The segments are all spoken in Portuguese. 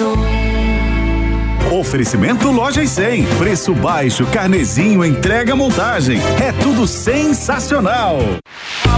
Show. Oferecimento Loja e 100. Preço baixo, carnezinho, entrega, montagem. É tudo sensacional.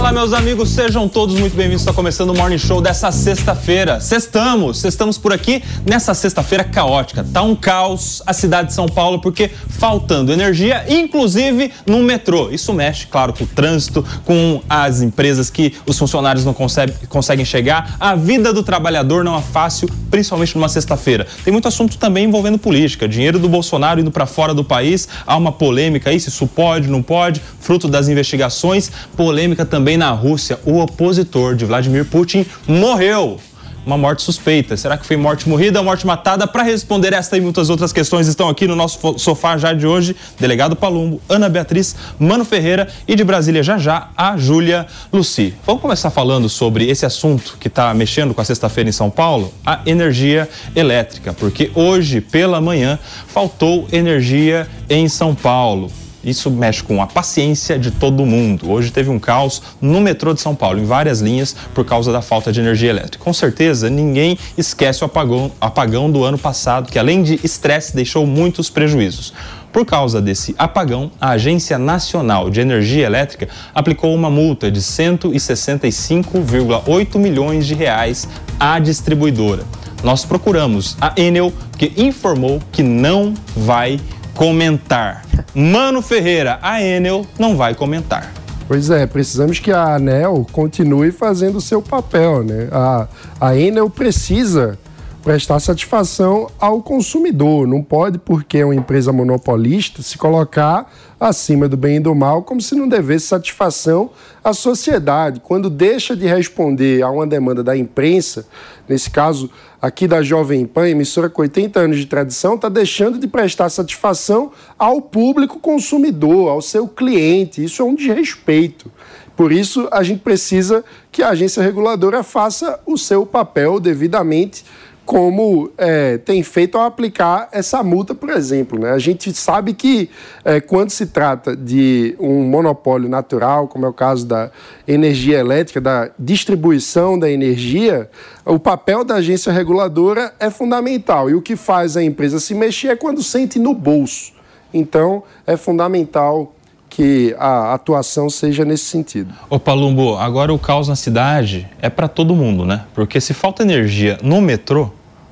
Fala, meus amigos, sejam todos muito bem-vindos. Está começando o Morning Show dessa sexta-feira. Sextamos, sextamos por aqui nessa sexta-feira caótica. Tá um caos a cidade de São Paulo porque faltando energia, inclusive no metrô. Isso mexe, claro, com o trânsito, com as empresas que os funcionários não conseguem, conseguem chegar. A vida do trabalhador não é fácil, principalmente numa sexta-feira. Tem muito assunto também envolvendo política. Dinheiro do Bolsonaro indo para fora do país. Há uma polêmica aí se isso pode, não pode, fruto das investigações. Polêmica também na Rússia. O opositor de Vladimir Putin morreu uma morte suspeita. Será que foi morte morrida morte matada? Para responder esta e muitas outras questões, estão aqui no nosso sofá já de hoje, delegado Palumbo, Ana Beatriz, Mano Ferreira e de Brasília já já a Júlia Luci. Vamos começar falando sobre esse assunto que está mexendo com a sexta-feira em São Paulo, a energia elétrica, porque hoje pela manhã faltou energia em São Paulo. Isso mexe com a paciência de todo mundo. Hoje teve um caos no metrô de São Paulo, em várias linhas, por causa da falta de energia elétrica. Com certeza, ninguém esquece o apagão, apagão do ano passado, que além de estresse, deixou muitos prejuízos. Por causa desse apagão, a Agência Nacional de Energia Elétrica aplicou uma multa de 165,8 milhões de reais à distribuidora. Nós procuramos a Enel, que informou que não vai comentar. Mano Ferreira, a Enel não vai comentar. Pois é, precisamos que a ANEL continue fazendo o seu papel, né? A, a Enel precisa prestar satisfação ao consumidor. Não pode, porque é uma empresa monopolista, se colocar acima do bem e do mal, como se não devesse satisfação à sociedade. Quando deixa de responder a uma demanda da imprensa, nesse caso aqui da Jovem Pan, emissora com 80 anos de tradição, está deixando de prestar satisfação ao público consumidor, ao seu cliente. Isso é um desrespeito. Por isso, a gente precisa que a agência reguladora faça o seu papel devidamente como é, tem feito ao aplicar essa multa, por exemplo. Né? A gente sabe que é, quando se trata de um monopólio natural, como é o caso da energia elétrica, da distribuição da energia, o papel da agência reguladora é fundamental. E o que faz a empresa se mexer é quando sente no bolso. Então, é fundamental que a atuação seja nesse sentido. Ô Palumbo, agora o caos na cidade é para todo mundo, né? Porque se falta energia no metrô,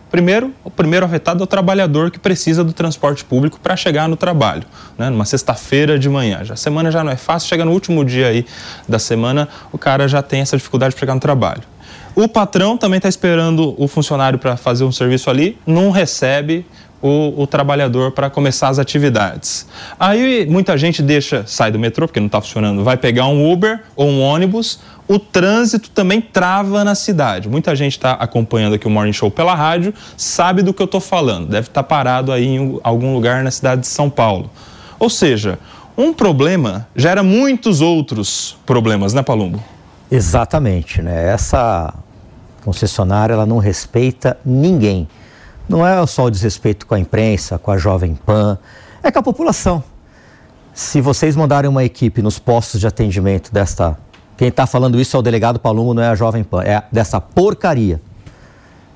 primeiro, o primeiro afetado é o trabalhador que precisa do transporte público para chegar no trabalho, né? Numa sexta-feira de manhã. Já a semana já não é fácil, chega no último dia aí da semana, o cara já tem essa dificuldade de chegar no trabalho. O patrão também está esperando o funcionário para fazer um serviço ali, não recebe o, o trabalhador para começar as atividades. Aí muita gente deixa, sai do metrô porque não está funcionando, vai pegar um Uber ou um ônibus. O trânsito também trava na cidade. Muita gente está acompanhando aqui o Morning Show pela rádio, sabe do que eu estou falando. Deve estar tá parado aí em algum lugar na cidade de São Paulo. Ou seja, um problema gera muitos outros problemas, né, Palumbo? Exatamente, né? Essa concessionária ela não respeita ninguém. Não é só o desrespeito com a imprensa, com a Jovem Pan, é com a população. Se vocês mandarem uma equipe nos postos de atendimento desta. Quem está falando isso é o delegado Palumo, não é a Jovem Pan, é dessa porcaria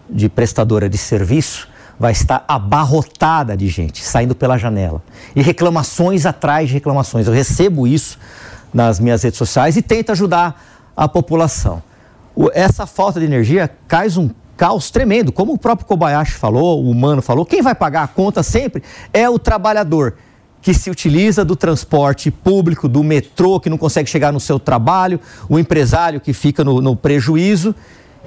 de prestadora de serviço, vai estar abarrotada de gente saindo pela janela. E reclamações atrás de reclamações. Eu recebo isso nas minhas redes sociais e tento ajudar a população. Essa falta de energia cai um caos tremendo. Como o próprio Kobayashi falou, o Humano falou, quem vai pagar a conta sempre é o trabalhador que se utiliza do transporte público, do metrô, que não consegue chegar no seu trabalho, o empresário que fica no, no prejuízo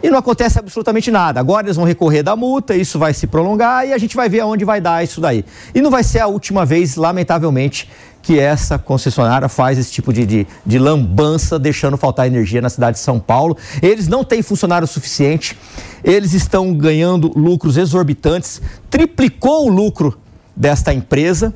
e não acontece absolutamente nada. Agora eles vão recorrer da multa, isso vai se prolongar e a gente vai ver aonde vai dar isso daí. E não vai ser a última vez, lamentavelmente, que essa concessionária faz esse tipo de, de, de, lambança, deixando faltar energia na cidade de São Paulo. Eles não têm funcionário suficiente, eles estão ganhando lucros exorbitantes, triplicou o lucro desta empresa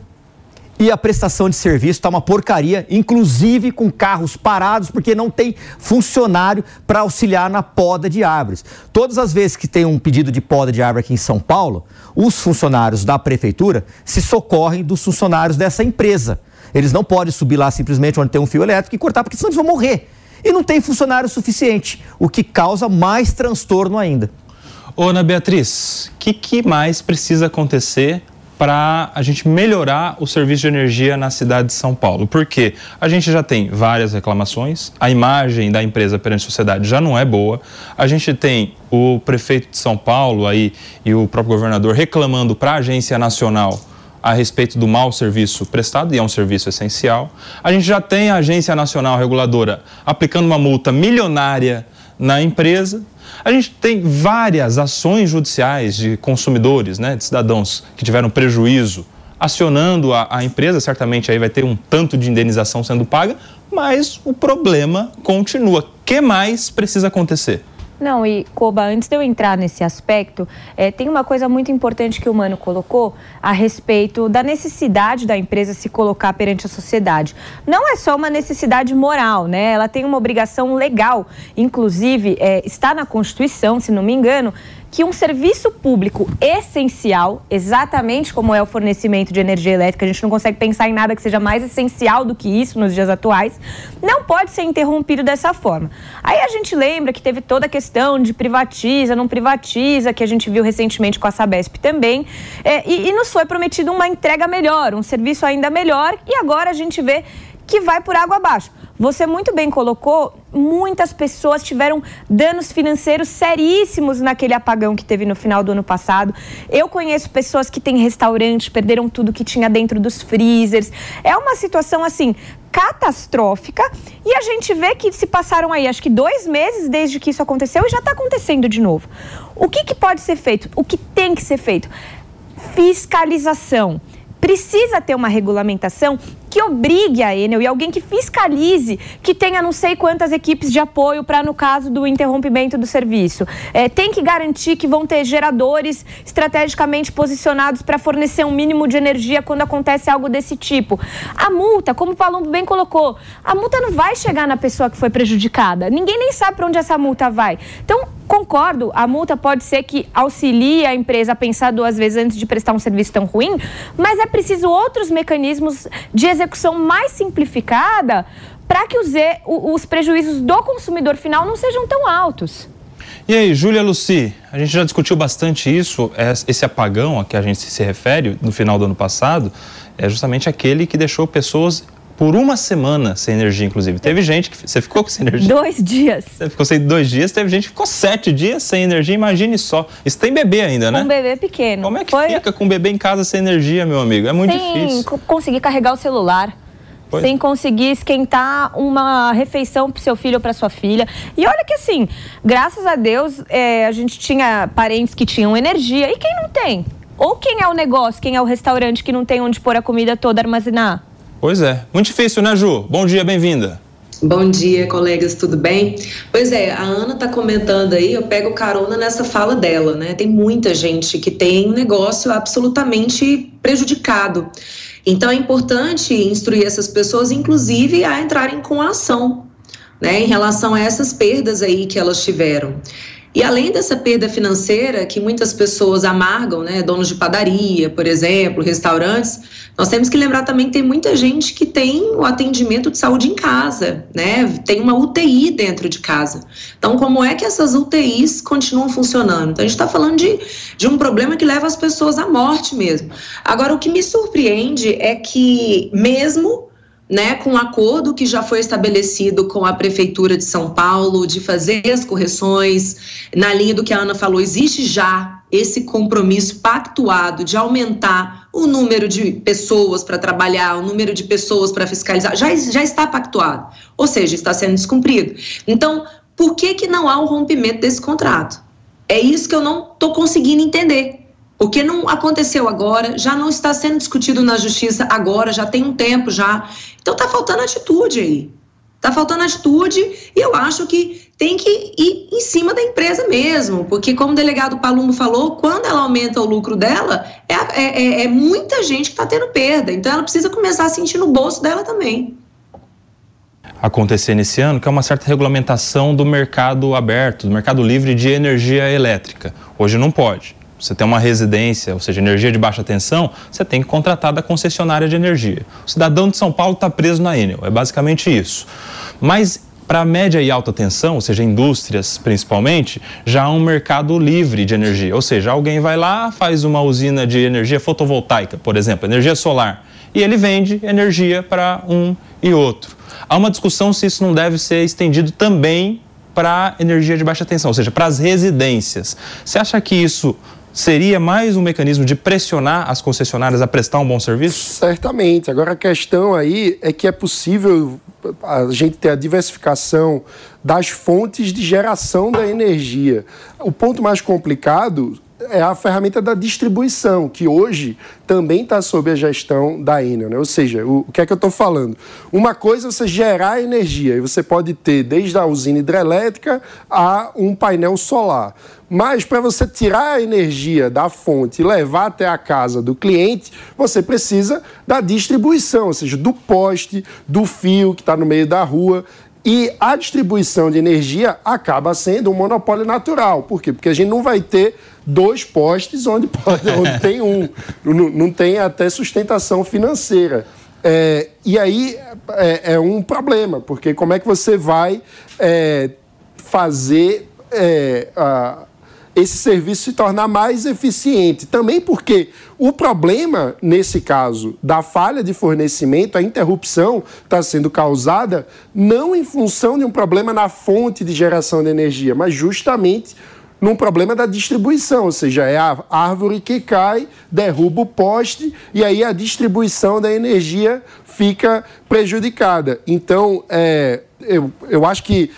e a prestação de serviço está uma porcaria, inclusive com carros parados, porque não tem funcionário para auxiliar na poda de árvores. Todas as vezes que tem um pedido de poda de árvore aqui em São Paulo, os funcionários da prefeitura se socorrem dos funcionários dessa empresa. Eles não podem subir lá simplesmente onde tem um fio elétrico e cortar, porque senão eles vão morrer. E não tem funcionário suficiente, o que causa mais transtorno ainda. Ô, Ana Beatriz, o que, que mais precisa acontecer para a gente melhorar o serviço de energia na cidade de São Paulo. Porque a gente já tem várias reclamações, a imagem da empresa perante a sociedade já não é boa, a gente tem o prefeito de São Paulo aí e o próprio governador reclamando para a agência nacional a respeito do mau serviço prestado, e é um serviço essencial. A gente já tem a Agência Nacional Reguladora aplicando uma multa milionária na empresa. A gente tem várias ações judiciais de consumidores, né, de cidadãos que tiveram prejuízo, acionando a, a empresa. Certamente aí vai ter um tanto de indenização sendo paga, mas o problema continua. O que mais precisa acontecer? Não, e Koba, antes de eu entrar nesse aspecto, é, tem uma coisa muito importante que o Mano colocou a respeito da necessidade da empresa se colocar perante a sociedade. Não é só uma necessidade moral, né? Ela tem uma obrigação legal, inclusive é, está na Constituição, se não me engano, que um serviço público essencial, exatamente como é o fornecimento de energia elétrica, a gente não consegue pensar em nada que seja mais essencial do que isso nos dias atuais, não pode ser interrompido dessa forma. Aí a gente lembra que teve toda a questão de privatiza, não privatiza, que a gente viu recentemente com a Sabesp também, é, e, e nos foi prometido uma entrega melhor, um serviço ainda melhor, e agora a gente vê que vai por água abaixo. Você muito bem colocou, muitas pessoas tiveram danos financeiros seríssimos naquele apagão que teve no final do ano passado. Eu conheço pessoas que têm restaurantes, perderam tudo que tinha dentro dos freezers. É uma situação assim catastrófica e a gente vê que se passaram aí acho que dois meses desde que isso aconteceu e já está acontecendo de novo. O que, que pode ser feito? O que tem que ser feito? Fiscalização precisa ter uma regulamentação que obrigue a Enel e alguém que fiscalize, que tenha não sei quantas equipes de apoio para, no caso do interrompimento do serviço. É, tem que garantir que vão ter geradores estrategicamente posicionados para fornecer um mínimo de energia quando acontece algo desse tipo. A multa, como o Palumbo bem colocou, a multa não vai chegar na pessoa que foi prejudicada. Ninguém nem sabe para onde essa multa vai. Então, Concordo, a multa pode ser que auxilie a empresa a pensar duas vezes antes de prestar um serviço tão ruim, mas é preciso outros mecanismos de execução mais simplificada para que os, os prejuízos do consumidor final não sejam tão altos. E aí, Júlia Luci, a gente já discutiu bastante isso, é, esse apagão a que a gente se refere no final do ano passado, é justamente aquele que deixou pessoas por uma semana sem energia, inclusive. Teve gente que. Você ficou sem energia? Dois dias. Você ficou sem dois dias, teve gente que ficou sete dias sem energia, imagine só. Isso tem bebê ainda, né? Um bebê pequeno. Como é que Foi... fica com um bebê em casa sem energia, meu amigo? É muito sem difícil. Sem conseguir carregar o celular. Pois. Sem conseguir esquentar uma refeição para seu filho ou para sua filha. E olha que assim, graças a Deus, é, a gente tinha parentes que tinham energia. E quem não tem? Ou quem é o negócio, quem é o restaurante que não tem onde pôr a comida toda armazenar? Pois é. Muito difícil, né, Ju? Bom dia, bem-vinda. Bom dia, colegas, tudo bem? Pois é, a Ana está comentando aí, eu pego carona nessa fala dela, né? Tem muita gente que tem um negócio absolutamente prejudicado. Então é importante instruir essas pessoas, inclusive, a entrarem com a ação, né, em relação a essas perdas aí que elas tiveram. E além dessa perda financeira que muitas pessoas amargam, né, donos de padaria, por exemplo, restaurantes, nós temos que lembrar também que tem muita gente que tem o atendimento de saúde em casa, né? Tem uma UTI dentro de casa. Então, como é que essas UTIs continuam funcionando? Então, a gente está falando de, de um problema que leva as pessoas à morte mesmo. Agora, o que me surpreende é que, mesmo né, com um acordo que já foi estabelecido com a Prefeitura de São Paulo, de fazer as correções, na linha do que a Ana falou, existe já esse compromisso pactuado de aumentar o número de pessoas para trabalhar, o número de pessoas para fiscalizar, já, já está pactuado, ou seja, está sendo descumprido. Então, por que, que não há um rompimento desse contrato? É isso que eu não estou conseguindo entender. Porque não aconteceu agora, já não está sendo discutido na justiça agora, já tem um tempo já. Então está faltando atitude aí. Está faltando atitude e eu acho que tem que ir em cima da empresa mesmo, porque como o delegado Palumbo falou, quando ela aumenta o lucro dela, é, é, é, é muita gente que está tendo perda. Então ela precisa começar a sentir no bolso dela também acontecer nesse ano, que é uma certa regulamentação do mercado aberto, do mercado livre de energia elétrica. Hoje não pode você tem uma residência, ou seja, energia de baixa tensão, você tem que contratar da concessionária de energia. O cidadão de São Paulo está preso na Enel, é basicamente isso. Mas Para média e alta tensão, ou seja, indústrias principalmente, já há um mercado livre de energia. Ou seja, alguém vai lá, faz uma usina de energia fotovoltaica, por exemplo, energia solar, e ele vende energia para um e outro. Há uma discussão se isso não deve ser estendido também para energia de baixa tensão, ou seja, para as residências. Você acha que isso seria mais um mecanismo de pressionar as concessionárias a prestar um bom serviço? Certamente. Agora a questão aí é que é possível a gente ter a diversificação das fontes de geração da energia. O ponto mais complicado é a ferramenta da distribuição, que hoje também está sob a gestão da Enel. Né? Ou seja, o, o que é que eu estou falando? Uma coisa é você gerar energia, e você pode ter desde a usina hidrelétrica a um painel solar. Mas para você tirar a energia da fonte e levar até a casa do cliente, você precisa da distribuição, ou seja, do poste, do fio que está no meio da rua. E a distribuição de energia acaba sendo um monopólio natural. Por quê? Porque a gente não vai ter dois postes onde, pode, onde tem um. Não, não, tem até sustentação financeira. É, e aí é, é, um problema, porque como é que você vai é, fazer é, a, esse serviço se tornar mais eficiente? Também porque o problema, nesse caso, da falha de fornecimento, a interrupção está sendo causada não em função de um problema na fonte de geração de energia, mas justamente num problema da distribuição, ou seja, é a árvore que cai, derruba o poste e aí a distribuição da energia fica prejudicada. Então, é, eu, eu acho que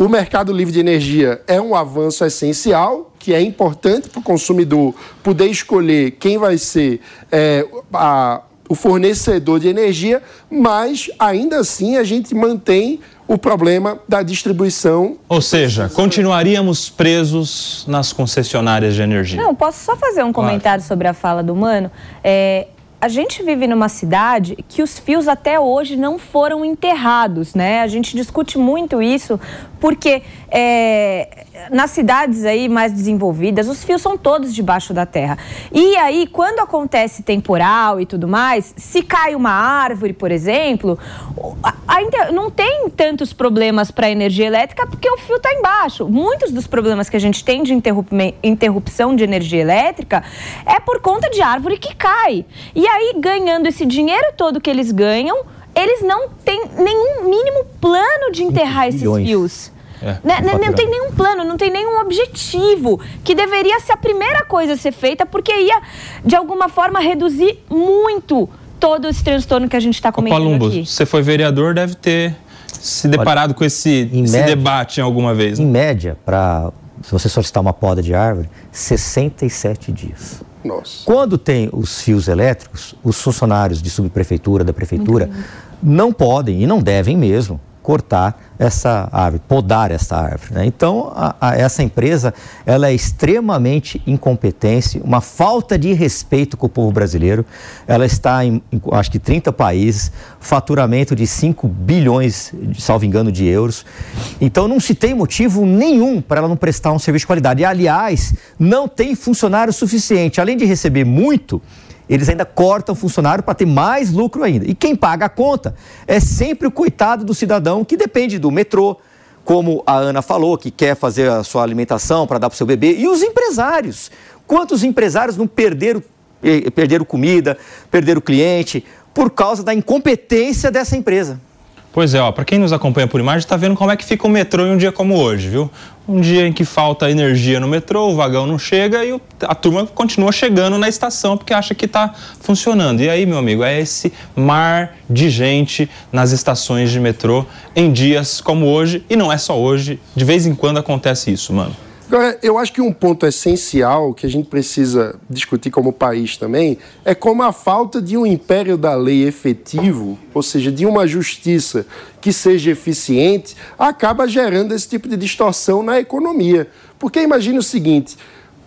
o mercado livre de energia é um avanço essencial, que é importante para o consumidor poder escolher quem vai ser é, a, o fornecedor de energia, mas ainda assim a gente mantém o problema da distribuição. Ou seja, continuaríamos presos nas concessionárias de energia. Não, posso só fazer um comentário claro. sobre a fala do Mano? É, a gente vive numa cidade que os fios até hoje não foram enterrados, né? A gente discute muito isso porque é, nas cidades aí mais desenvolvidas, os fios são todos debaixo da terra. E aí, quando acontece temporal e tudo mais, se cai uma árvore, por exemplo, ainda não tem tantos problemas para a energia elétrica porque o fio está embaixo. Muitos dos problemas que a gente tem de interrupção de energia elétrica é por conta de árvore que cai. E aí, ganhando esse dinheiro todo que eles ganham, eles não têm nenhum mínimo plano de enterrar esses fios. É, né? Não, não tem nenhum plano, não tem nenhum objetivo, que deveria ser a primeira coisa a ser feita, porque ia, de alguma forma, reduzir muito todo esse transtorno que a gente está comentando Palumbo, aqui. você foi vereador, deve ter se deparado Olha, com esse, esse média, debate em alguma vez. Né? Em média, para se você solicitar uma poda de árvore, 67 dias. Nossa. Quando tem os fios elétricos, os funcionários de subprefeitura, da prefeitura, não podem e não devem mesmo cortar essa árvore, podar essa árvore. Né? Então, a, a, essa empresa ela é extremamente incompetente, uma falta de respeito com o povo brasileiro. Ela está em, em acho que 30 países, faturamento de 5 bilhões, salvo engano, de euros. Então, não se tem motivo nenhum para ela não prestar um serviço de qualidade. E, aliás, não tem funcionário suficiente. Além de receber muito, eles ainda cortam funcionário para ter mais lucro ainda. E quem paga a conta é sempre o coitado do cidadão que depende do metrô, como a Ana falou, que quer fazer a sua alimentação para dar para o seu bebê, e os empresários. Quantos empresários não perderam, eh, perderam comida, perderam cliente por causa da incompetência dessa empresa? Pois é, ó, para quem nos acompanha por imagem, está vendo como é que fica o metrô em um dia como hoje, viu? Um dia em que falta energia no metrô, o vagão não chega e a turma continua chegando na estação porque acha que está funcionando. E aí, meu amigo, é esse mar de gente nas estações de metrô em dias como hoje, e não é só hoje, de vez em quando acontece isso, mano. Agora, eu acho que um ponto essencial que a gente precisa discutir como país também é como a falta de um império da lei efetivo, ou seja, de uma justiça que seja eficiente, acaba gerando esse tipo de distorção na economia. Porque imagine o seguinte: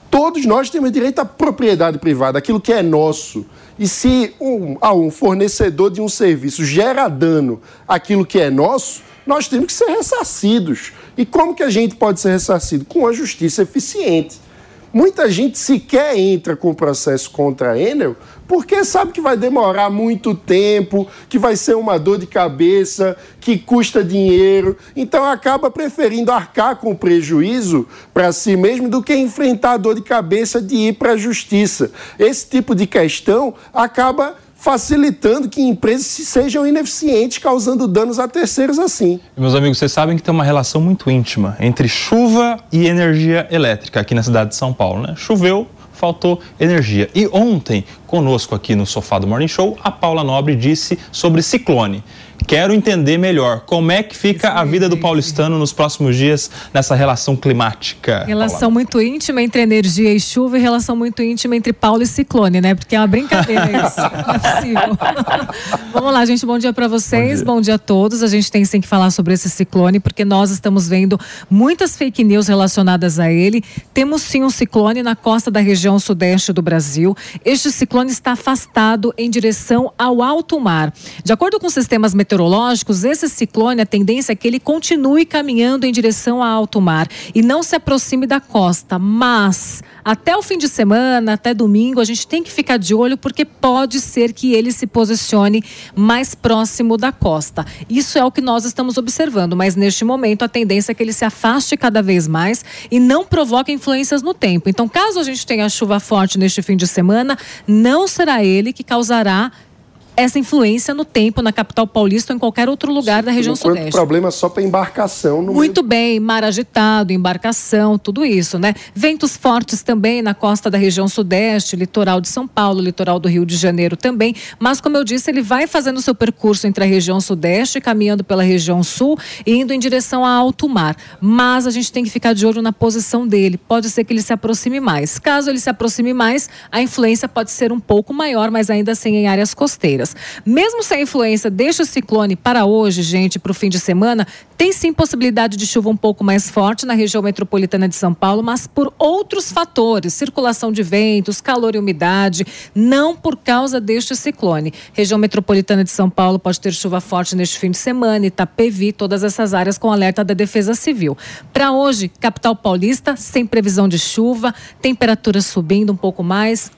todos nós temos direito à propriedade privada, aquilo que é nosso. E se um, ah, um fornecedor de um serviço gera dano àquilo que é nosso, nós temos que ser ressarcidos. E como que a gente pode ser ressarcido? Com a justiça eficiente. Muita gente sequer entra com o processo contra a Enel porque sabe que vai demorar muito tempo, que vai ser uma dor de cabeça, que custa dinheiro. Então acaba preferindo arcar com o prejuízo para si mesmo do que enfrentar a dor de cabeça de ir para a justiça. Esse tipo de questão acaba facilitando que empresas sejam ineficientes, causando danos a terceiros assim. Meus amigos, vocês sabem que tem uma relação muito íntima entre chuva e energia elétrica aqui na cidade de São Paulo, né? Choveu, faltou energia. E ontem, conosco aqui no sofá do Morning Show, a Paula Nobre disse sobre ciclone. Quero entender melhor como é que fica a vida do paulistano nos próximos dias nessa relação climática. Relação Paula. muito íntima entre energia e chuva e relação muito íntima entre Paulo e ciclone, né? Porque é uma brincadeira isso. Não é possível. Vamos lá, gente. Bom dia para vocês. Bom dia. Bom dia. a todos. A gente tem sim que falar sobre esse ciclone, porque nós estamos vendo muitas fake news relacionadas a ele. Temos sim um ciclone na costa da região sudeste do Brasil. Este ciclone está afastado em direção ao alto mar. De acordo com sistemas meteorológicos, meteorológicos, esse ciclone, a tendência é que ele continue caminhando em direção a alto mar e não se aproxime da costa. Mas até o fim de semana, até domingo, a gente tem que ficar de olho porque pode ser que ele se posicione mais próximo da costa. Isso é o que nós estamos observando, mas neste momento a tendência é que ele se afaste cada vez mais e não provoque influências no tempo. Então, caso a gente tenha chuva forte neste fim de semana, não será ele que causará essa influência no tempo na capital paulista ou em qualquer outro lugar Sim, da região sudeste. problema só para embarcação. Muito meio... bem, mar agitado, embarcação, tudo isso, né? Ventos fortes também na costa da região sudeste, litoral de São Paulo, litoral do Rio de Janeiro também. Mas, como eu disse, ele vai fazendo seu percurso entre a região sudeste, caminhando pela região sul e indo em direção a alto mar. Mas a gente tem que ficar de olho na posição dele. Pode ser que ele se aproxime mais. Caso ele se aproxime mais, a influência pode ser um pouco maior, mas ainda assim em áreas costeiras. Mesmo sem a influência deste ciclone para hoje, gente, para o fim de semana, tem sim possibilidade de chuva um pouco mais forte na região metropolitana de São Paulo, mas por outros fatores, circulação de ventos, calor e umidade, não por causa deste ciclone. Região metropolitana de São Paulo pode ter chuva forte neste fim de semana, Itapevi, todas essas áreas com alerta da Defesa Civil. Para hoje, capital paulista, sem previsão de chuva, temperatura subindo um pouco mais,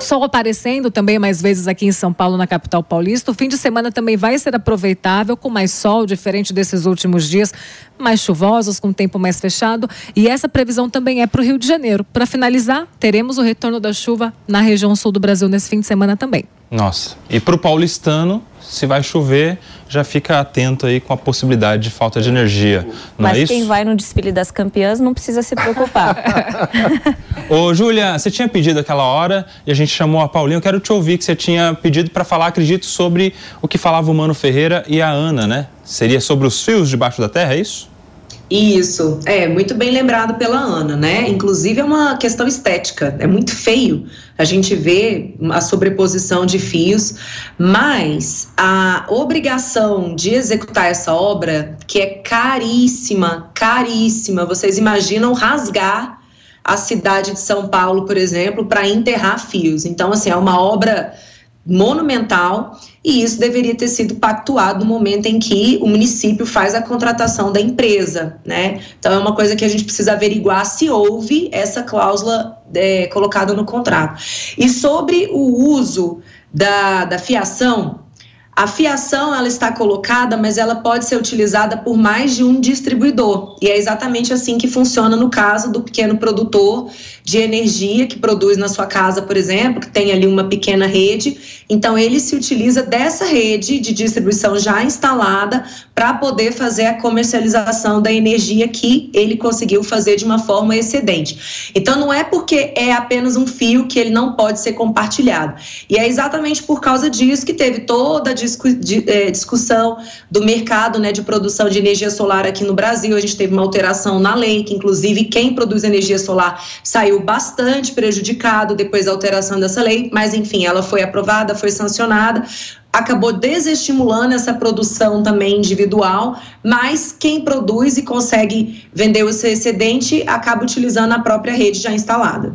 Sol aparecendo também mais vezes aqui em São Paulo, na capital paulista. O fim de semana também vai ser aproveitável, com mais sol, diferente desses últimos dias, mais chuvosos, com tempo mais fechado. E essa previsão também é para o Rio de Janeiro. Para finalizar, teremos o retorno da chuva na região sul do Brasil nesse fim de semana também. Nossa, e para o paulistano, se vai chover, já fica atento aí com a possibilidade de falta de energia. Não Mas é quem vai no desfile das campeãs não precisa se preocupar. Ô, Júlia, você tinha pedido aquela hora e a gente chamou a Paulinha. Eu quero te ouvir que você tinha pedido para falar, acredito, sobre o que falava o Mano Ferreira e a Ana, né? Seria sobre os fios debaixo da terra, é isso? Isso, é muito bem lembrado pela Ana, né? Inclusive é uma questão estética, é muito feio a gente ver a sobreposição de fios, mas a obrigação de executar essa obra, que é caríssima, caríssima, vocês imaginam rasgar a cidade de São Paulo, por exemplo, para enterrar fios. Então, assim, é uma obra monumental e isso deveria ter sido pactuado no momento em que o município faz a contratação da empresa, né? Então é uma coisa que a gente precisa averiguar se houve essa cláusula é, colocada no contrato. E sobre o uso da, da fiação, a fiação ela está colocada, mas ela pode ser utilizada por mais de um distribuidor. E é exatamente assim que funciona no caso do pequeno produtor de energia que produz na sua casa, por exemplo, que tem ali uma pequena rede. Então ele se utiliza dessa rede de distribuição já instalada para poder fazer a comercialização da energia que ele conseguiu fazer de uma forma excedente. Então não é porque é apenas um fio que ele não pode ser compartilhado. E é exatamente por causa disso que teve toda a discu de, é, discussão do mercado né, de produção de energia solar aqui no Brasil. A gente teve uma alteração na lei, que inclusive quem produz energia solar saiu bastante prejudicado depois da alteração dessa lei, mas enfim, ela foi aprovada, foi sancionada acabou desestimulando essa produção também individual, mas quem produz e consegue vender o seu excedente acaba utilizando a própria rede já instalada.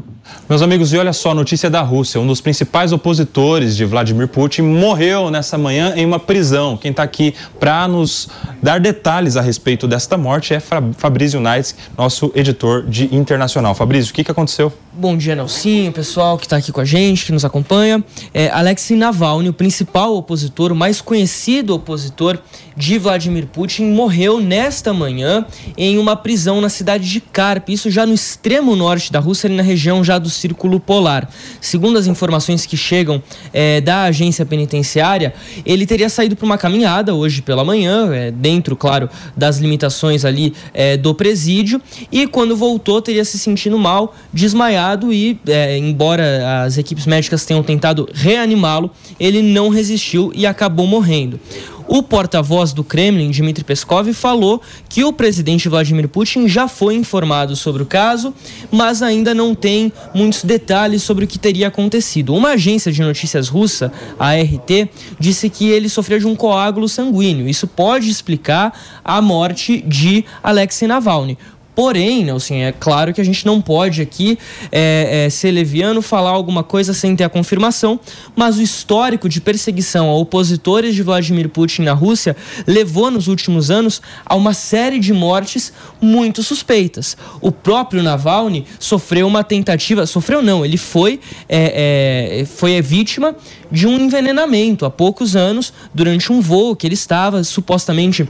Meus amigos, e olha só, notícia da Rússia. Um dos principais opositores de Vladimir Putin morreu nessa manhã em uma prisão. Quem está aqui para nos dar detalhes a respeito desta morte é Fabrício Naitz, nosso editor de internacional. Fabrício, o que, que aconteceu? Bom dia, Nelsinho, pessoal que está aqui com a gente, que nos acompanha. É, Alexei Navalny, o principal opositor, o mais conhecido opositor de Vladimir Putin, morreu nesta manhã em uma prisão na cidade de Karp, isso já no extremo norte da Rússia, ali na região já do Círculo Polar. Segundo as informações que chegam é, da agência penitenciária, ele teria saído para uma caminhada hoje pela manhã, é, dentro, claro, das limitações ali é, do presídio, e quando voltou teria se sentindo mal, desmaiado e, é, embora as equipes médicas tenham tentado reanimá-lo, ele não resistiu e acabou morrendo. O porta-voz do Kremlin, Dmitry Peskov, falou que o presidente Vladimir Putin já foi informado sobre o caso, mas ainda não tem muitos detalhes sobre o que teria acontecido. Uma agência de notícias russa, a RT, disse que ele sofreu de um coágulo sanguíneo. Isso pode explicar a morte de Alexei Navalny. Porém, é claro que a gente não pode aqui é, é, ser leviano, falar alguma coisa sem ter a confirmação, mas o histórico de perseguição a opositores de Vladimir Putin na Rússia levou nos últimos anos a uma série de mortes muito suspeitas. O próprio Navalny sofreu uma tentativa, sofreu não, ele foi, é, é foi vítima de um envenenamento há poucos anos durante um voo que ele estava supostamente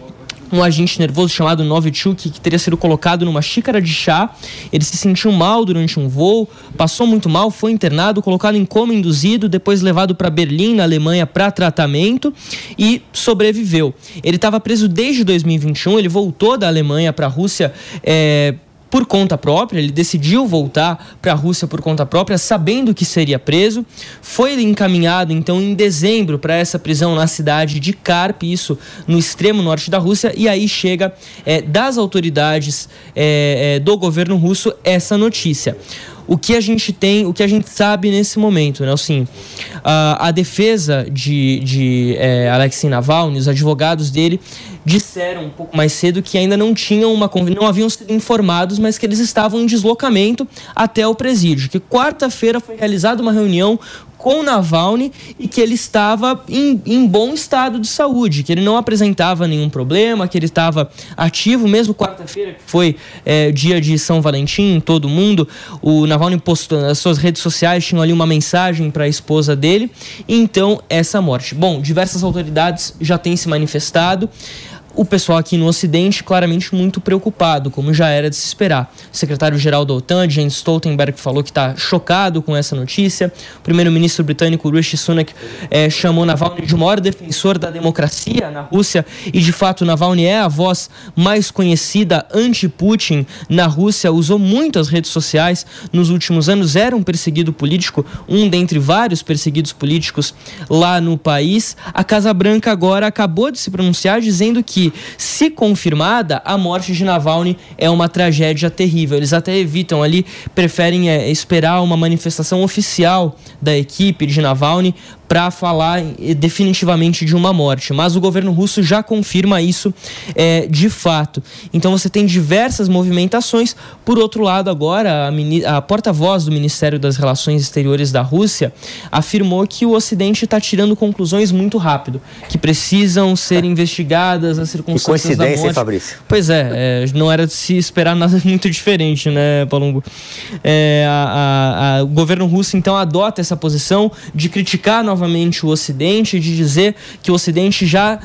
um agente nervoso chamado Novichuk, que teria sido colocado numa xícara de chá. Ele se sentiu mal durante um voo, passou muito mal, foi internado, colocado em coma induzido, depois levado para Berlim, na Alemanha, para tratamento e sobreviveu. Ele estava preso desde 2021, ele voltou da Alemanha para a Rússia. É, por conta própria, ele decidiu voltar para a Rússia por conta própria, sabendo que seria preso. Foi encaminhado então em dezembro para essa prisão na cidade de Karp, isso no extremo norte da Rússia, e aí chega é, das autoridades é, é, do governo russo essa notícia o que a gente tem, o que a gente sabe nesse momento, né? Assim, a, a defesa de, de é, Alexei Navalny, os advogados dele disseram um pouco mais cedo que ainda não tinham uma não haviam sido informados, mas que eles estavam em deslocamento até o presídio. Que quarta-feira foi realizada uma reunião com Navalny e que ele estava em, em, bom estado de saúde, que ele não apresentava nenhum problema, que ele estava ativo, mesmo quarta-feira, que foi é, dia de São Valentim todo mundo, o Navalny postou nas suas redes sociais, tinha ali uma mensagem para a esposa dele, então essa morte. Bom, diversas autoridades já têm se manifestado o pessoal aqui no Ocidente claramente muito preocupado, como já era de se esperar. O secretário-geral da OTAN, Jens Stoltenberg, falou que está chocado com essa notícia. O primeiro-ministro britânico Rishi Sunak é, chamou Navalny de maior defensor da democracia na Rússia e, de fato, Navalny é a voz mais conhecida anti-Putin na Rússia. Usou muito as redes sociais nos últimos anos, era um perseguido político, um dentre vários perseguidos políticos lá no país. A Casa Branca agora acabou de se pronunciar dizendo que se confirmada, a morte de Navalny é uma tragédia terrível. Eles até evitam ali, preferem é, esperar uma manifestação oficial da equipe de Navalny para falar definitivamente de uma morte, mas o governo russo já confirma isso é, de fato. Então você tem diversas movimentações. Por outro lado, agora a, a porta-voz do Ministério das Relações Exteriores da Rússia afirmou que o Ocidente está tirando conclusões muito rápido, que precisam ser investigadas as circunstâncias que coincidência, da morte. Fabrício? Pois é, é, não era de se esperar nada muito diferente, né, Palumbo? É, a, a, o governo russo então adota essa posição de criticar novamente o Ocidente, de dizer que o Ocidente já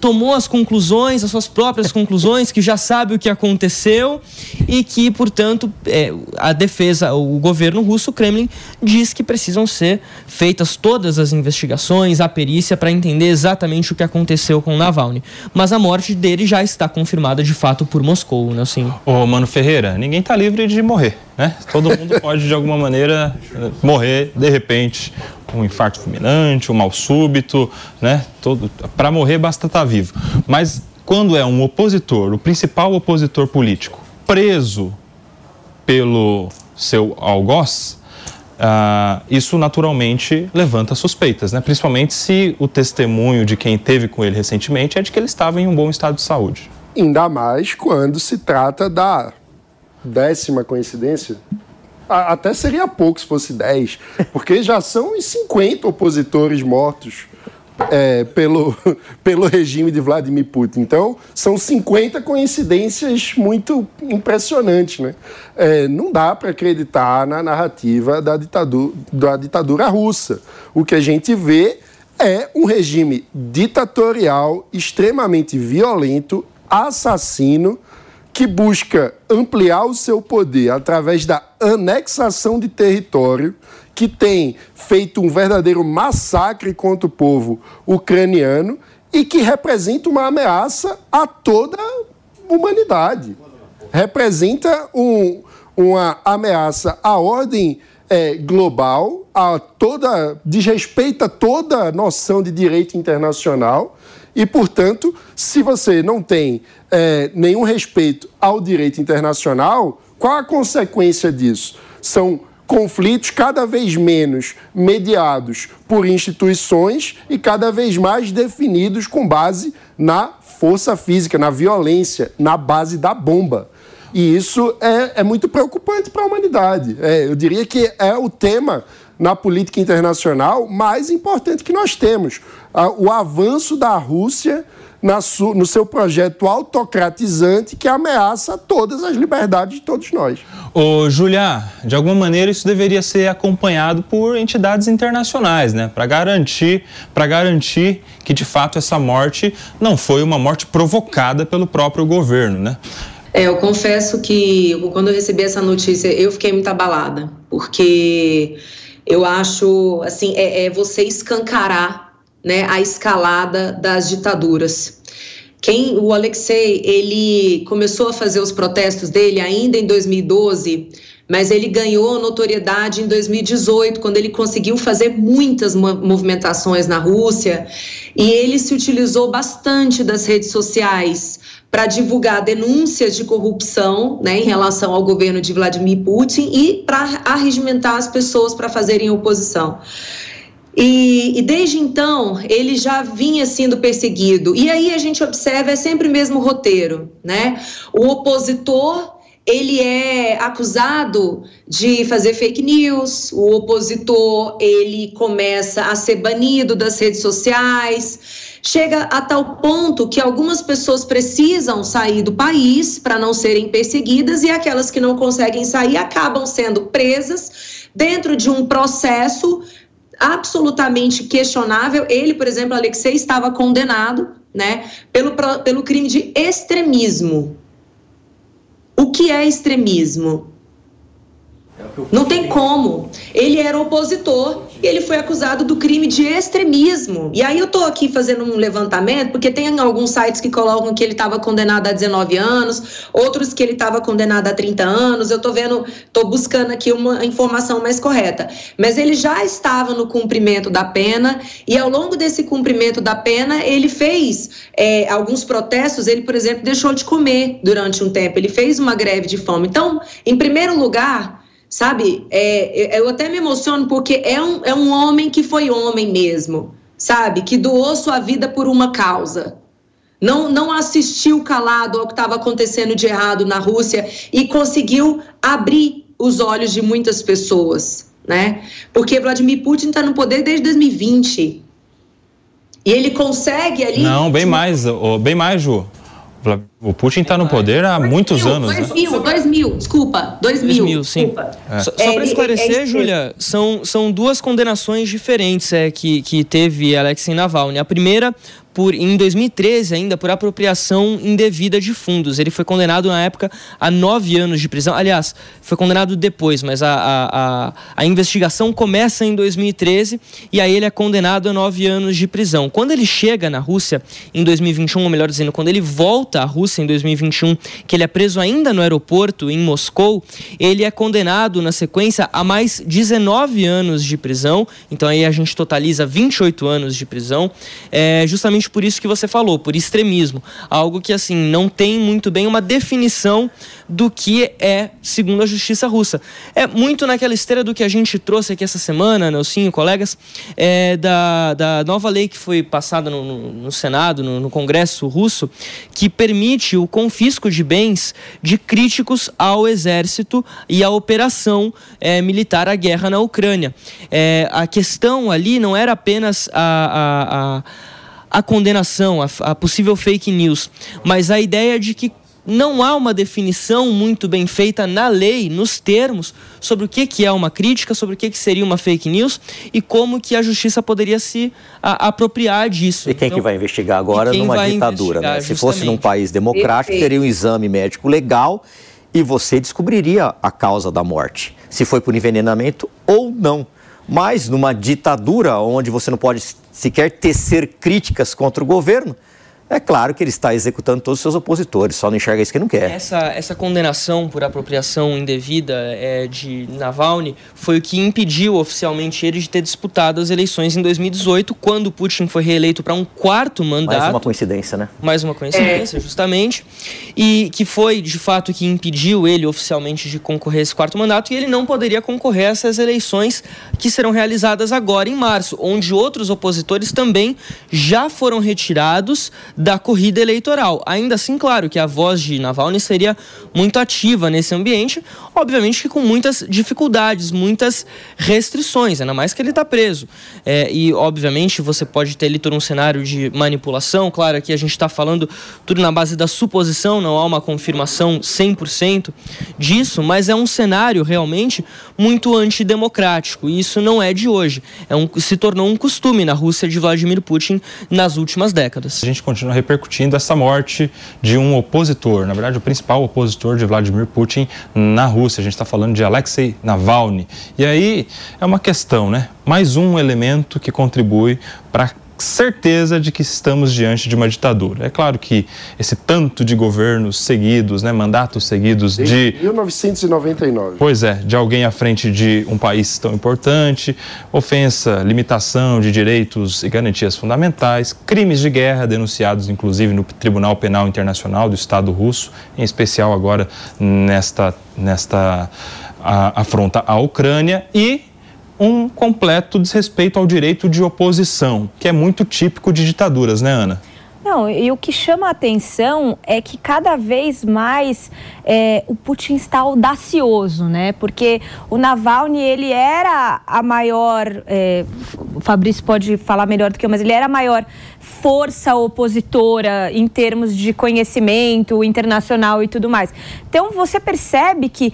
tomou as conclusões, as suas próprias conclusões, que já sabe o que aconteceu e que, portanto, é, a defesa, o governo russo, o Kremlin, diz que precisam ser feitas todas as investigações, a perícia, para entender exatamente o que aconteceu com Navalny. Mas a morte dele já está confirmada de fato por Moscou, né? Assim. Ô, Mano Ferreira, ninguém está livre de morrer, né? Todo mundo pode, de alguma maneira, morrer de repente um infarto fulminante, um mal súbito, né? Para morrer basta estar tá vivo. Mas quando é um opositor, o principal opositor político, preso pelo seu algoz, uh, isso naturalmente levanta suspeitas, né? Principalmente se o testemunho de quem teve com ele recentemente é de que ele estava em um bom estado de saúde. Ainda mais quando se trata da décima coincidência até seria pouco se fosse 10, porque já são os 50 opositores mortos é, pelo, pelo regime de Vladimir Putin. Então, são 50 coincidências muito impressionantes. Né? É, não dá para acreditar na narrativa da ditadura, da ditadura russa. O que a gente vê é um regime ditatorial, extremamente violento, assassino, que busca ampliar o seu poder através da anexação de território que tem feito um verdadeiro massacre contra o povo ucraniano e que representa uma ameaça a toda a humanidade. Representa um, uma ameaça à ordem é, global, a toda, desrespeita toda a noção de direito internacional e, portanto, se você não tem é, nenhum respeito ao direito internacional, qual a consequência disso? São conflitos cada vez menos mediados por instituições e cada vez mais definidos com base na força física, na violência, na base da bomba. E isso é, é muito preocupante para a humanidade. É, eu diria que é o tema na política internacional mais importante que nós temos. O avanço da Rússia no seu projeto autocratizante que ameaça todas as liberdades de todos nós. Ô, Julia, de alguma maneira isso deveria ser acompanhado por entidades internacionais, né? Para garantir, para garantir que de fato essa morte não foi uma morte provocada pelo próprio governo, né? É, eu confesso que quando eu recebi essa notícia eu fiquei muito abalada, porque eu acho assim é, é você escancarar né, a escalada das ditaduras. Quem o Alexei, ele começou a fazer os protestos dele ainda em 2012, mas ele ganhou notoriedade em 2018, quando ele conseguiu fazer muitas movimentações na Rússia, e ele se utilizou bastante das redes sociais para divulgar denúncias de corrupção né, em relação ao governo de Vladimir Putin e para arregimentar as pessoas para fazerem oposição. E, e, desde então ele já vinha sendo perseguido. E aí a gente observa é sempre o mesmo roteiro, né? O opositor ele é acusado de fazer fake news, o opositor ele começa a ser banido das redes sociais, chega a tal ponto que algumas pessoas precisam sair do país para não serem perseguidas e aquelas que não conseguem sair acabam sendo presas dentro de um processo absolutamente questionável. Ele, por exemplo, Alexei, estava condenado né, pelo, pelo crime de extremismo. O que é extremismo? Não tem como. Ele era opositor e ele foi acusado do crime de extremismo. E aí eu tô aqui fazendo um levantamento, porque tem alguns sites que colocam que ele estava condenado a 19 anos, outros que ele estava condenado a 30 anos. Eu tô vendo, tô buscando aqui uma informação mais correta. Mas ele já estava no cumprimento da pena e ao longo desse cumprimento da pena, ele fez é, alguns protestos. Ele, por exemplo, deixou de comer durante um tempo. Ele fez uma greve de fome. Então, em primeiro lugar, sabe? É, eu até me emociono porque é um, é um homem que foi homem mesmo, sabe? Que doou sua vida por uma causa. Não, não assistiu calado ao que estava acontecendo de errado na Rússia e conseguiu abrir os olhos de muitas pessoas, né? Porque Vladimir Putin está no poder desde 2020. E ele consegue ali. Não, bem mais, bem mais, Ju. O Putin está no poder há muitos mil, anos. 2000, né? 2000, desculpa, 2000. 2000, sim. É. Só, só para é, esclarecer, é, é Júlia, são, são duas condenações diferentes é, que, que teve Alexei Navalny. A primeira por, em 2013 ainda, por apropriação indevida de fundos. Ele foi condenado na época a nove anos de prisão. Aliás, foi condenado depois, mas a, a, a, a investigação começa em 2013 e aí ele é condenado a nove anos de prisão. Quando ele chega na Rússia em 2021, ou melhor dizendo, quando ele volta à Rússia em 2021, que ele é preso ainda no aeroporto em Moscou, ele é condenado na sequência a mais 19 anos de prisão. Então aí a gente totaliza 28 anos de prisão, é, justamente justamente por isso que você falou, por extremismo. Algo que, assim, não tem muito bem uma definição do que é, segundo a justiça russa. É muito naquela esteira do que a gente trouxe aqui essa semana, Nelsinho, colegas, é, da, da nova lei que foi passada no, no, no Senado, no, no Congresso russo, que permite o confisco de bens de críticos ao exército e à operação é, militar, à guerra na Ucrânia. É, a questão ali não era apenas a, a, a a condenação, a, a, possível fake news, mas a ideia de que não há uma definição muito bem feita na lei, nos termos, sobre o que, que é uma crítica, sobre o que, que seria uma fake news e como que a justiça poderia se a, apropriar disso. E quem então, que vai investigar agora numa ditadura? Né? Se fosse num país democrático, teria um exame médico legal e você descobriria a causa da morte, se foi por envenenamento ou não. Mas numa ditadura onde você não pode sequer tecer críticas contra o governo, é claro que ele está executando todos os seus opositores, só não enxerga isso que não quer. Essa, essa condenação por apropriação indevida é, de Navalny foi o que impediu oficialmente ele de ter disputado as eleições em 2018, quando Putin foi reeleito para um quarto mandato. Mais uma coincidência, né? Mais uma coincidência, é. justamente. E que foi, de fato, que impediu ele oficialmente de concorrer a esse quarto mandato, e ele não poderia concorrer a essas eleições que serão realizadas agora em março, onde outros opositores também já foram retirados da corrida eleitoral. Ainda assim, claro que a voz de Navalny seria muito ativa nesse ambiente, obviamente que com muitas dificuldades, muitas restrições, ainda mais que ele está preso. É, e, obviamente, você pode ter ali todo um cenário de manipulação. Claro que a gente está falando tudo na base da suposição, não há uma confirmação 100% disso, mas é um cenário realmente muito antidemocrático. E isso não é de hoje. É um, se tornou um costume na Rússia de Vladimir Putin nas últimas décadas. A gente continua continua repercutindo essa morte de um opositor, na verdade, o principal opositor de Vladimir Putin na Rússia. A gente está falando de Alexei Navalny. E aí é uma questão, né? Mais um elemento que contribui para certeza de que estamos diante de uma ditadura. É claro que esse tanto de governos seguidos, né, mandatos seguidos Desde de 1999. Pois é, de alguém à frente de um país tão importante, ofensa, limitação de direitos e garantias fundamentais, crimes de guerra denunciados inclusive no Tribunal Penal Internacional do Estado Russo, em especial agora nesta nesta a, afronta à Ucrânia e um completo desrespeito ao direito de oposição, que é muito típico de ditaduras, né, Ana? Não, e o que chama a atenção é que cada vez mais é, o Putin está audacioso, né? Porque o Navalny, ele era a maior, é, o Fabrício pode falar melhor do que eu, mas ele era a maior força opositora em termos de conhecimento internacional e tudo mais. Então você percebe que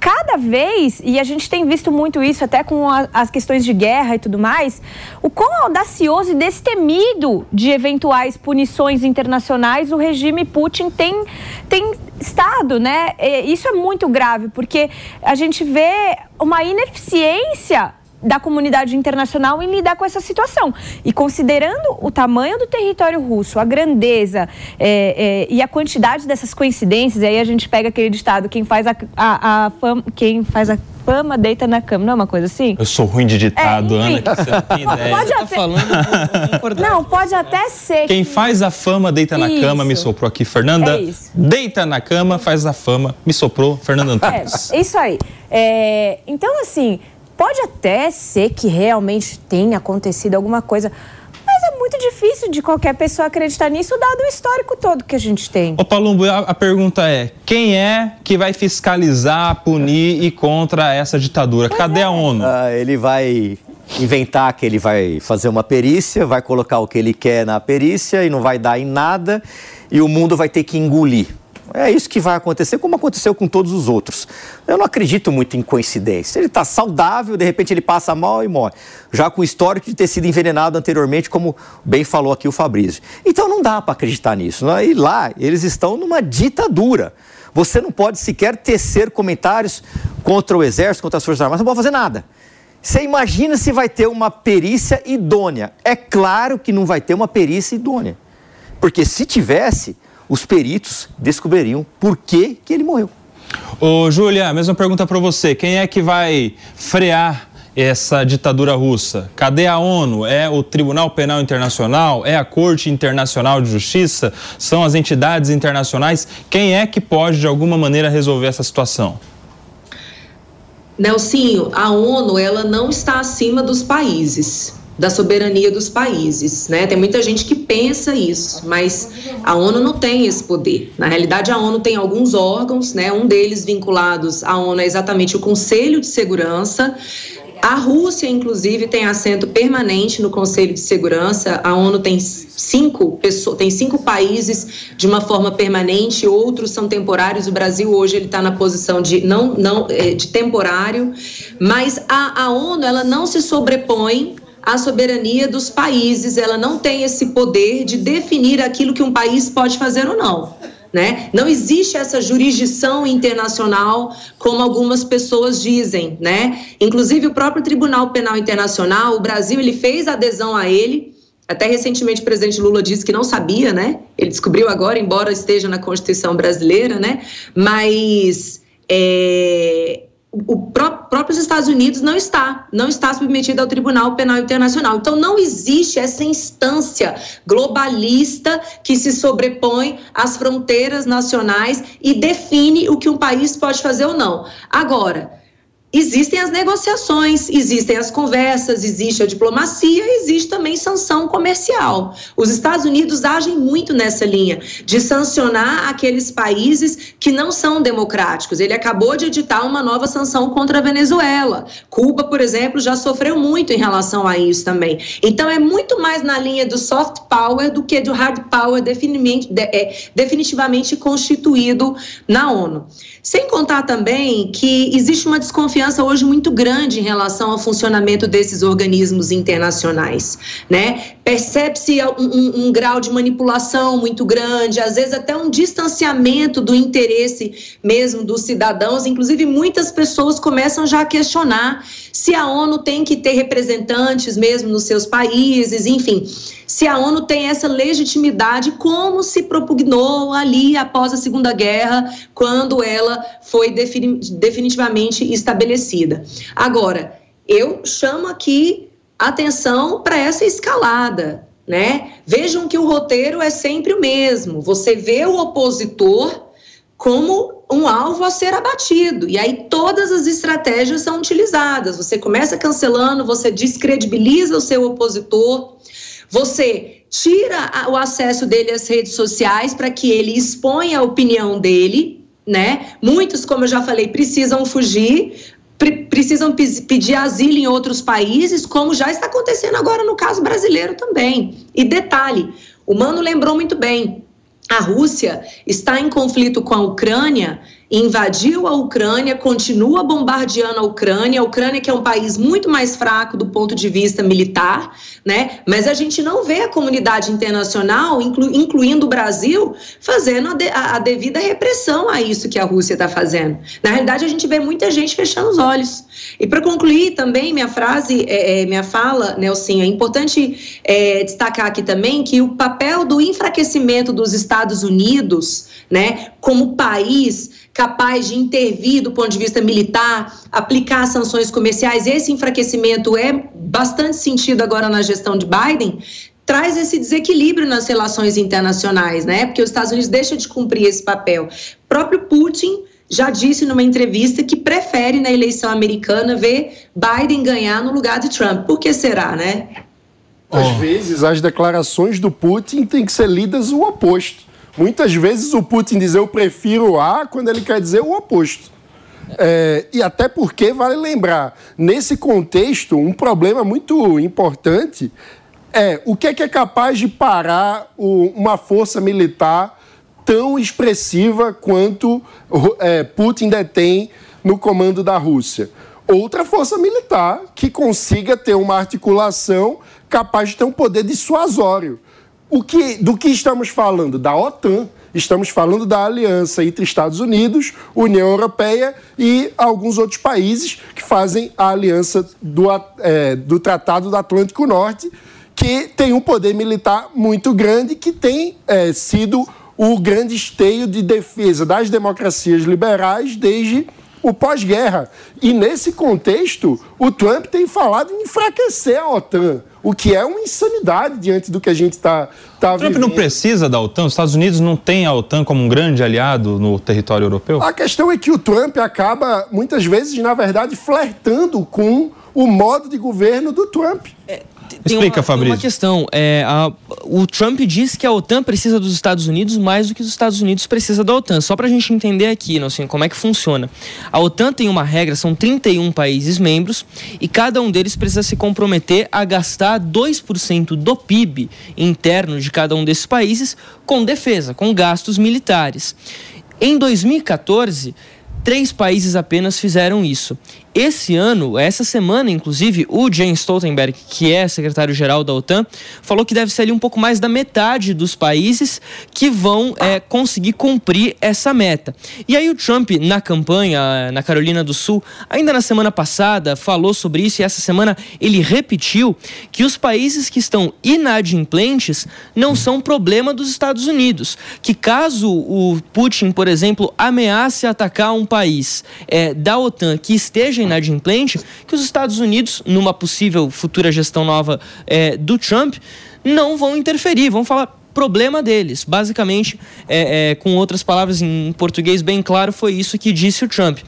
cada vez, e a gente tem visto muito isso até com a, as questões de guerra e tudo mais, o quão audacioso e destemido de eventuais punições internacionais o regime Putin tem, tem estado, né? E isso é muito grave, porque a gente vê uma ineficiência da comunidade internacional em lidar com essa situação. E considerando o tamanho do território russo, a grandeza é, é, e a quantidade dessas coincidências, aí a gente pega aquele ditado, quem faz a, a, a fama, quem faz a fama deita na cama, não é uma coisa assim? Eu sou ruim de ditado, é, Ana, que você não tem ideia. Pode tá até... falando, não, pode até ser. Quem que... faz a fama deita na cama, me soprou aqui, Fernanda. É deita na cama, faz a fama, me soprou, Fernanda Antunes. É, isso aí. É, então, assim, Pode até ser que realmente tenha acontecido alguma coisa, mas é muito difícil de qualquer pessoa acreditar nisso, dado o histórico todo que a gente tem. Ô Palumbo, a, a pergunta é: quem é que vai fiscalizar, punir e contra essa ditadura? Pois Cadê é. a ONU? Ah, ele vai inventar que ele vai fazer uma perícia, vai colocar o que ele quer na perícia e não vai dar em nada, e o mundo vai ter que engolir. É isso que vai acontecer, como aconteceu com todos os outros. Eu não acredito muito em coincidência. Ele está saudável, de repente ele passa mal e morre. Já com histórico de ter sido envenenado anteriormente, como bem falou aqui o Fabrício. Então não dá para acreditar nisso. Né? E lá eles estão numa ditadura. Você não pode sequer tecer comentários contra o Exército, contra as Forças Armadas, não pode fazer nada. Você imagina se vai ter uma perícia idônea. É claro que não vai ter uma perícia idônea. Porque se tivesse, os peritos descobririam por que, que ele morreu. Ô, Júlia, mesma pergunta para você. Quem é que vai frear essa ditadura russa? Cadê a ONU? É o Tribunal Penal Internacional? É a Corte Internacional de Justiça? São as entidades internacionais? Quem é que pode, de alguma maneira, resolver essa situação? Nelsinho, a ONU ela não está acima dos países da soberania dos países, né? Tem muita gente que pensa isso, mas a ONU não tem esse poder. Na realidade, a ONU tem alguns órgãos, né? Um deles vinculados à ONU é exatamente o Conselho de Segurança. A Rússia, inclusive, tem assento permanente no Conselho de Segurança. A ONU tem cinco pessoas, tem cinco países de uma forma permanente, outros são temporários. O Brasil hoje ele está na posição de não, não é, de temporário, mas a, a ONU ela não se sobrepõe a soberania dos países, ela não tem esse poder de definir aquilo que um país pode fazer ou não. Né? Não existe essa jurisdição internacional como algumas pessoas dizem, né? Inclusive o próprio Tribunal Penal Internacional, o Brasil ele fez adesão a ele. Até recentemente o presidente Lula disse que não sabia, né? Ele descobriu agora, embora esteja na Constituição brasileira, né? Mas é, o próprio Estados Unidos não está, não está submetido ao Tribunal Penal Internacional. Então não existe essa instância globalista que se sobrepõe às fronteiras nacionais e define o que um país pode fazer ou não. Agora, Existem as negociações, existem as conversas, existe a diplomacia, existe também sanção comercial. Os Estados Unidos agem muito nessa linha de sancionar aqueles países que não são democráticos. Ele acabou de editar uma nova sanção contra a Venezuela. Cuba, por exemplo, já sofreu muito em relação a isso também. Então é muito mais na linha do soft power do que do hard power definitivamente, é, definitivamente constituído na ONU. Sem contar também que existe uma desconfiança hoje muito grande em relação ao funcionamento desses organismos internacionais, né? Percebe-se um, um, um, grau de manipulação muito grande, às vezes até um distanciamento do interesse mesmo dos cidadãos. Inclusive, muitas pessoas começam já a questionar se a ONU tem que ter representantes mesmo nos seus países, enfim se a ONU tem essa legitimidade, como se propugnou ali após a Segunda Guerra, quando ela foi definitivamente estabelecida. Agora, eu chamo aqui atenção para essa escalada, né? Vejam que o roteiro é sempre o mesmo. Você vê o opositor como um alvo a ser abatido. E aí todas as estratégias são utilizadas. Você começa cancelando, você descredibiliza o seu opositor, você tira o acesso dele às redes sociais para que ele exponha a opinião dele, né? Muitos, como eu já falei, precisam fugir, pre precisam pedir asilo em outros países, como já está acontecendo agora no caso brasileiro também. E detalhe, o Mano lembrou muito bem, a Rússia está em conflito com a Ucrânia invadiu a Ucrânia, continua bombardeando a Ucrânia, a Ucrânia que é um país muito mais fraco do ponto de vista militar, né? Mas a gente não vê a comunidade internacional, inclu, incluindo o Brasil, fazendo a, de, a, devida repressão a isso que a Rússia está fazendo. Na realidade, a gente vê muita gente fechando os olhos. E para concluir também minha frase, é, é, minha fala, Nelson, é importante é, destacar aqui também que o papel do enfraquecimento dos Estados Unidos, né, como país capaz de intervir do ponto de vista militar, aplicar sanções comerciais, esse enfraquecimento é bastante sentido agora na gestão de Biden, traz esse desequilíbrio nas relações internacionais, né? Porque os Estados Unidos deixam de cumprir esse papel. O próprio Putin já disse numa entrevista que prefere na eleição americana ver Biden ganhar no lugar de Trump. Por que será, né? Às oh. vezes as declarações do Putin têm que ser lidas o oposto. Muitas vezes o Putin diz eu prefiro A quando ele quer dizer o oposto. É, e até porque, vale lembrar, nesse contexto, um problema muito importante é o que é, que é capaz de parar o, uma força militar tão expressiva quanto é, Putin detém no comando da Rússia. Outra força militar que consiga ter uma articulação capaz de ter um poder dissuasório. O que, do que estamos falando? Da OTAN. Estamos falando da aliança entre Estados Unidos, União Europeia e alguns outros países que fazem a aliança do, é, do Tratado do Atlântico Norte, que tem um poder militar muito grande, que tem é, sido o grande esteio de defesa das democracias liberais desde o pós-guerra. E nesse contexto, o Trump tem falado em enfraquecer a OTAN, o que é uma insanidade diante do que a gente está tá O Trump não precisa da OTAN? Os Estados Unidos não têm a OTAN como um grande aliado no território europeu? A questão é que o Trump acaba, muitas vezes, na verdade, flertando com o modo de governo do Trump. É, Explica, uma, Fabrício. uma questão. É, a, o Trump diz que a OTAN precisa dos Estados Unidos mais do que os Estados Unidos precisa da OTAN. Só para a gente entender aqui, assim, como é que funciona. A OTAN tem uma regra, são 31 países membros e cada um deles precisa se comprometer a gastar 2% do PIB interno de cada um desses países com defesa, com gastos militares. Em 2014, três países apenas fizeram isso. Esse ano, essa semana, inclusive, o Jens Stoltenberg, que é secretário-geral da OTAN, falou que deve ser ali um pouco mais da metade dos países que vão é, conseguir cumprir essa meta. E aí o Trump, na campanha na Carolina do Sul, ainda na semana passada, falou sobre isso e essa semana ele repetiu que os países que estão inadimplentes não são problema dos Estados Unidos. Que caso o Putin, por exemplo, ameace atacar um país é, da OTAN que esteja inadimplente, que os Estados Unidos, numa possível futura gestão nova é, do Trump, não vão interferir, vão falar problema deles. Basicamente, é, é, com outras palavras em português bem claro, foi isso que disse o Trump.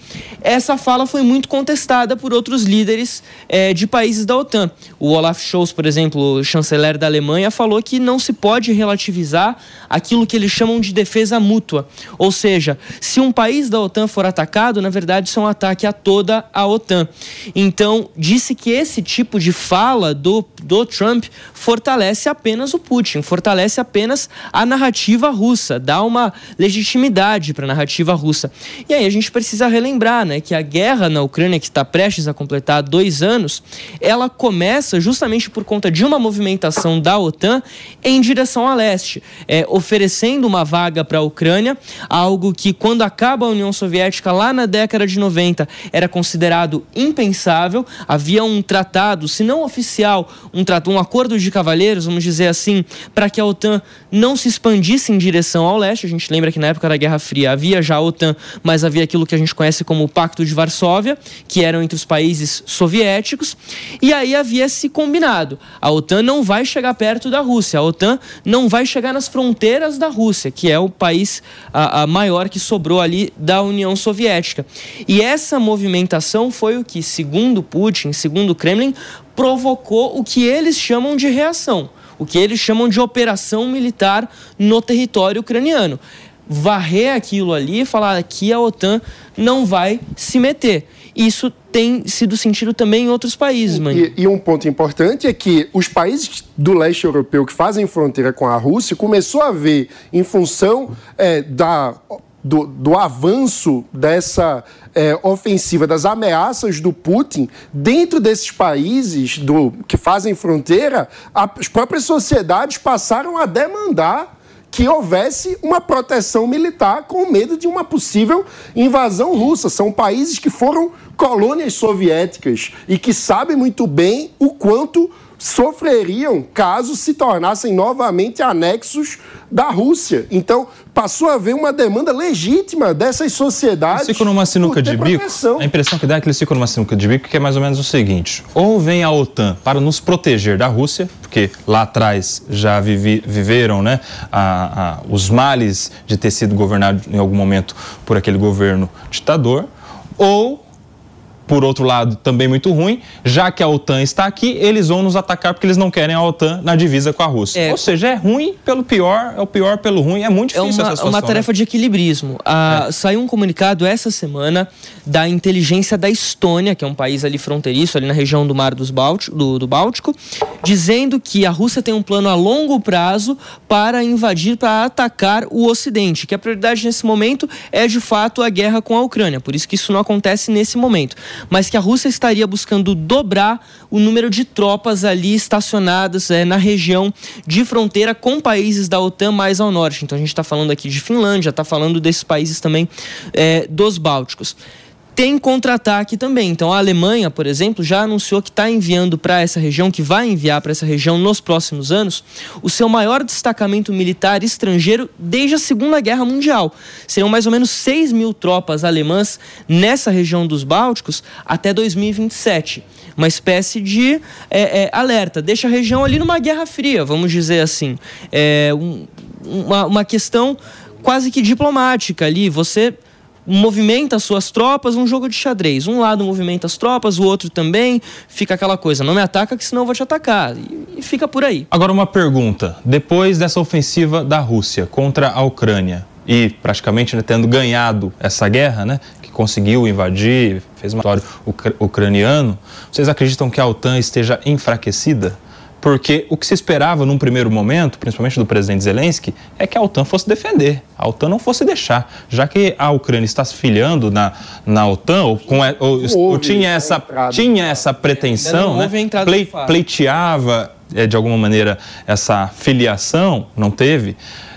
Essa fala foi muito contestada por outros líderes é, de países da OTAN. O Olaf Scholz, por exemplo, chanceler da Alemanha, falou que não se pode relativizar aquilo que eles chamam de defesa mútua. Ou seja, se um país da OTAN for atacado, na verdade, isso é um ataque a toda a OTAN. Então, disse que esse tipo de fala do, do Trump fortalece apenas o Putin, fortalece apenas a narrativa russa, dá uma legitimidade para a narrativa russa. E aí a gente precisa relembrar né, que a guerra na Ucrânia, que está prestes a completar dois anos, ela começa justamente por conta de uma movimentação da OTAN em direção a leste, é, oferecendo uma vaga para a Ucrânia, algo que quando acaba a União Soviética, lá na década de 90, era considerado impensável. Havia um tratado, se não oficial, um, tratado, um acordo de cavalheiros, vamos dizer assim, para que a OTAN não se expandisse em direção ao leste. A gente lembra que na época da Guerra Fria havia já a OTAN, mas havia aquilo que a gente conhece como o Pacto de Varsóvia, que eram entre os países soviéticos. E aí havia se combinado: a OTAN não vai chegar perto da Rússia, a OTAN não vai chegar nas fronteiras da Rússia, que é o país a, a maior que sobrou ali da União Soviética. E essa movimentação foi o que, segundo Putin, segundo o Kremlin, provocou o que eles chamam de reação o que eles chamam de operação militar no território ucraniano. Varrer aquilo ali e falar que a OTAN não vai se meter. Isso tem sido sentido também em outros países, mano. E, e, um ponto importante é que os países do leste europeu que fazem fronteira com a Rússia começou a ver, em função é, da do, do avanço dessa é, ofensiva, das ameaças do Putin, dentro desses países do, que fazem fronteira, as próprias sociedades passaram a demandar que houvesse uma proteção militar com medo de uma possível invasão russa. São países que foram colônias soviéticas e que sabem muito bem o quanto sofreriam caso se tornassem novamente anexos da Rússia. Então, passou a haver uma demanda legítima dessas sociedades. Eles ficam numa sinuca de bico. A impressão que dá é que eles ficam numa sinuca de bico, que é mais ou menos o seguinte: ou vem a OTAN para nos proteger da Rússia, porque lá atrás já vivi, viveram né, a, a, os males de ter sido governado em algum momento por aquele governo ditador, ou por outro lado, também muito ruim, já que a OTAN está aqui, eles vão nos atacar porque eles não querem a OTAN na divisa com a Rússia. É, Ou seja, é ruim pelo pior, é o pior pelo ruim, é muito é difícil é uma, essa situação. uma tarefa né? de equilibrismo. Ah, é. Saiu um comunicado essa semana da inteligência da Estônia, que é um país ali fronteiriço, ali na região do Mar dos Báltico, do, do Báltico, dizendo que a Rússia tem um plano a longo prazo para invadir, para atacar o Ocidente, que a prioridade nesse momento é de fato a guerra com a Ucrânia, por isso que isso não acontece nesse momento mas que a Rússia estaria buscando dobrar o número de tropas ali estacionadas é, na região de fronteira com países da OTAN mais ao norte. Então a gente está falando aqui de Finlândia, está falando desses países também é, dos Bálticos tem contra-ataque também. Então a Alemanha, por exemplo, já anunciou que está enviando para essa região, que vai enviar para essa região nos próximos anos, o seu maior destacamento militar estrangeiro desde a Segunda Guerra Mundial. Serão mais ou menos 6 mil tropas alemãs nessa região dos Bálticos até 2027. Uma espécie de é, é, alerta. Deixa a região ali numa guerra fria, vamos dizer assim. É um, uma, uma questão quase que diplomática ali. Você movimenta suas tropas, um jogo de xadrez. Um lado movimenta as tropas, o outro também. Fica aquela coisa, não me ataca que senão eu vou te atacar. E, e fica por aí. Agora uma pergunta. Depois dessa ofensiva da Rússia contra a Ucrânia, e praticamente né, tendo ganhado essa guerra, né, que conseguiu invadir, fez um território ucraniano, vocês acreditam que a OTAN esteja enfraquecida? Porque o que se esperava num primeiro momento, principalmente do presidente Zelensky, é que a OTAN fosse defender, a OTAN não fosse deixar. Já que a Ucrânia está se filiando na, na OTAN, ou, com, ou, ou tinha, essa, tinha essa pretensão, né? Ple, pleiteava é, de alguma maneira essa filiação, não teve.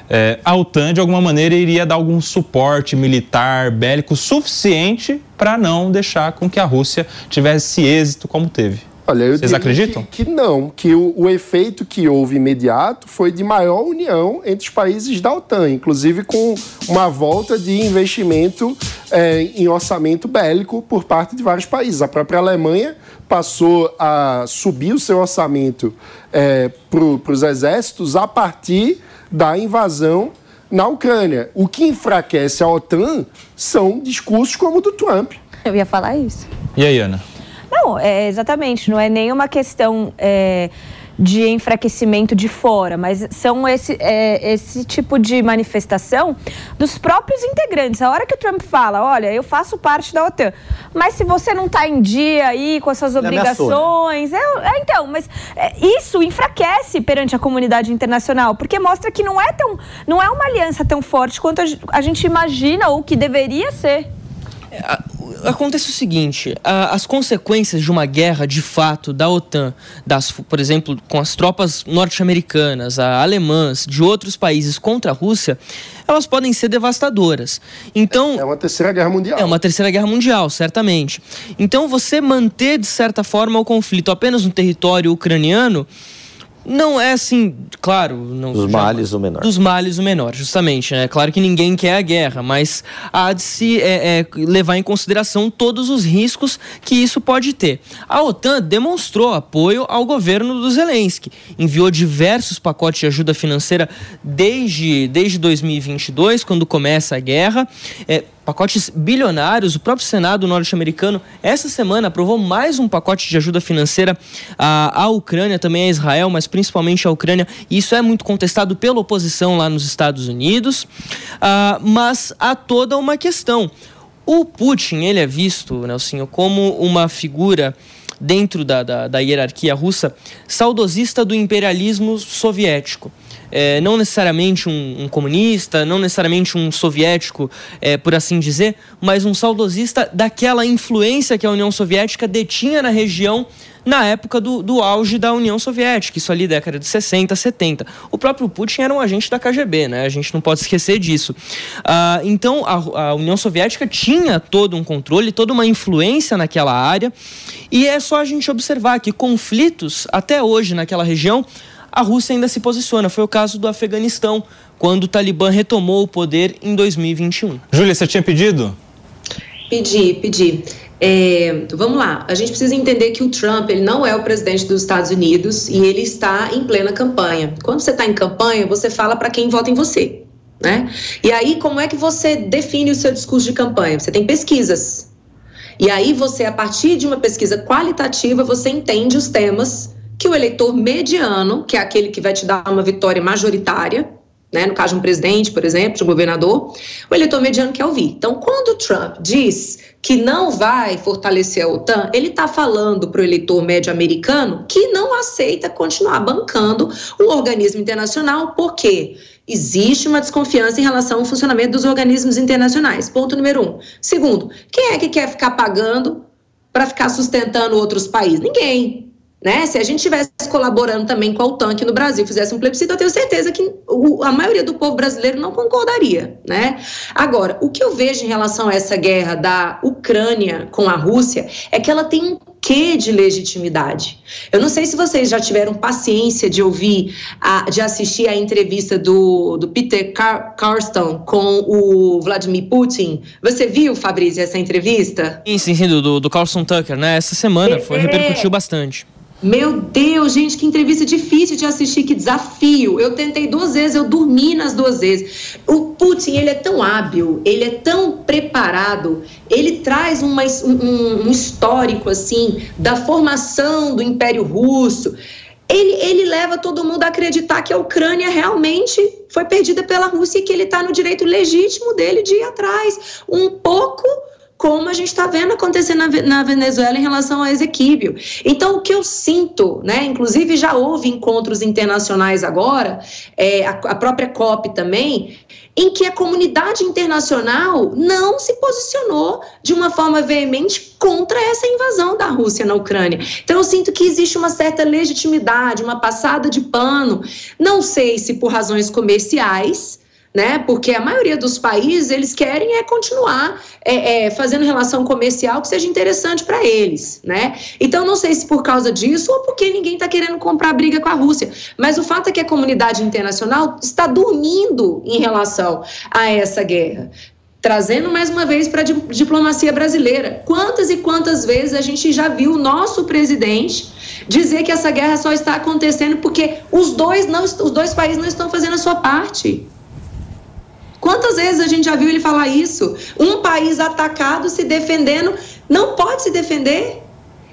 É, a OTAN, de alguma maneira, iria dar algum suporte militar, bélico suficiente para não deixar com que a Rússia tivesse êxito como teve. Olha, eu Vocês acreditam? Que, que, não, que o, o, efeito que houve imediato foi de maior união entre os países da OTAN, inclusive com uma volta de investimento é, em orçamento bélico por parte de vários países. A própria Alemanha passou a subir o seu orçamento é, para os exércitos a partir da invasão na Ucrânia. O que enfraquece a OTAN são discursos como o do Trump. Eu ia falar isso. E aí, Ana? Não, é, exatamente. Não é nenhuma questão é, de enfraquecimento de fora, mas são esse, é, esse tipo de manifestação dos próprios integrantes. A hora que o Trump fala, olha, eu faço parte da OTAN, mas se você não está em dia aí com as suas obrigações, né? é, é, então, mas é, isso enfraquece perante a comunidade internacional, porque mostra que não é tão, não é uma aliança tão forte quanto a, a gente imagina ou que deveria ser. É, acontece o seguinte: a, as consequências de uma guerra de fato da OTAN, das, por exemplo, com as tropas norte-americanas, alemãs, de outros países contra a Rússia, elas podem ser devastadoras. Então é uma terceira guerra mundial. É uma terceira guerra mundial, certamente. Então você manter de certa forma o conflito apenas no território ucraniano não é assim, claro. Não, dos males o menor. Dos males o menor, justamente. É né? claro que ninguém quer a guerra, mas há de se é, é, levar em consideração todos os riscos que isso pode ter. A OTAN demonstrou apoio ao governo do Zelensky, enviou diversos pacotes de ajuda financeira desde, desde 2022, quando começa a guerra. É, pacotes bilionários. O próprio Senado norte-americano, essa semana, aprovou mais um pacote de ajuda financeira à, à Ucrânia, também a Israel, mas principalmente à Ucrânia. E isso é muito contestado pela oposição lá nos Estados Unidos. Uh, mas há toda uma questão. O Putin, ele é visto, Nelsinho, como uma figura dentro da, da, da hierarquia russa saudosista do imperialismo soviético é, não necessariamente um, um, comunista, não necessariamente um soviético, é, por assim dizer, mas um saudosista daquela influência que a União Soviética detinha na região na época do, do auge da União Soviética, isso ali década de 60, 70. O próprio Putin era um agente da KGB, né? A gente não pode esquecer disso. Ah, então, a, a União Soviética tinha todo um controle, toda uma influência naquela área, e é só a gente observar que conflitos, até hoje naquela região, a Rússia ainda se posiciona. Foi o caso do Afeganistão, quando o Talibã retomou o poder em 2021. Júlia, você tinha pedido? Pedi, pedi. É, vamos lá, a gente precisa entender que o Trump ele não é o presidente dos Estados Unidos e ele está em plena campanha. Quando você está em campanha, você fala para quem vota em você. Né? E aí, como é que você define o seu discurso de campanha? Você tem pesquisas. E aí, você, a partir de uma pesquisa qualitativa, você entende os temas que o eleitor mediano, que é aquele que vai te dar uma vitória majoritária, né, no caso de um presidente, por exemplo, de um governador, o eleitor mediano quer ouvir. Então, quando o Trump diz que não vai fortalecer a OTAN, ele está falando para o eleitor médio americano que não aceita continuar bancando o organismo internacional, porque existe uma desconfiança em relação ao funcionamento dos organismos internacionais. Ponto número um. Segundo, quem é que quer ficar pagando para ficar sustentando outros países? Ninguém. Né? Se a gente estivesse colaborando também com a OTAN aqui no Brasil, fizesse um plebiscito, eu tenho certeza que o, a maioria do povo brasileiro não concordaria. Né? Agora, o que eu vejo em relação a essa guerra da Ucrânia, com a Rússia é que ela tem um quê de legitimidade. Eu não sei se vocês já tiveram paciência de ouvir, a, de assistir a entrevista do, do Peter Car Carston com o Vladimir Putin. Você viu, Fabrício, essa entrevista? Sim, sim, sim, do, do Carlson Tucker, né? Essa semana foi, repercutiu bastante. Meu Deus, gente, que entrevista difícil de assistir, que desafio. Eu tentei duas vezes, eu dormi nas duas vezes. O Putin, ele é tão hábil, ele é tão preparado, ele traz uma, um, um histórico, assim, da formação do Império Russo. Ele, ele, leva todo mundo a acreditar que a Ucrânia realmente foi perdida pela Rússia e que ele está no direito legítimo dele de ir atrás. Um pouco como a gente está vendo acontecer na, na, Venezuela em relação ao exequível. Então, o que eu sinto, né, inclusive já houve encontros internacionais agora, é, a, a própria COP também, em que a comunidade internacional não se posicionou de uma forma veemente contra essa invasão da Rússia na Ucrânia. Então, eu sinto que existe uma certa legitimidade, uma passada de pano, não sei se por razões comerciais né? Porque a maioria dos países eles querem é continuar é, é, fazendo relação comercial que seja interessante para eles, né? Então não sei se por causa disso ou porque ninguém está querendo comprar briga com a Rússia, mas o fato é que a comunidade internacional está dormindo em relação a essa guerra. Trazendo mais uma vez para a diplomacia brasileira. Quantas e quantas vezes a gente já viu o nosso presidente dizer que essa guerra só está acontecendo porque os dois, não, os dois países não estão fazendo a sua parte? Quantas vezes a gente já viu ele falar isso? Um país atacado se defendendo não pode se defender.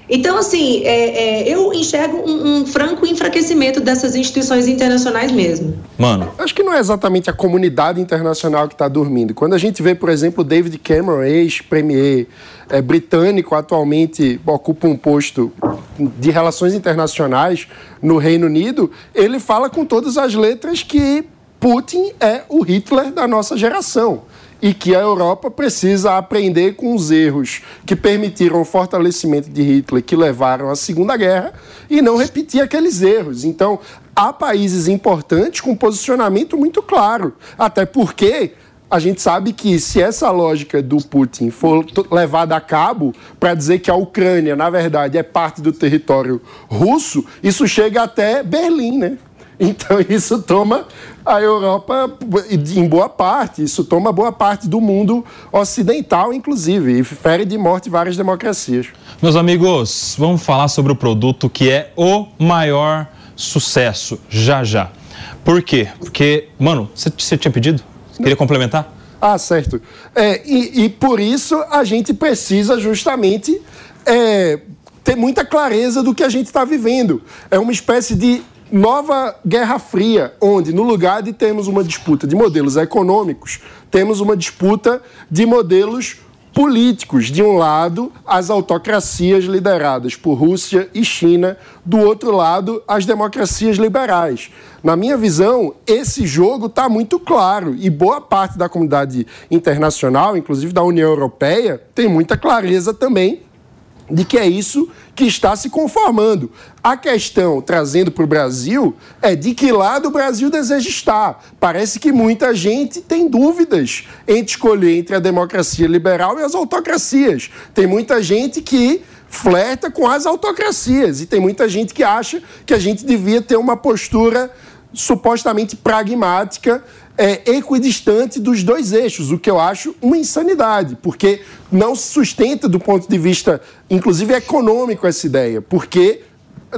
Então, assim, é, é, eu enxergo um, um, franco enfraquecimento dessas instituições internacionais mesmo. Mano. Acho que não é exatamente a comunidade internacional que está dormindo. Quando a gente vê, por exemplo, David Cameron, ex-premier é, britânico, atualmente ocupa um posto de relações internacionais no Reino Unido, ele fala com todas as letras que Putin é o Hitler da nossa geração e que a Europa precisa aprender com os erros que permitiram o fortalecimento de Hitler, que levaram à Segunda Guerra, e não repetir aqueles erros. Então, há países importantes com posicionamento muito claro, até porque a gente sabe que se essa lógica do Putin for levada a cabo para dizer que a Ucrânia, na verdade, é parte do território russo, isso chega até Berlim, né? Então isso toma a Europa em boa parte, isso toma boa parte do mundo ocidental, inclusive, e fere de morte várias democracias. Meus amigos, vamos falar sobre o produto que é o maior sucesso, já já. Por quê? Porque, mano, você tinha pedido? Queria complementar? Ah, certo. É, e, e, por isso a gente precisa justamente é, ter muita clareza do que a gente está vivendo. É uma espécie de nova Guerra Fria, onde no lugar de termos uma disputa de modelos econômicos, temos uma disputa de modelos políticos. De um lado, as autocracias lideradas por Rússia e China, do outro lado, as democracias liberais. Na minha visão, esse jogo está muito claro e boa parte da comunidade internacional, inclusive da União Europeia, tem muita clareza também de que é isso que está se conformando. A questão, trazendo para o Brasil, é de que lado o Brasil deseja estar. Parece que muita gente tem dúvidas entre escolher entre a democracia liberal e as autocracias. Tem muita gente que flerta com as autocracias e tem muita gente que acha que a gente devia ter uma postura supostamente pragmática é, equidistante dos dois eixos, o que eu acho uma insanidade, porque não se sustenta do ponto de vista, inclusive econômico, essa ideia, porque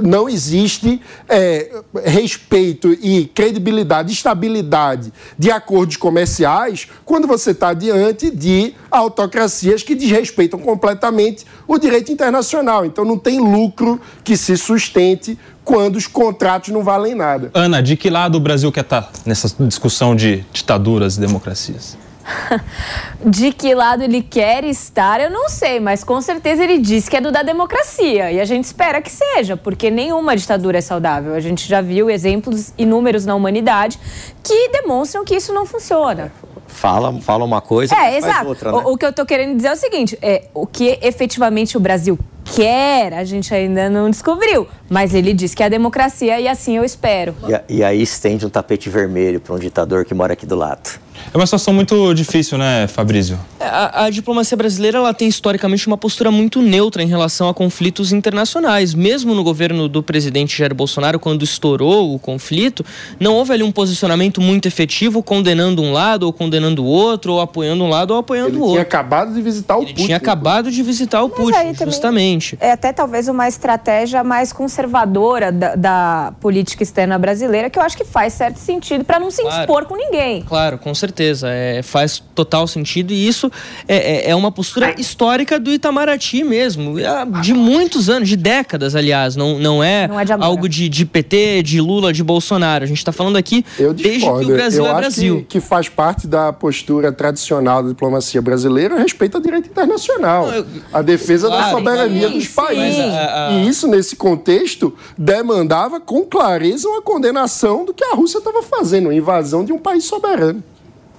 não existe é, respeito e credibilidade, estabilidade de acordos comerciais quando você está diante de autocracias que desrespeitam completamente o direito internacional. Então não tem lucro que se sustente quando os contratos não valem nada. Ana, de que lado o Brasil quer estar tá nessa discussão de ditaduras e democracias? De que lado ele quer estar, eu não sei, mas com certeza ele diz que é do da democracia. E a gente espera que seja, porque nenhuma ditadura é saudável. A gente já viu exemplos inúmeros na humanidade que demonstram que isso não funciona. Fala, fala uma coisa, é, exato. outra, né? o, o, que eu estou querendo dizer é o seguinte: é, o que efetivamente o Brasil quer, a gente ainda não descobriu. Mas ele diz que é a democracia e assim eu espero. E, e aí estende um tapete vermelho para um ditador que mora aqui do lado. É uma situação muito difícil, né, Fabrício? É, a, a, diplomacia brasileira ela tem historicamente uma postura muito neutra em relação a conflitos internacionais. Mesmo no governo do presidente Jair Bolsonaro, quando estourou o conflito, não houve ali um posicionamento muito efetivo condenando um lado ou condenando o outro, ou apoiando um lado ou apoiando Ele o outro. Ele tinha acabado de visitar o Ele Putin. tinha acabado de visitar o Putin, justamente. É até talvez uma estratégia mais conservadora da, da, política externa brasileira, que eu acho que faz certo sentido para não se claro. expor com ninguém. Claro, com certeza. É, faz total sentido e isso é, é, é uma postura histórica do Itamaraty mesmo, é, de muitos anos, de décadas, aliás. Não, não é, não é de algo de, de PT, de Lula, de Bolsonaro. A gente está falando aqui desde que o Brasil eu é Brasil. Que, que, faz parte da postura tradicional da diplomacia brasileira respeito ao direito internacional, a defesa claro, da soberania sim, dos países. A, a... E isso, nesse contexto, demandava com clareza uma condenação do que a Rússia estava fazendo, a invasão de um país soberano.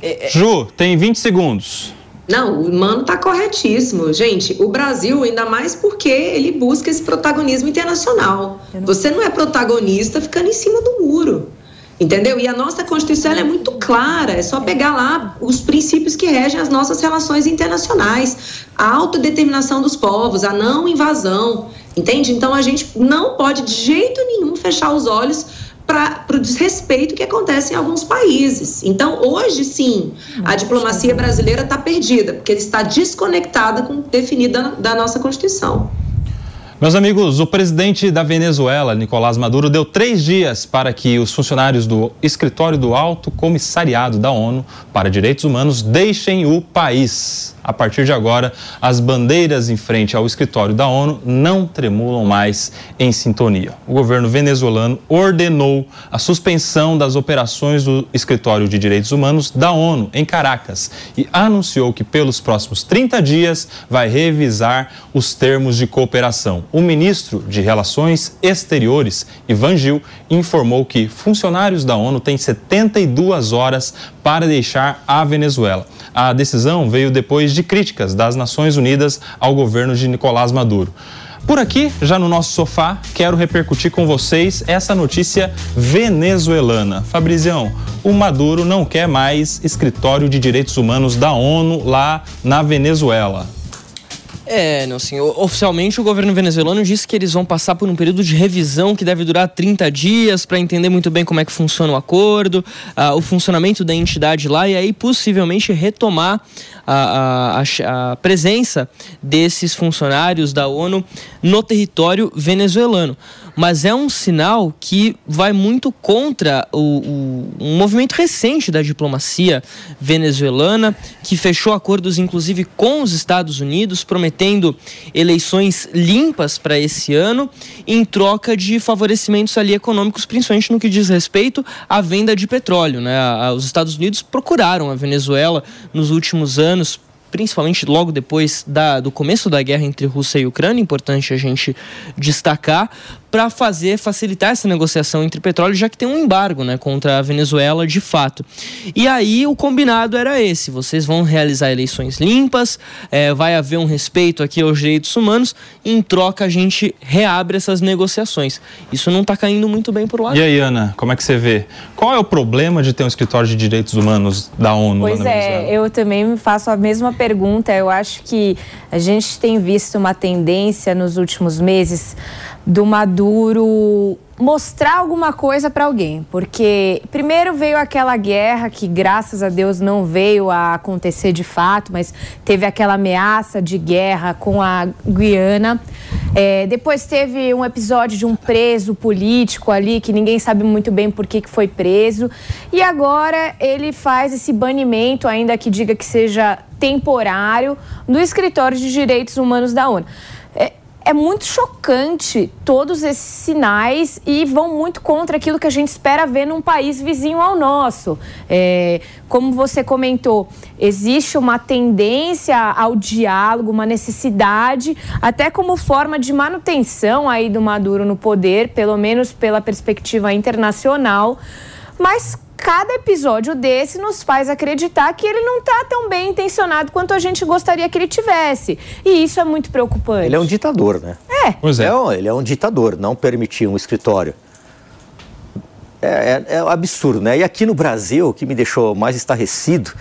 É, é... Ju, tem 20 segundos. Não, o mano tá corretíssimo. Gente, o Brasil, ainda mais porque ele busca esse protagonismo internacional. Você não é protagonista ficando em cima do muro. Entendeu? E a nossa Constituição é muito clara, é só pegar lá os princípios que regem as nossas relações internacionais. A autodeterminação dos povos, a não invasão, entende? Então a gente não pode de jeito nenhum fechar os olhos para o desrespeito que acontece em alguns países. Então, hoje sim, a diplomacia brasileira está perdida, porque está desconectada com definida da nossa Constituição. Meus amigos, o presidente da Venezuela, Nicolás Maduro, deu três dias para que os funcionários do escritório do Alto Comissariado da ONU para Direitos Humanos deixem o país. A partir de agora, as bandeiras em frente ao escritório da ONU não tremulam mais em sintonia. O governo venezuelano ordenou a suspensão das operações do escritório de direitos humanos da ONU em Caracas e anunciou que pelos próximos 30 dias vai revisar os termos de cooperação. O ministro de Relações Exteriores, Ivan Gil, informou que funcionários da ONU têm 72 horas para deixar a Venezuela. A decisão veio depois de críticas das Nações Unidas ao governo de Nicolás Maduro. Por aqui, já no nosso sofá, quero repercutir com vocês essa notícia venezuelana. Fabrizião, o Maduro não quer mais escritório de direitos humanos da ONU lá na Venezuela. É, não, assim, oficialmente o governo venezuelano disse que eles vão passar por um período de revisão que deve durar 30 dias para entender muito bem como é que funciona o acordo, uh, o funcionamento da entidade lá e aí possivelmente retomar a, a, a presença desses funcionários da ONU no território venezuelano mas é um sinal que vai muito contra o, o, um movimento recente da diplomacia venezuelana, que fechou acordos inclusive com os Estados Unidos, prometendo eleições limpas para esse ano, em troca de favorecimentos ali econômicos, principalmente no que diz respeito à venda de petróleo. Né? Os Estados Unidos procuraram a Venezuela nos últimos anos principalmente logo depois da, do começo da guerra entre Rússia e Ucrânia, importante a gente destacar, para fazer, facilitar essa negociação entre petróleo, já que tem um embargo né, contra a Venezuela de fato. E aí o combinado era esse: vocês vão realizar eleições limpas, é, vai haver um respeito aqui aos direitos humanos, em troca a gente reabre essas negociações. Isso não está caindo muito bem por lá. E aí, Ana, como é que você vê? Qual é o problema de ter um escritório de direitos humanos da ONU? Pois é, eu também me faço a mesma pergunta. Eu acho que a gente tem visto uma tendência nos últimos meses do Maduro mostrar alguma coisa para alguém, porque primeiro veio aquela guerra que graças a Deus não veio a acontecer de fato, mas teve aquela ameaça de guerra com a Guiana. É, depois teve um episódio de um preso político ali que ninguém sabe muito bem por que, que foi preso. E agora ele faz esse banimento, ainda que diga que seja temporário, do escritório de direitos humanos da ONU. É, muito chocante todos esses sinais e vão muito contra aquilo que a gente espera ver num país vizinho ao nosso. É, como você comentou, existe uma tendência ao diálogo, uma necessidade, até como forma de manutenção aí do Maduro no poder, pelo menos pela perspectiva internacional. Mas cada episódio desse nos faz acreditar que ele não está tão bem intencionado quanto a gente gostaria que ele tivesse. E isso é muito preocupante. Ele é um ditador, né? É. Pois é. é ele é um ditador, não permitir um escritório é, é, é absurdo, né? E aqui no Brasil, o que me deixou mais estarrecido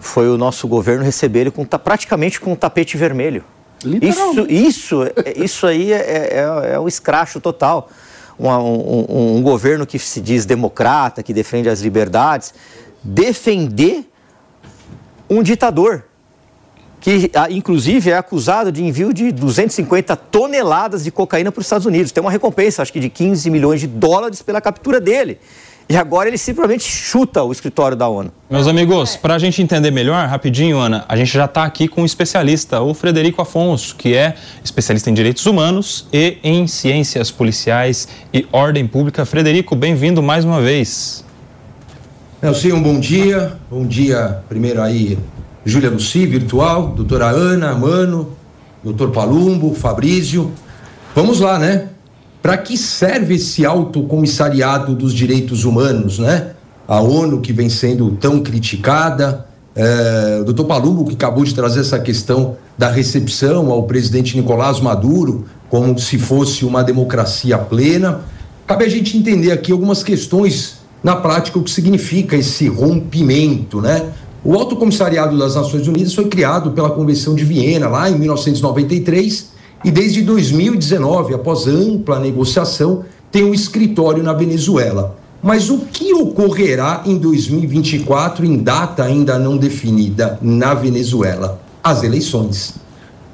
foi o nosso governo receber ele com, praticamente com um tapete vermelho. Isso, isso, é, isso aí é, é, é um escracho total. Um, um, um, governo que se diz democrata, que defende as liberdades, defender um ditador que ah, inclusive é acusado de envio de 250 toneladas de cocaína para os Estados Unidos. Tem uma recompensa, acho que de 15 milhões de dólares pela captura dele. E agora ele simplesmente chuta o escritório da ONU. Meus amigos, para a gente entender melhor, rapidinho, Ana, a gente já está aqui com um especialista, o Frederico Afonso, que é especialista em direitos humanos e em ciências policiais e ordem pública. Frederico, bem-vindo mais uma vez. Nelson, um bom dia. Bom dia, primeiro aí, Júlia Luci, virtual, doutora Ana, Mano, doutor Palumbo, Fabrício. Vamos lá, né? Para que serve esse alto comissariado dos direitos humanos, né? A ONU que vem sendo tão criticada, é, o doutor Palumbo que acabou de trazer essa questão da recepção ao presidente Nicolás Maduro como se fosse uma democracia plena. Cabe a gente entender aqui algumas questões na prática o que significa esse rompimento, né? O Alto Comissariado das Nações Unidas foi criado pela Convenção de Viena, lá em 1993, e desde 2019, após ampla negociação, tem um escritório na Venezuela. Mas o que ocorrerá em 2024, em data ainda não definida, na Venezuela? As eleições.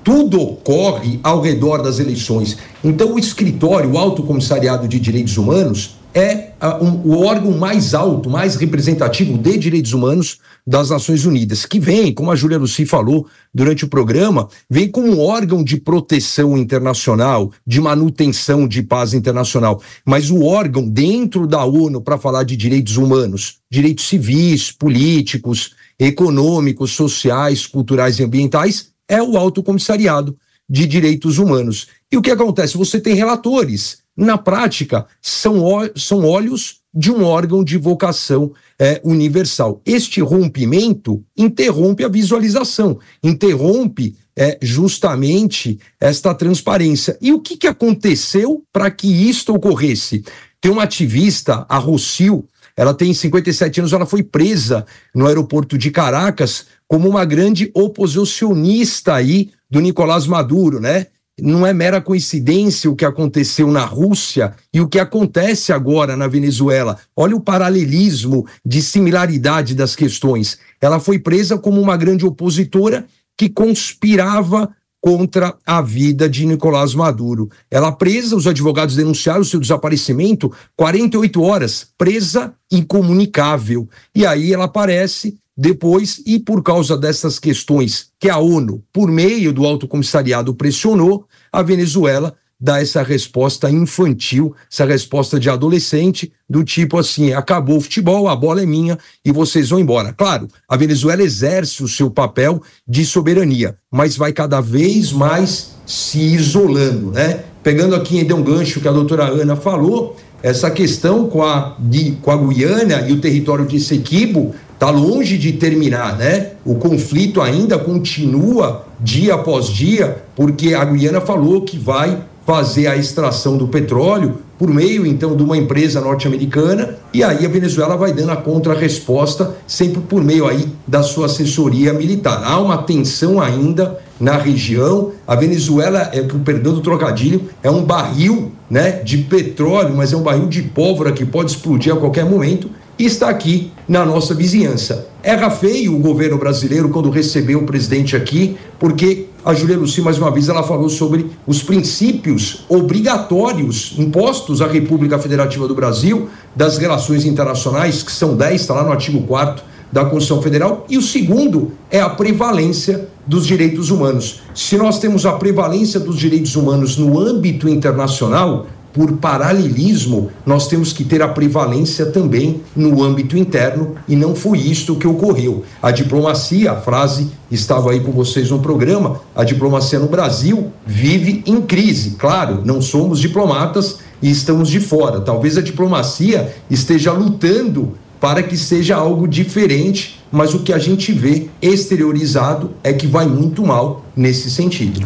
Tudo ocorre ao redor das eleições. Então, o escritório, o Alto Comissariado de Direitos Humanos, é um, o órgão mais alto, mais representativo de direitos humanos das Nações Unidas, que vem, como a Júlia Luci falou durante o programa, vem como um órgão de proteção internacional, de manutenção de paz internacional. Mas o órgão dentro da ONU para falar de direitos humanos, direitos civis, políticos, econômicos, sociais, culturais e ambientais, é o Alto Comissariado de Direitos Humanos. E o que acontece? Você tem relatores na prática, são, são olhos de um órgão de vocação é, universal. Este rompimento interrompe a visualização, interrompe é, justamente esta transparência. E o que, que aconteceu para que isto ocorresse? Tem uma ativista, a Rocio, ela tem 57 anos, ela foi presa no aeroporto de Caracas como uma grande oposicionista aí do Nicolás Maduro, né? Não é mera coincidência o que aconteceu na Rússia e o que acontece agora na Venezuela. Olha o paralelismo de similaridade das questões. Ela foi presa como uma grande opositora que conspirava contra a vida de Nicolás Maduro. Ela presa, os advogados denunciaram seu desaparecimento, 48 horas, presa incomunicável. E aí ela aparece depois, e por causa dessas questões que a ONU, por meio do Alto Comissariado, pressionou, a Venezuela dá essa resposta infantil, essa resposta de adolescente, do tipo assim: acabou o futebol, a bola é minha e vocês vão embora. Claro, a Venezuela exerce o seu papel de soberania, mas vai cada vez mais se isolando, né? Pegando aqui ainda um gancho que a doutora Ana falou, essa questão com a, de, com a Guiana e o território de Sequibo está longe de terminar, né? O conflito ainda continua dia após dia, porque a Guiana falou que vai fazer a extração do petróleo por meio então de uma empresa norte-americana e aí a Venezuela vai dando a contra-resposta sempre por meio aí da sua assessoria militar. Há uma tensão ainda na região. A Venezuela é o perdão do trocadilho, é um barril, né, de petróleo, mas é um barril de pólvora que pode explodir a qualquer momento está aqui na nossa vizinhança. Erra feio o governo brasileiro quando recebeu o presidente aqui, porque a Julia Luci, mais uma vez, ela falou sobre os princípios obrigatórios impostos à República Federativa do Brasil das relações internacionais, que são 10, está lá no artigo 4 da Constituição Federal, e o segundo é a prevalência dos direitos humanos. Se nós temos a prevalência dos direitos humanos no âmbito internacional, por paralelismo, nós temos que ter a prevalência também no âmbito interno, e não foi isto que ocorreu. A diplomacia, a frase estava aí com vocês no programa, a diplomacia no Brasil vive em crise. Claro, não somos diplomatas e estamos de fora. Talvez a diplomacia esteja lutando para que seja algo diferente, mas o que a gente vê exteriorizado é que vai muito mal nesse sentido.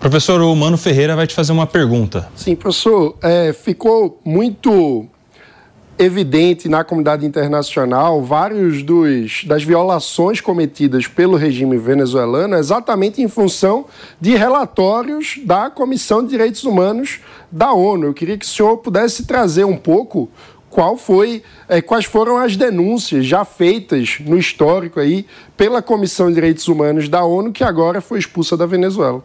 Professor, o Mano Ferreira vai te fazer uma pergunta. Sim, professor, é, ficou muito evidente na comunidade internacional vários dos, das violações cometidas pelo regime venezuelano exatamente em função de relatórios da Comissão de Direitos Humanos da ONU. Eu queria que o senhor pudesse trazer um pouco qual foi, é, quais foram as denúncias já feitas no histórico aí pela Comissão de Direitos Humanos da ONU, que agora foi expulsa da Venezuela.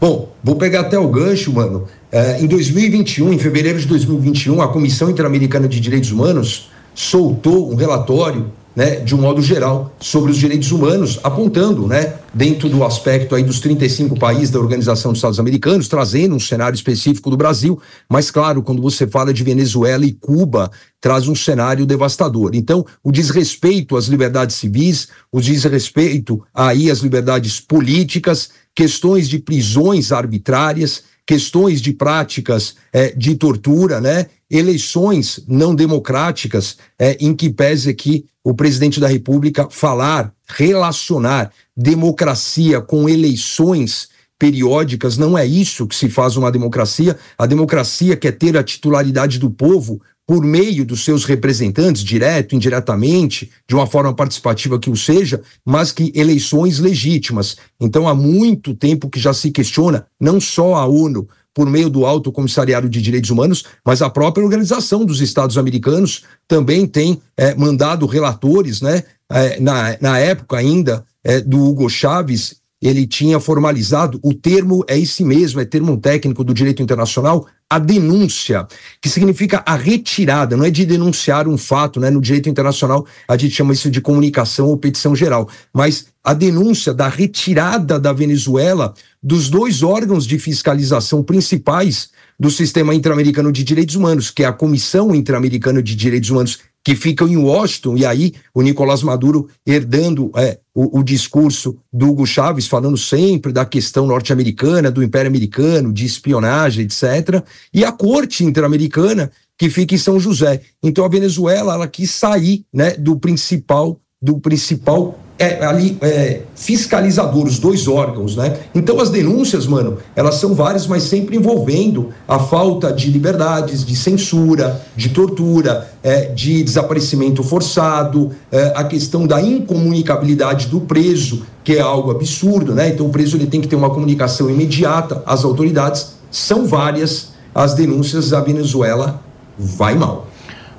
Bom, vou pegar até o gancho, mano. É, em 2021, em fevereiro de 2021, a Comissão Interamericana de Direitos Humanos soltou um relatório né, de um modo geral, sobre os direitos humanos, apontando, né, dentro do aspecto aí dos 35 países da Organização dos Estados Americanos, trazendo um cenário específico do Brasil, mas claro, quando você fala de Venezuela e Cuba, traz um cenário devastador. Então, o desrespeito às liberdades civis, o desrespeito aí às liberdades políticas, questões de prisões arbitrárias, questões de práticas é, de tortura, né? Eleições não democráticas, é, em que pese aqui o presidente da República falar, relacionar democracia com eleições periódicas, não é isso que se faz uma democracia. A democracia quer ter a titularidade do povo por meio dos seus representantes, direto, indiretamente, de uma forma participativa que o seja, mas que eleições legítimas. Então, há muito tempo que já se questiona, não só a ONU, por meio do Alto Comissariado de Direitos Humanos, mas a própria Organização dos Estados Americanos também tem é, mandado relatores, né? É, na, na época ainda é, do Hugo Chávez, ele tinha formalizado, o termo é esse mesmo, é termo técnico do direito internacional, a denúncia, que significa a retirada, não é de denunciar um fato, né? No direito internacional a gente chama isso de comunicação ou petição geral, mas a denúncia da retirada da Venezuela dos dois órgãos de fiscalização principais do sistema interamericano de direitos humanos, que é a Comissão Interamericana de Direitos Humanos que ficam em Washington, e aí o Nicolás Maduro herdando é, o, o, discurso do Hugo Chávez, falando sempre da questão norte-americana, do Império Americano, de espionagem, etc., e a Corte Interamericana, que fica em São José. Então a Venezuela ela quis sair né, do principal do principal é, ali é, fiscalizador, os dois órgãos, né? Então as denúncias, mano, elas são várias, mas sempre envolvendo a falta de liberdades, de censura, de tortura, é, de desaparecimento forçado, é, a questão da incomunicabilidade do preso, que é algo absurdo, né? Então o preso ele tem que ter uma comunicação imediata às autoridades. São várias as denúncias da Venezuela vai mal.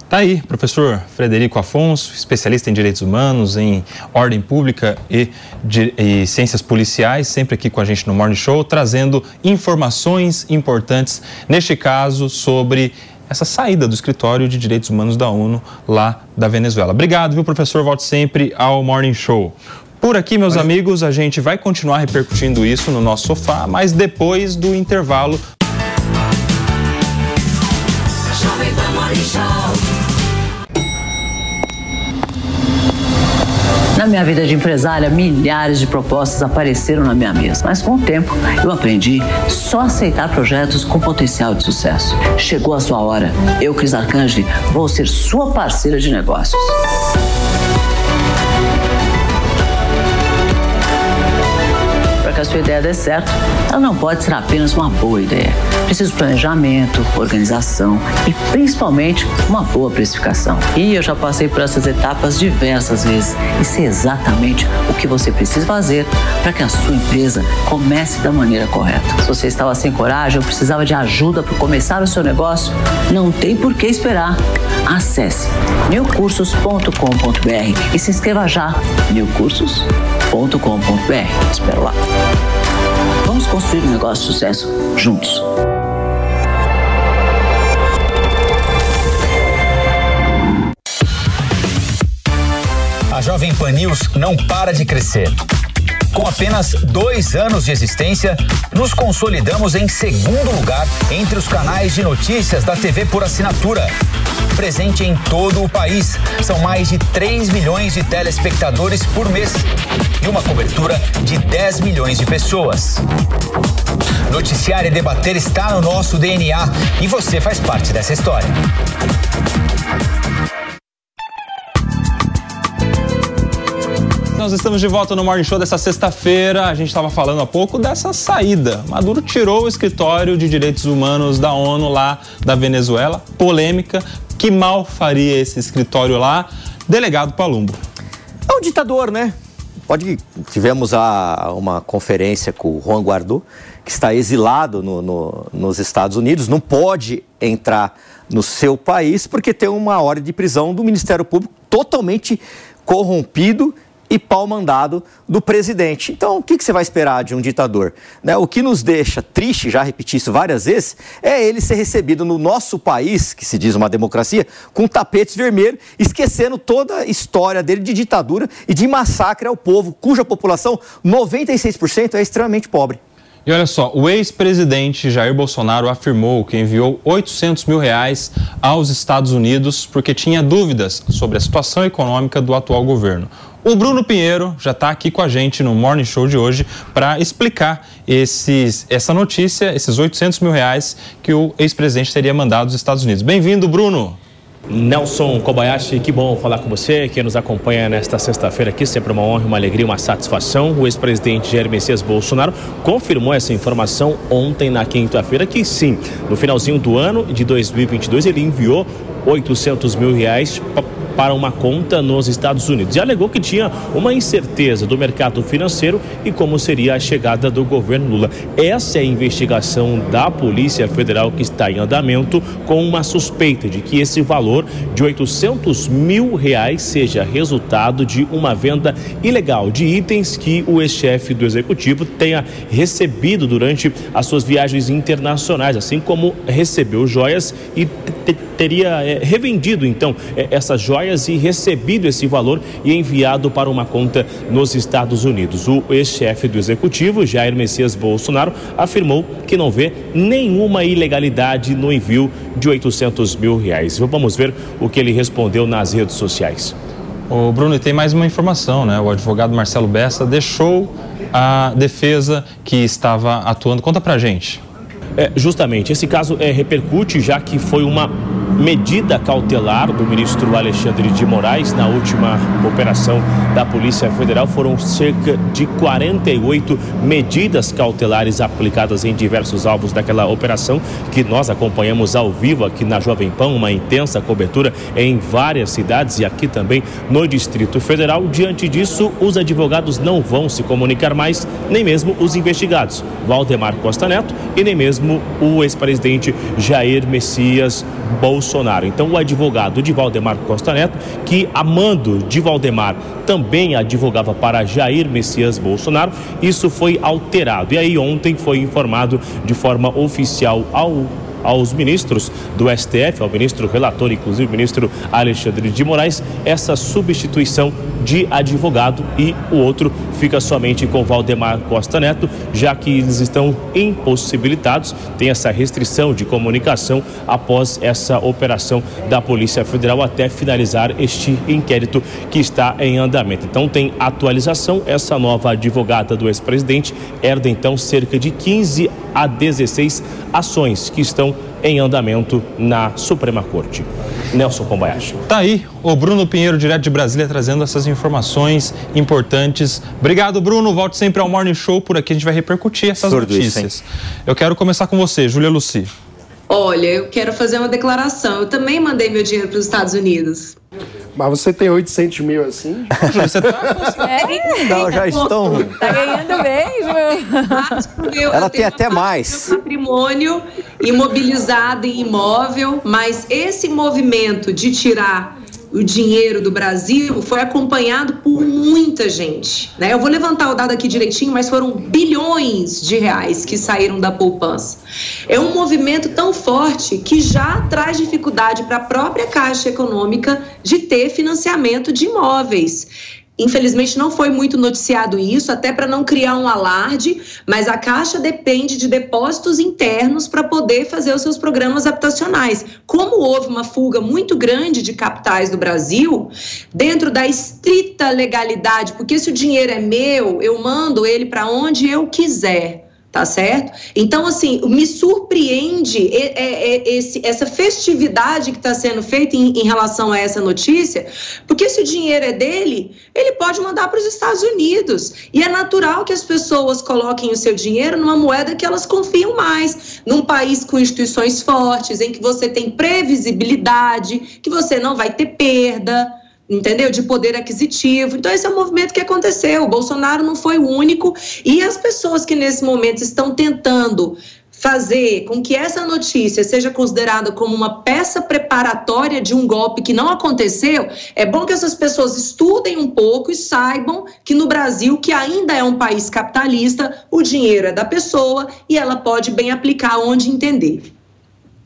Tá aí, professor Frederico Afonso, especialista em direitos humanos, em ordem pública e, de, e, ciências policiais, sempre aqui com a gente no Morning Show, trazendo informações importantes, neste caso, sobre essa saída do escritório de direitos humanos da ONU lá da Venezuela. Obrigado, viu, professor? Volte sempre ao Morning Show. Por aqui, meus amigos, a gente vai continuar repercutindo isso no nosso sofá, mas depois do intervalo. Na minha vida de empresária, milhares de propostas apareceram na minha mesa, mas com o tempo eu aprendi só aceitar projetos com potencial de sucesso. Chegou a sua hora. Eu, Cris Arcanjo, vou ser sua parceira de negócios. Que a sua ideia dê certo, ela não pode ser apenas uma boa ideia. Precisa de planejamento, organização e principalmente uma boa precificação. E eu já passei por essas etapas diversas vezes e sei exatamente o que você precisa fazer para que a sua empresa comece da maneira correta. Se você estava sem coragem ou precisava de ajuda para começar o seu negócio, não tem por que esperar. Acesse newcursos.com.br e se inscreva já. newcursos.com.br. Espero lá. Vamos construir um negócio de sucesso juntos. A Jovem Pan News não para de crescer. Com apenas dois anos de existência, nos consolidamos em segundo lugar entre os canais de notícias da TV por assinatura. Presente em todo o país, são mais de 3 milhões de telespectadores por mês e uma cobertura de 10 milhões de pessoas. Noticiar e debater está no nosso DNA e você faz parte dessa história. Nós estamos de volta no Morning Show dessa sexta-feira. A gente estava falando há pouco dessa saída. Maduro tirou o escritório de direitos humanos da ONU lá da Venezuela. Polêmica Que mal faria esse escritório lá? Delegado Palumbo. É um ditador, né? Pode, tivemos a, uma conferência com o Juan Guaidó, que está exilado no, no, nos Estados Unidos, não pode entrar no seu país porque tem uma ordem de prisão do Ministério Público totalmente corrompido e pau mandado do presidente. Então, o que, que você vai esperar de um ditador? Né? O que nos deixa triste, já repeti isso várias vezes, é ele ser recebido no nosso país, que se diz uma democracia, com tapetes vermelhos, esquecendo toda a história dele de ditadura e de massacre ao povo, cuja população, 96%, é extremamente pobre. E olha só, o ex-presidente Jair Bolsonaro afirmou que enviou 800 mil reais aos Estados Unidos porque tinha dúvidas sobre a situação econômica do atual governo. O Bruno Pinheiro já está aqui com a gente no Morning Show de hoje para explicar esses, essa notícia, esses 800 mil reais que o ex-presidente teria mandado aos Estados Unidos. Bem-vindo, Bruno. Nelson Kobayashi, que bom falar com você, que nos acompanha nesta sexta-feira aqui, sempre uma honra, uma alegria, uma satisfação. O ex-presidente Jair Messias Bolsonaro confirmou essa informação ontem, na quinta-feira, que sim, no finalzinho do ano de 2022, ele enviou 800 mil reais para uma conta nos Estados Unidos e alegou que tinha uma incerteza do mercado financeiro e como seria a chegada do governo Lula. Essa é a investigação da Polícia Federal que está em andamento com uma suspeita de que esse valor de 800 mil reais seja resultado de uma venda ilegal de itens que o ex-chefe do executivo tenha recebido durante as suas viagens internacionais, assim como recebeu joias e teria é, revendido então é, essas joias e recebido esse valor e enviado para uma conta nos Estados Unidos. O ex-chefe do executivo, Jair Messias Bolsonaro, afirmou que não vê nenhuma ilegalidade no envio de 800 mil reais. Vamos ver o que ele respondeu nas redes sociais. O Bruno, e tem mais uma informação, né? O advogado Marcelo Bessa deixou a defesa que estava atuando. Conta pra gente. É, justamente, esse caso é, repercute já que foi uma medida cautelar do ministro Alexandre de Moraes na última operação da Polícia Federal. Foram cerca de 48 medidas cautelares aplicadas em diversos alvos daquela operação que nós acompanhamos ao vivo aqui na Jovem Pan, uma intensa cobertura em várias cidades e aqui também no Distrito Federal. Diante disso, os advogados não vão se comunicar mais, nem mesmo os investigados, Valdemar Costa Neto e nem mesmo o ex-presidente Jair Messias Bolsonaro. Bolsonaro. Então, o advogado de Valdemar Costa Neto, que a mando de Valdemar também advogava para Jair Messias Bolsonaro, isso foi alterado. E aí, ontem foi informado de forma oficial ao aos ministros do STF, ao ministro relator, inclusive o ministro Alexandre de Moraes, essa substituição de advogado e o outro fica somente com Valdemar Costa Neto, já que eles estão impossibilitados, tem essa restrição de comunicação após essa operação da Polícia Federal até finalizar este inquérito que está em andamento. Então tem atualização, essa nova advogada do ex-presidente herda então cerca de 15 a 16 ações que estão em andamento na Suprema Corte. Nelson Combayashi. Tá aí o Bruno Pinheiro, direto de Brasília, trazendo essas informações importantes. Obrigado, Bruno. Volte sempre ao Morning Show. Por aqui a gente vai repercutir essas Surdo notícias. Isso, eu quero começar com você, Júlia Luci. Olha, eu quero fazer uma declaração. Eu também mandei meu dinheiro para os Estados Unidos. Mas você tem 800 mil assim? Você tá é, Não, já estão. Tá ganhando mesmo. Ela tem até mais. Patrimônio imobilizado em imóvel, mas esse movimento de tirar o dinheiro do Brasil foi acompanhado por muita gente. Né? Eu vou levantar o dado aqui direitinho, mas foram bilhões de reais que saíram da poupança. É um movimento tão forte que já traz dificuldade para a própria Caixa Econômica de ter financiamento de imóveis. Infelizmente não foi muito noticiado isso, até para não criar um alarde, mas a Caixa depende de depósitos internos para poder fazer os seus programas habitacionais. Como houve uma fuga muito grande de capitais do Brasil, dentro da estrita legalidade, porque se o dinheiro é meu, eu mando ele para onde eu quiser. Tá certo? Então, assim, me surpreende esse, essa festividade que está sendo feita em, em, relação a essa notícia, porque se o dinheiro é dele, ele pode mandar para os Estados Unidos. E é natural que as pessoas coloquem o seu dinheiro numa moeda que elas confiam mais, num país com instituições fortes, em que você tem previsibilidade, que você não vai ter perda entendeu? De poder aquisitivo. Então, esse é um movimento que aconteceu. O Bolsonaro não foi o único. E as pessoas que nesse momento estão tentando fazer com que essa notícia seja considerada como uma peça preparatória de um golpe que não aconteceu, é bom que essas pessoas estudem um pouco e saibam que no Brasil, que ainda é um país capitalista, o dinheiro é da pessoa e ela pode bem aplicar onde entender.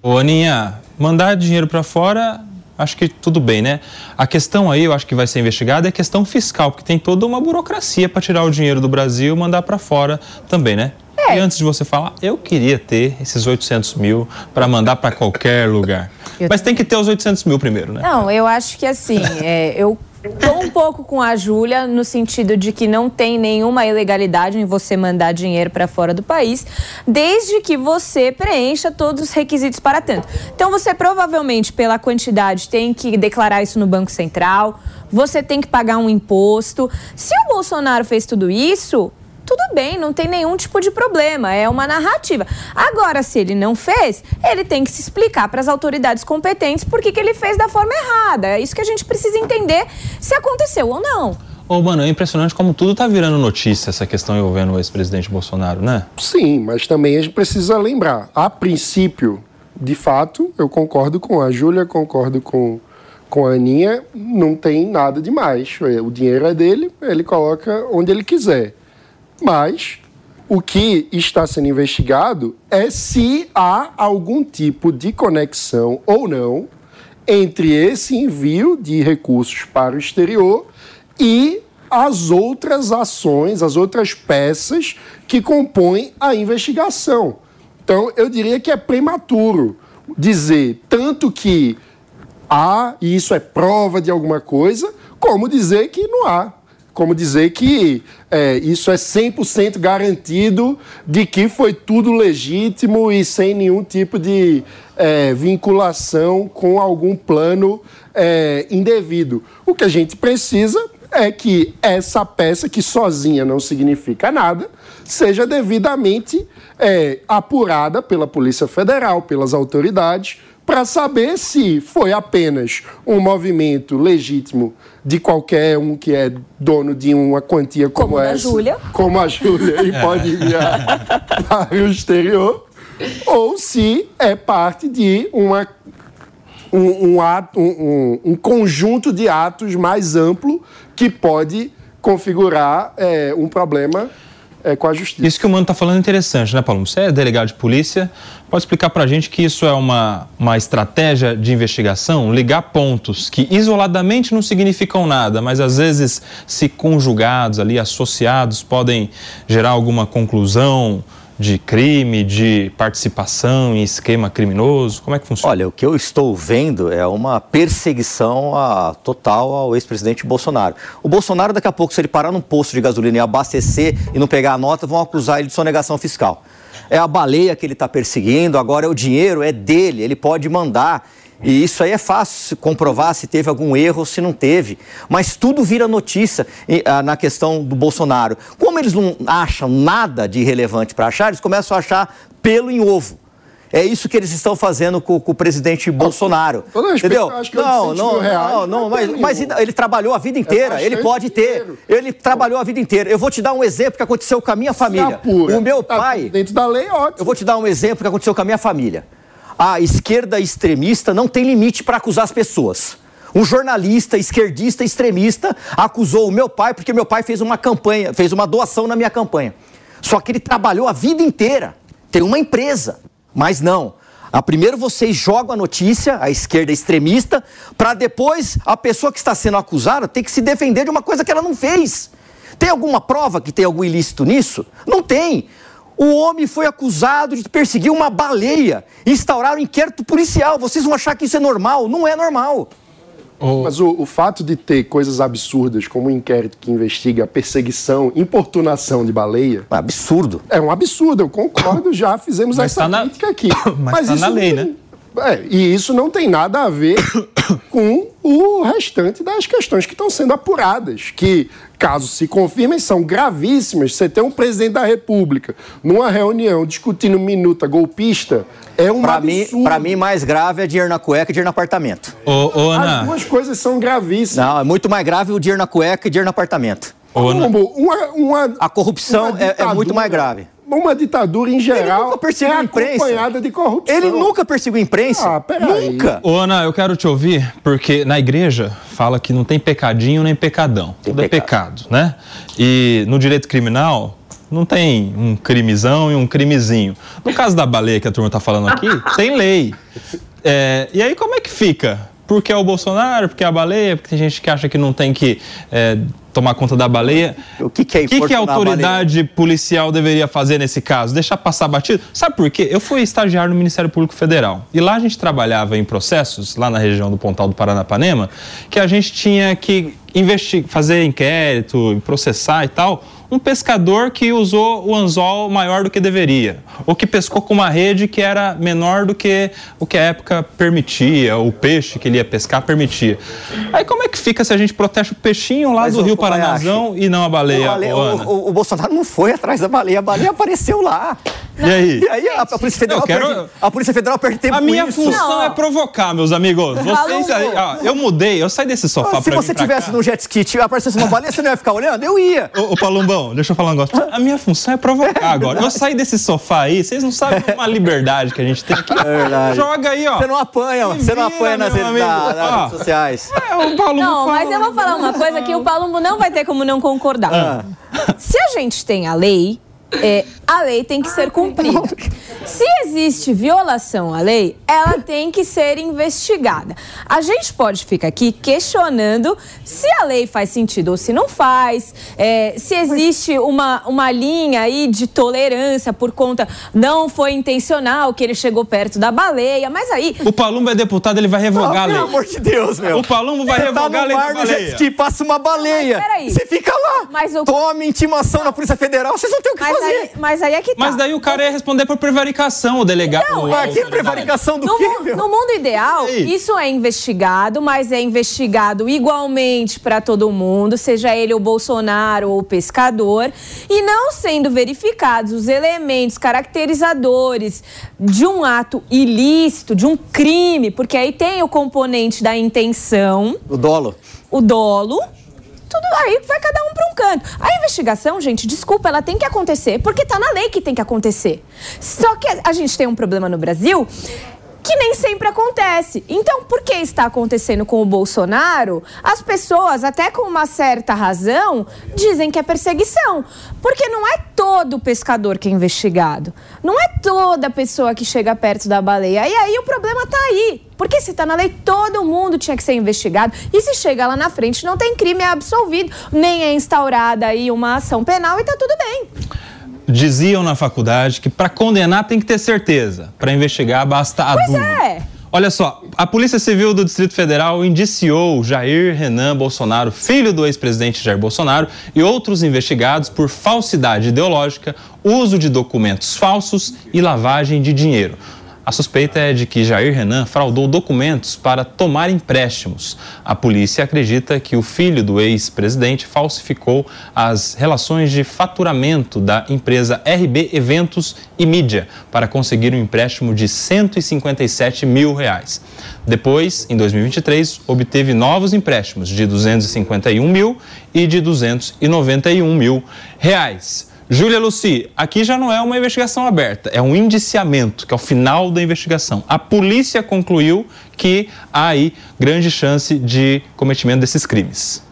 Ô, Aninha, mandar dinheiro para fora acho que tudo bem, né? A questão aí, eu acho que vai ser investigada, é a questão fiscal, porque tem toda uma burocracia para tirar o dinheiro do Brasil e mandar para fora também, né? É. E antes de você falar, eu queria ter esses 800 mil para mandar para qualquer lugar. Eu... Mas tem que ter os 800 mil primeiro, né? Não, eu acho que assim, é, eu Estou um pouco com a Júlia no sentido de que não tem nenhuma ilegalidade em você mandar dinheiro para fora do país, desde que você preencha todos os requisitos para tanto. Então você provavelmente pela quantidade tem que declarar isso no Banco Central, você tem que pagar um imposto. Se o Bolsonaro fez tudo isso, tudo bem, não tem nenhum tipo de problema, é uma narrativa. Agora, se ele não fez, ele tem que se explicar para as autoridades competentes por que ele fez da forma errada. É isso que a gente precisa entender se aconteceu ou não. Ô, mano, é impressionante como tudo tá virando notícia, essa questão envolvendo o ex-presidente Bolsonaro, né? Sim, mas também a gente precisa lembrar, a princípio, de fato, eu concordo com a Júlia, concordo com, com a Aninha, não tem nada demais. O dinheiro é dele, ele coloca onde ele quiser. Mas o que está sendo investigado é se há algum tipo de conexão ou não entre esse envio de recursos para o exterior e as outras ações, as outras peças que compõem a investigação. Então, eu diria que é prematuro dizer tanto que há, e isso é prova de alguma coisa, como dizer que não há como dizer que é, isso é 100% garantido de que foi tudo legítimo e sem nenhum tipo de é, vinculação com algum plano é, indevido. O que a gente precisa é que essa peça, que sozinha não significa nada, seja devidamente é, apurada pela Polícia Federal, pelas autoridades, para saber se foi apenas um movimento legítimo de qualquer um que é dono de uma quantia como, como essa, Júlia. como a Júlia, e pode enviar para o exterior, ou se é parte de uma, um, um, ato, um, um conjunto de atos mais amplo que pode configurar é, um problema é, com a justiça. Isso que o Mano está falando é interessante, né, Paulo? Você é delegado de polícia, pode explicar para a gente que isso é uma, uma estratégia de investigação? Ligar pontos que isoladamente não significam nada, mas às vezes, se conjugados ali, associados, podem gerar alguma conclusão, de crime, de participação em esquema criminoso? Como é que funciona? Olha, o que eu estou vendo é uma perseguição a, total ao ex-presidente Bolsonaro. O Bolsonaro, daqui a pouco, se ele parar num posto de gasolina e abastecer e não pegar a nota, vão acusar ele de sonegação fiscal. É a baleia que ele está perseguindo, agora é o dinheiro, é dele, ele pode mandar. E isso aí é fácil comprovar se teve algum erro ou se não teve. Mas tudo vira notícia ah, na questão do Bolsonaro. Como eles não acham nada de relevante para achar, eles começam a achar pelo em ovo. É isso que eles estão fazendo com, com o presidente Bolsonaro. entendeu? não, não, não, não, mas, mas ele trabalhou a vida inteira. É ele pode ter. Ele trabalhou a vida inteira. Eu vou te dar um exemplo que aconteceu com a minha família. O meu tá pai. Dentro da lei, ótimo. Eu vou te dar um exemplo que aconteceu com a minha família a esquerda extremista não tem limite para acusar as pessoas. Um jornalista esquerdista extremista acusou o meu pai porque meu pai fez uma campanha, fez uma doação na minha campanha. Só que ele trabalhou a vida inteira, tem uma empresa. Mas não. A primeiro vocês jogam a notícia, a esquerda extremista, para depois a pessoa que está sendo acusada ter que se defender de uma coisa que ela não fez. Tem alguma prova que tem algum ilícito nisso? Não tem. O homem foi acusado de perseguir uma baleia. Instauraram um inquérito policial. Vocês vão achar que isso é normal? Não é normal. Oh. Mas o, o, fato de ter coisas absurdas, como um inquérito que investiga a perseguição, importunação de baleia. É absurdo. É um absurdo, eu concordo, já fizemos Mas essa tá crítica na... aqui. Mas, Mas tá na lei, né? É, e isso não tem nada a ver com o restante das questões que estão sendo apuradas, que, caso se confirmem, são gravíssimas. Você tem um presidente da República numa reunião discutindo minuta golpista, é um pra absurdo. Mim, pra mim, mais grave é dinheiro na cueca e dinheiro no apartamento. Ô, ô, Ana. As duas coisas são gravíssimas. Não, é muito mais grave o dinheiro na cueca e dinheiro no apartamento. Uma, uma, a corrupção é, é muito mais grave uma ditadura em geral ele nunca perseguiu é acompanhada de corrupção. Ele nunca perseguiu a imprensa. Ah, peraí. Nunca. Ô, Ana, eu quero te ouvir, porque na igreja fala que não tem pecadinho nem pecadão. Tem Tudo pecado. é pecado, né? E no direito criminal, não tem um crimezão e um crimezinho. No caso da baleia que a turma está falando aqui, tem lei. É, e aí como é que fica? Porque é o Bolsonaro, porque é a baleia, porque tem gente que acha que não tem que é, tomar conta da baleia. O que, que é O que, que a autoridade policial deveria fazer nesse caso? Deixar passar batido? Sabe por quê? Eu fui estagiário no Ministério Público Federal e lá a gente trabalhava em processos, lá na região do Pontal do Paranapanema, que a gente tinha que investir, fazer inquérito, processar e tal um pescador que usou o anzol maior do que deveria, ou que pescou com uma rede que era menor do que o que a época permitia, o peixe que ele ia pescar permitia. Aí como é que fica se a gente protege o peixinho lá Mas do Rio Paranazão e não a baleia? O, o, o, Bolsonaro não foi atrás da baleia, a baleia apareceu lá. E aí? E aí a, a Polícia Federal quero... perde, a Polícia Federal perde tempo A minha função não. é provocar, meus amigos. Vocês aí, ó, eu mudei, eu saí desse sofá Se você tivesse no jet ski e aparecesse uma baleia, você não ia ficar olhando? Eu ia. Ô, ô Palumbão, deixa eu falar um negócio. A minha função é provocar agora. Eu saí desse sofá aí, vocês não sabem uma liberdade que a gente tem aqui. É verdade. Joga aí, ó. Você não apanha, você não apanha nas, nas redes sociais. É, o Palumbo Não, mas eu vou falar uma coisa que o Palumbo não vai ter como não concordar. Ah. Se a gente tem a lei, é, a lei tem que ser cumprida. Se existe violação à lei, ela tem que ser investigada. A gente pode ficar aqui questionando se a lei faz sentido ou se não faz, é, se existe uma, uma linha aí de tolerância por conta não foi intencional que ele chegou perto da baleia, mas aí... O Palumbo é deputado, ele vai revogar a lei. Pelo amor de Deus, meu. O Palumbo vai Você revogar tá a lei da baleia. Que passa uma baleia. Você fica lá, mas o... tome intimação na Polícia Federal, vocês não têm o que mas fazer. Aí, mas aí é que tá. Mas daí o cara ia responder por prevaricação, o delegado. Não, o, que prevaricação do no, quê, meu? No mundo ideal, isso é investigado, mas é investigado igualmente para todo mundo, seja ele o Bolsonaro ou o pescador, e não sendo verificados os elementos caracterizadores de um ato ilícito, de um crime, porque aí tem o componente da intenção. O dolo. O dolo tudo aí vai cada um para um canto. A investigação, gente, desculpa, ela tem que acontecer, porque tá na lei que tem que acontecer. Só que a gente tem um problema no Brasil que nem sempre acontece. Então, por que está acontecendo com o Bolsonaro? As pessoas, até com uma certa razão, dizem que é perseguição. Porque não é todo pescador que é investigado. Não é toda pessoa que chega perto da baleia. E aí o problema está aí. Porque se está na lei, todo mundo tinha que ser investigado. E se chega lá na frente, não tem crime, é absolvido. Nem é instaurada aí uma ação penal e está tudo bem diziam na faculdade que para condenar tem que ter certeza, para investigar basta a pois dúvida. É. Olha só, a Polícia Civil do Distrito Federal indiciou Jair Renan Bolsonaro, filho do ex-presidente Jair Bolsonaro, e outros investigados por falsidade ideológica, uso de documentos falsos e lavagem de dinheiro. A suspeita é de que Jair Renan fraudou documentos para tomar empréstimos. A polícia acredita que o filho do ex-presidente falsificou as relações de faturamento da empresa RB Eventos e Mídia para conseguir um empréstimo de 157 mil reais. Depois, em 2023, obteve novos empréstimos de 251 mil e de 291 mil reais. Júlia Luci, aqui já não é uma investigação aberta, é um indiciamento, que é o final da investigação. A polícia concluiu que há aí grande chance de cometimento desses crimes.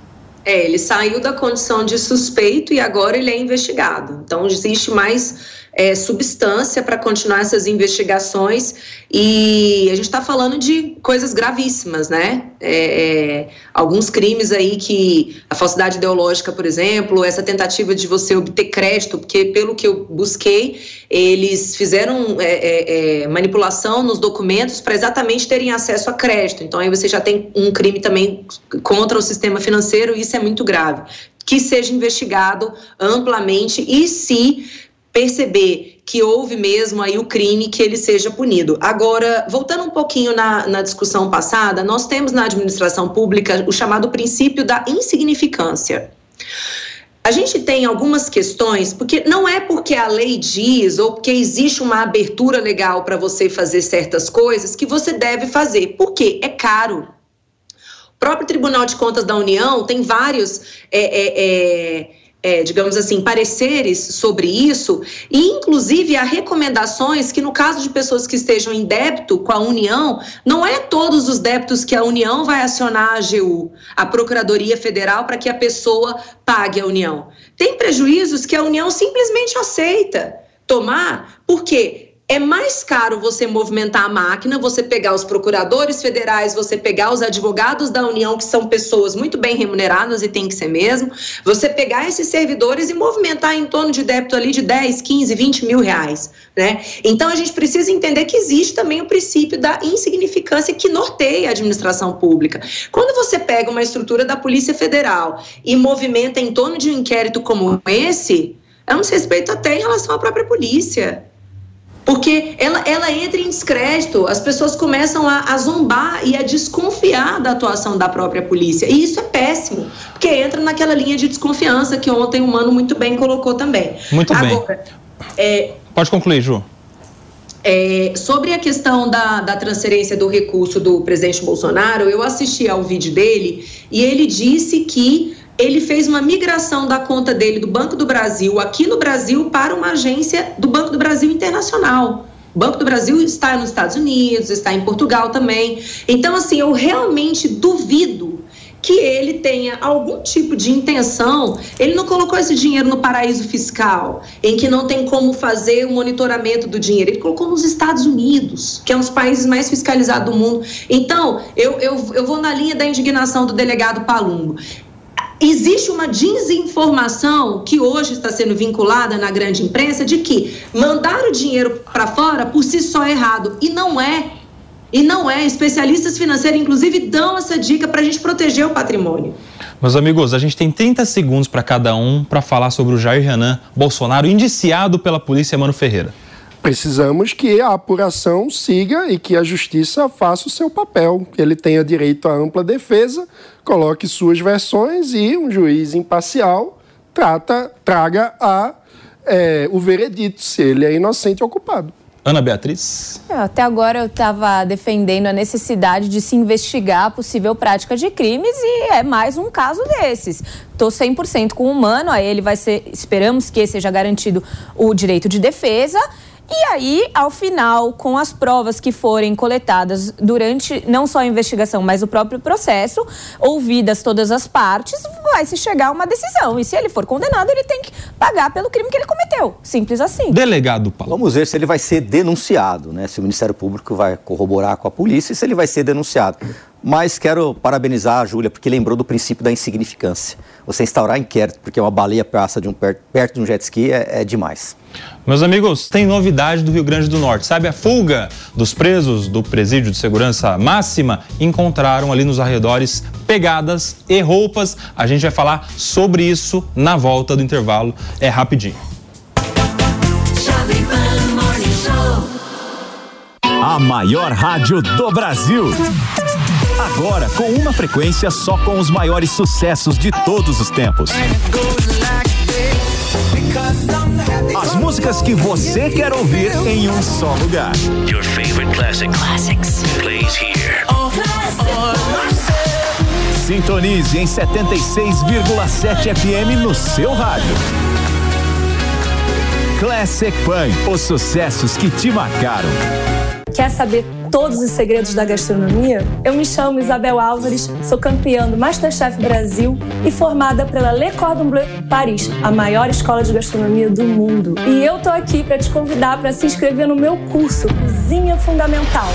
É, ele saiu da condição de suspeito e agora ele é investigado. Então, existe mais é, substância para continuar essas investigações e a gente está falando de coisas gravíssimas, né? É, é, alguns crimes aí que a falsidade ideológica, por exemplo, essa tentativa de você obter crédito, porque pelo que eu busquei, eles fizeram é, é, é, manipulação nos documentos para exatamente terem acesso a crédito. Então aí você já tem um crime também contra o sistema financeiro e isso é muito grave. Que seja investigado amplamente e se perceber que houve mesmo aí o crime, que ele seja punido. Agora, voltando um pouquinho na, na discussão passada, nós temos na administração pública o chamado princípio da insignificância. A gente tem algumas questões, porque não é porque a lei diz ou porque existe uma abertura legal para você fazer certas coisas que você deve fazer, porque é caro. O próprio Tribunal de Contas da União tem vários. É, é, é, é, digamos assim, pareceres sobre isso, e inclusive há recomendações que, no caso de pessoas que estejam em débito com a União, não é todos os débitos que a União vai acionar a AGU, a Procuradoria Federal, para que a pessoa pague a União. Tem prejuízos que a União simplesmente aceita tomar, porque é mais caro você movimentar a máquina, você pegar os procuradores federais, você pegar os advogados da União, que são pessoas muito bem remuneradas e tem que ser mesmo, você pegar esses servidores e movimentar em torno de débito ali de 10, 15, 20 mil reais. Né? Então a gente precisa entender que existe também o princípio da insignificância que norteia a administração pública. Quando você pega uma estrutura da Polícia Federal e movimenta em torno de um inquérito como esse, é um desrespeito até em relação à própria polícia. Porque ela, ela entra em descrédito, as pessoas começam a, a, zombar e a desconfiar da atuação da própria polícia. E isso é péssimo, porque entra naquela linha de desconfiança que ontem o Mano muito bem colocou também. Muito Agora, bem. É, Pode concluir, Ju. É, sobre a questão da, da transferência do recurso do presidente Bolsonaro, eu assisti ao vídeo dele e ele disse que ele fez uma migração da conta dele do Banco do Brasil, aqui no Brasil, para uma agência do Banco do Brasil Internacional. O Banco do Brasil está nos Estados Unidos, está em Portugal também. Então, assim, eu realmente duvido que ele tenha algum tipo de intenção. Ele não colocou esse dinheiro no paraíso fiscal, em que não tem como fazer o monitoramento do dinheiro. Ele colocou nos Estados Unidos, que é um dos países mais fiscalizados do mundo. Então, eu, eu, eu vou na linha da indignação do delegado Palumbo existe uma desinformação que hoje está sendo vinculada na grande imprensa de que mandar o dinheiro para fora por si só é errado. E não é. E não é. Especialistas financeiros, inclusive, dão essa dica para a gente proteger o patrimônio. Meus amigos, a gente tem 30 segundos para cada um para falar sobre o Jair Renan Bolsonaro, indiciado pela polícia Mano Ferreira precisamos que a apuração siga e que a justiça faça o seu papel, que ele tenha direito à ampla defesa, coloque suas versões e um juiz imparcial trata, traga a, é, o veredito se ele é inocente ou culpado. Ana Beatriz? É, até agora eu estava defendendo a necessidade de se investigar a possível prática de crimes e é mais um caso desses. Estou 100% com o humano, aí ele vai ser, esperamos que seja garantido o direito de defesa e aí, ao final, com as provas que forem coletadas durante não só a investigação, mas o próprio processo, ouvidas todas as partes, vai se chegar a uma decisão. E se ele for condenado, ele tem que pagar pelo crime que ele cometeu. Simples assim. Delegado Paulo. Vamos ver se ele vai ser denunciado, né? Se o Ministério Público vai corroborar com a polícia e se ele vai ser denunciado. Mas quero parabenizar a Júlia, porque lembrou do princípio da insignificância. Você instaurar inquérito, porque uma baleia passa de um perto de um jet ski é, é demais. Meus amigos, tem novidade do Rio Grande do Norte. Sabe a fuga dos presos do presídio de segurança máxima? Encontraram ali nos arredores pegadas e roupas. A gente vai falar sobre isso na volta do intervalo. É rapidinho. A maior rádio do Brasil. Agora com uma frequência só com os maiores sucessos de todos os tempos. As músicas que você quer ouvir em um só lugar. Your favorite classic. Classics. Plays here. Sintonize em 76,7 FM no seu rádio. Classic Fun, os sucessos que te marcaram. Quer saber todos os segredos da gastronomia? Eu me chamo Isabel Álvares, sou campeã do Masterchef Brasil e formada pela Le Cordon Bleu Paris, a maior escola de gastronomia do mundo. E eu tô aqui para te convidar para se inscrever no meu curso Cozinha Fundamental.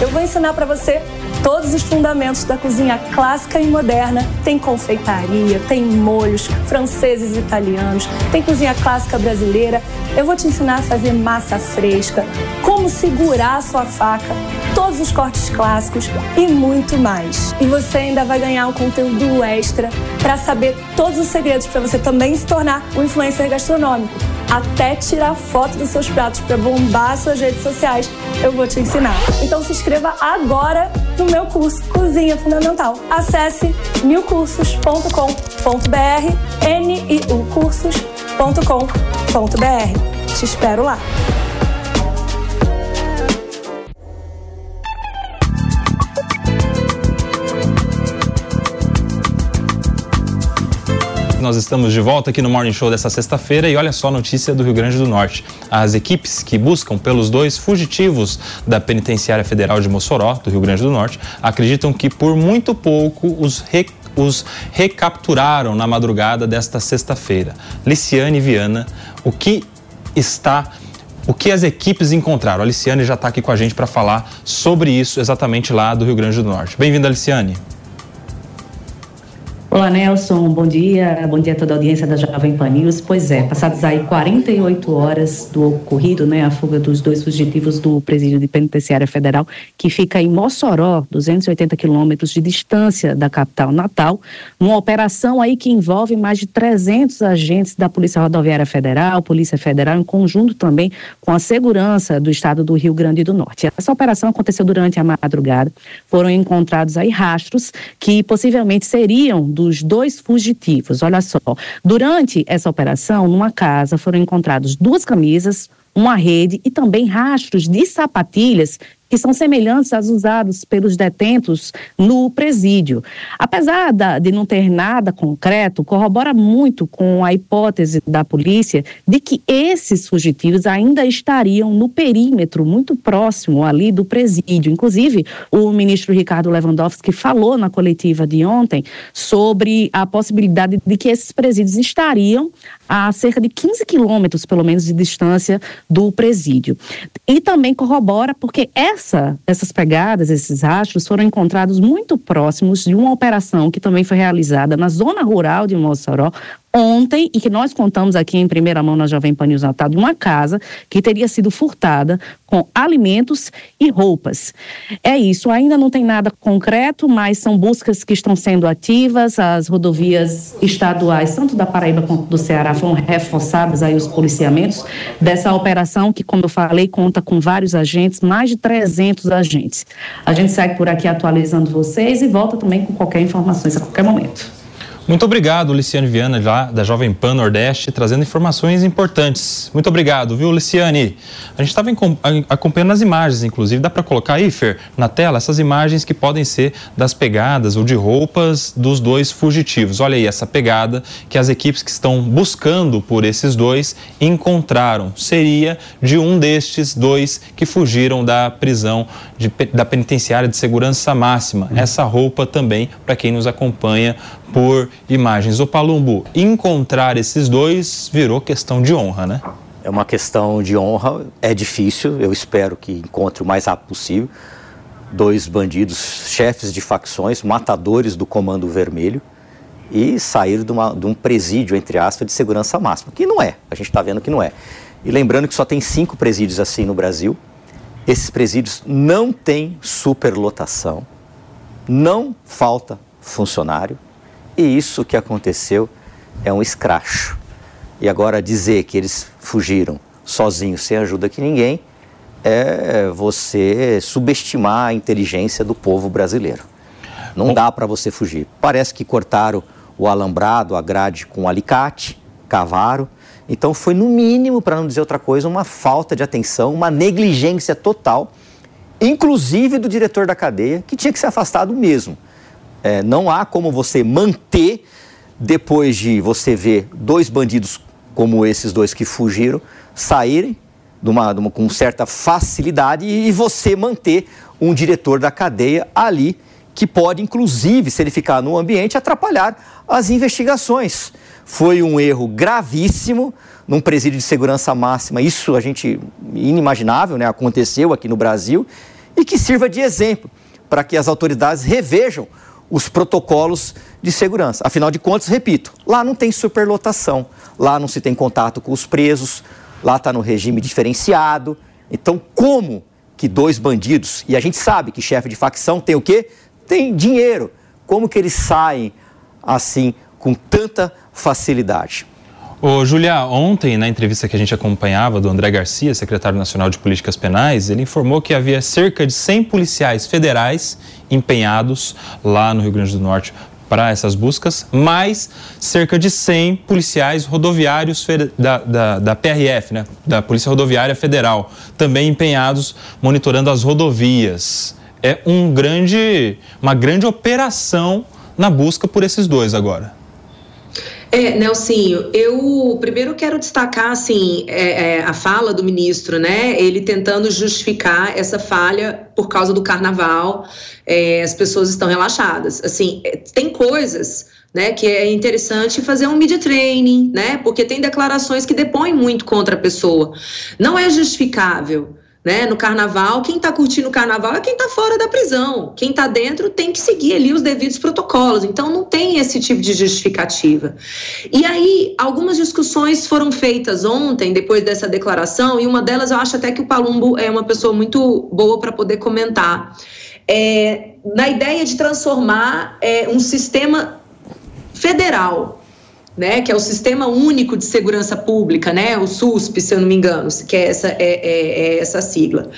Eu vou ensinar para você todos os fundamentos da cozinha clássica e moderna. Tem confeitaria, tem molhos franceses e italianos, tem cozinha clássica brasileira. Eu vou te ensinar a fazer massa fresca, como segurar a sua faca, todos os cortes clássicos e muito mais. E você ainda vai ganhar um conteúdo extra para saber todos os segredos para você também se tornar um influencer gastronômico até tirar foto dos seus pratos para bombar suas redes sociais. Eu vou te ensinar. Então se inscreva agora no meu curso Cozinha Fundamental. Acesse newcursos.com.br, niucursos.com.br. Te espero lá. Nós estamos de volta aqui no Morning Show dessa sexta-feira e olha só a notícia do Rio Grande do Norte. As equipes que buscam pelos dois fugitivos da Penitenciária Federal de Mossoró, do Rio Grande do Norte, acreditam que por muito pouco os os recapturaram na madrugada desta sexta-feira. Liciane Viana, o que está o que as equipes encontraram? A Liciane já está aqui com a gente para falar sobre isso exatamente lá do Rio Grande do Norte. Bem-vinda, Liciane. Olá, Nelson. Bom dia. Bom dia a toda a audiência da Jovem Pan News. Pois é, passadas aí 48 horas do ocorrido, né, a fuga dos dois fugitivos do presídio de penitenciária federal, que fica em Mossoró, 280 quilômetros de distância da capital natal, uma operação aí que envolve mais de 300 agentes da Polícia Rodoviária Federal, Polícia Federal, em conjunto também com a segurança do estado do Rio Grande do Norte. Essa operação aconteceu durante a madrugada. Foram encontrados aí rastros que possivelmente seriam do dos dois fugitivos. Olha só, durante essa operação, numa casa foram encontrados duas camisas, uma rede e também rastros de sapatilhas que são semelhantes às usadas pelos detentos no presídio. Apesar de não ter nada concreto, corrobora muito com a hipótese da polícia de que esses fugitivos ainda estariam no perímetro muito próximo ali do presídio. Inclusive, o ministro Ricardo Lewandowski falou na coletiva de ontem sobre a possibilidade de que esses presídios estariam a cerca de 15 quilômetros, pelo menos, de distância do presídio. E também corrobora porque essa essa, essas pegadas, esses rastros foram encontrados muito próximos de uma operação que também foi realizada na zona rural de Mossoró, ontem e que nós contamos aqui em primeira mão na Jovem Pan News Natal, de uma casa que teria sido furtada com alimentos e roupas. É isso, ainda não tem nada concreto, mas são buscas que estão sendo ativas, as rodovias estaduais, tanto da Paraíba quanto do Ceará, foram reforçados aí os policiamentos dessa operação que, como eu falei, conta com vários agentes, mais de 300 agentes. A gente segue por aqui atualizando vocês e volta também com qualquer informação a qualquer momento. Muito obrigado, Liciane Viana, lá da Jovem Pan Nordeste, trazendo informações importantes. Muito obrigado, viu, Liciane? A gente estava acompanhando as imagens, inclusive. Dá para colocar aí, Fer, na tela, essas imagens que podem ser das pegadas ou de roupas dos dois fugitivos. Olha aí essa pegada que as equipes que estão buscando por esses dois encontraram. Seria de um destes dois que fugiram da prisão de, da penitenciária de segurança máxima. Essa roupa também, para quem nos acompanha por imagens. O Palumbo, encontrar esses dois virou questão de honra, né? É uma questão de honra, é difícil, eu espero que encontre o mais rápido possível. Dois bandidos, chefes de facções, matadores do Comando Vermelho, e sair de, uma, de um presídio, entre aspas, de segurança máxima, que não é, a gente está vendo que não é. E lembrando que só tem cinco presídios assim no Brasil, esses presídios não têm superlotação, não falta funcionário, e isso que aconteceu é um escracho. E agora dizer que eles fugiram sozinhos, sem ajuda de ninguém, é você subestimar a inteligência do povo brasileiro. Não dá para você fugir. Parece que cortaram o alambrado, a grade com alicate, cavaram. Então foi, no mínimo, para não dizer outra coisa, uma falta de atenção, uma negligência total, inclusive do diretor da cadeia, que tinha que ser afastado mesmo. É, não há como você manter, depois de você ver dois bandidos como esses dois que fugiram, saírem, de uma, de uma, com certa facilidade e, e você manter um diretor da cadeia ali que pode, inclusive, se ele ficar no ambiente, atrapalhar as investigações. Foi um erro gravíssimo num presídio de segurança máxima. Isso a gente inimaginável, né? Aconteceu aqui no Brasil e que sirva de exemplo para que as autoridades revejam os protocolos de segurança. Afinal de contas, repito, lá não tem superlotação, lá não se tem contato com os presos, lá está no regime diferenciado. Então, como que dois bandidos, e a gente sabe que chefe de facção tem o quê? Tem dinheiro. Como que eles saem assim com tanta facilidade? Ô, Julia, ontem, na entrevista que a gente acompanhava do André Garcia, secretário nacional de Políticas Penais, ele informou que havia cerca de 100 policiais federais empenhados lá no Rio Grande do Norte para essas buscas, mais cerca de 100 policiais rodoviários da, da, da, PRF, né, da Polícia Rodoviária Federal, também empenhados monitorando as rodovias. É um grande, uma grande operação na busca por esses dois agora. É, Nelsinho, eu primeiro quero destacar assim é, é, a fala do ministro, né? Ele tentando justificar essa falha por causa do carnaval, é, as pessoas estão relaxadas. Assim, é, tem coisas né, que é interessante fazer um media training, né? Porque tem declarações que depõem muito contra a pessoa. Não é justificável né? No carnaval, quem está curtindo o carnaval é quem está fora da prisão. Quem está dentro tem que seguir ali os devidos protocolos. Então, não tem esse tipo de justificativa. E aí, algumas discussões foram feitas ontem, depois dessa declaração, e uma delas eu acho até que o Palumbo é uma pessoa muito boa para poder comentar. É, na ideia de transformar é, um sistema federal né, que é o Sistema Único de Segurança Pública, né, o SUSP, se eu não me engano, que é essa, é, é, é essa sigla.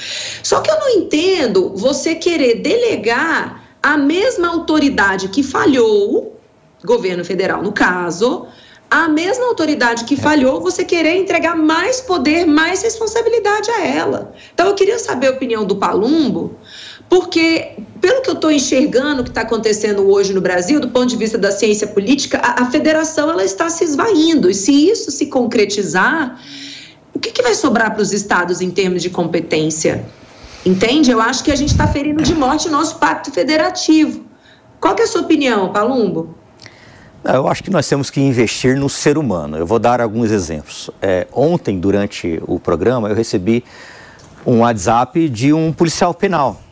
Só que eu não entendo você querer delegar a mesma autoridade que falhou, governo federal no caso, a mesma autoridade que falhou, você querer entregar mais poder, mais responsabilidade a ela. Então, eu queria saber a opinião do Palumbo porque, pelo que eu estou enxergando que está acontecendo hoje no Brasil, do ponto de vista da ciência política, a, a federação ela está se esvaindo. E se isso se concretizar, o que, que vai sobrar para os estados em termos de competência? Entende? Eu acho que a gente está ferindo de morte o nosso pacto federativo. Qual é a sua opinião, Palumbo? Eu acho que nós temos que investir no ser humano. Eu vou dar alguns exemplos. É, ontem, durante o programa, eu recebi um WhatsApp de um policial penal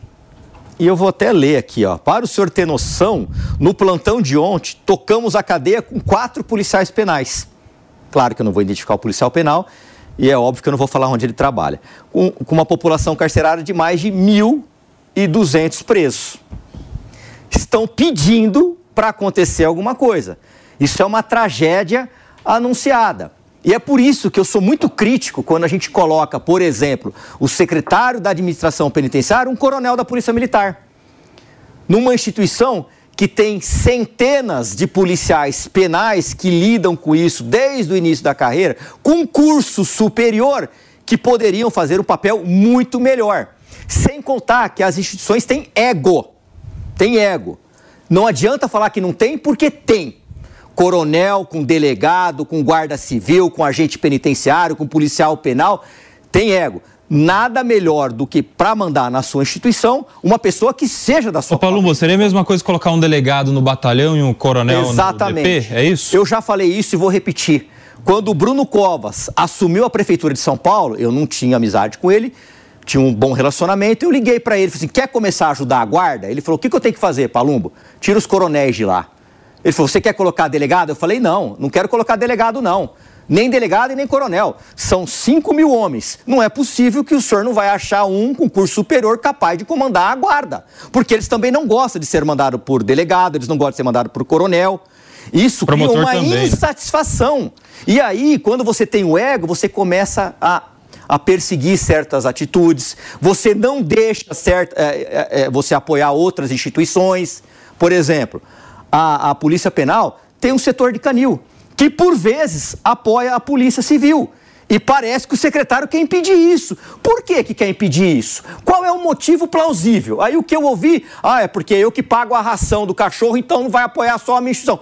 e eu vou até ler aqui, ó. Para o senhor ter noção, no plantão de ontem, tocamos a cadeia com quatro policiais penais. Claro que eu não vou identificar o policial penal, e é óbvio que eu não vou falar onde ele trabalha. Com, com uma população carcerária de mais de 1.200 presos. Estão pedindo para acontecer alguma coisa. Isso é uma tragédia anunciada. E é por isso que eu sou muito crítico quando a gente coloca, por exemplo, o secretário da administração penitenciária, um coronel da Polícia Militar. Numa instituição que tem centenas de policiais penais que lidam com isso desde o início da carreira, com curso superior que poderiam fazer um papel muito melhor. Sem contar que as instituições têm ego. Tem ego. Não adianta falar que não tem, porque tem coronel, com delegado, com guarda civil, com agente penitenciário, com policial penal, tem ego. Nada melhor do que para mandar na sua instituição uma pessoa que seja da sua. Ô, Paulo, seria a mesma coisa colocar um delegado no batalhão e um coronel Exatamente. no DP? É isso? Eu já falei isso e vou repetir. Quando o Bruno Covas assumiu a prefeitura de São Paulo, eu não tinha amizade com ele, tinha um bom relacionamento, eu liguei para ele, falei assim, quer começar a ajudar a guarda? Ele falou, o que, que eu tenho que fazer, Palumbo? Tira os coronéis de lá. Ele falou: Você quer colocar delegado? Eu falei: Não, não quero colocar delegado, não. Nem delegado e nem coronel. São 5 mil homens. Não é possível que o senhor não vai achar um com curso superior capaz de comandar a guarda. Porque eles também não gostam de ser mandado por delegado, eles não gostam de ser mandado por coronel. Isso cria uma também, insatisfação. E aí, quando você tem o ego, você começa a a perseguir certas atitudes, você não deixa certa, é, é, é, você apoiar outras instituições. Por exemplo, a, a Polícia Penal tem um setor de canil, que por vezes apoia a Polícia Civil. E parece que o secretário quer impedir isso. Por que, que quer impedir isso? Qual é o motivo plausível? Aí o que eu ouvi, ah, é porque eu que pago a ração do cachorro, então não vai apoiar só a minha instituição.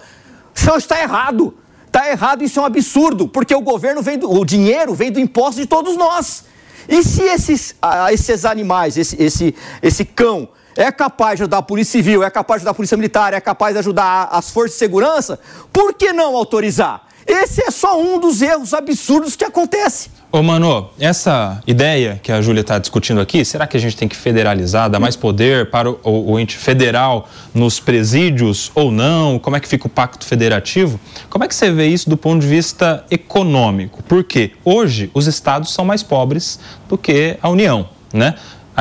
Isso está errado. Está errado, isso é um absurdo, porque o governo vem do, o dinheiro vem do imposto de todos nós. E se esses, esses animais, esse, esse, esse cão, é capaz de ajudar a Polícia Civil, é capaz de ajudar a Polícia Militar, é capaz de ajudar as forças de segurança, por que não autorizar? Esse é só um dos erros absurdos que acontece. Ô, Mano, essa ideia que a Júlia está discutindo aqui, será que a gente tem que federalizar, dar mais poder para o, o, o, ente federal nos presídios ou não? Como é que fica o pacto federativo? Como é que você vê isso do ponto de vista econômico? Porque hoje os estados são mais pobres do que a União, né?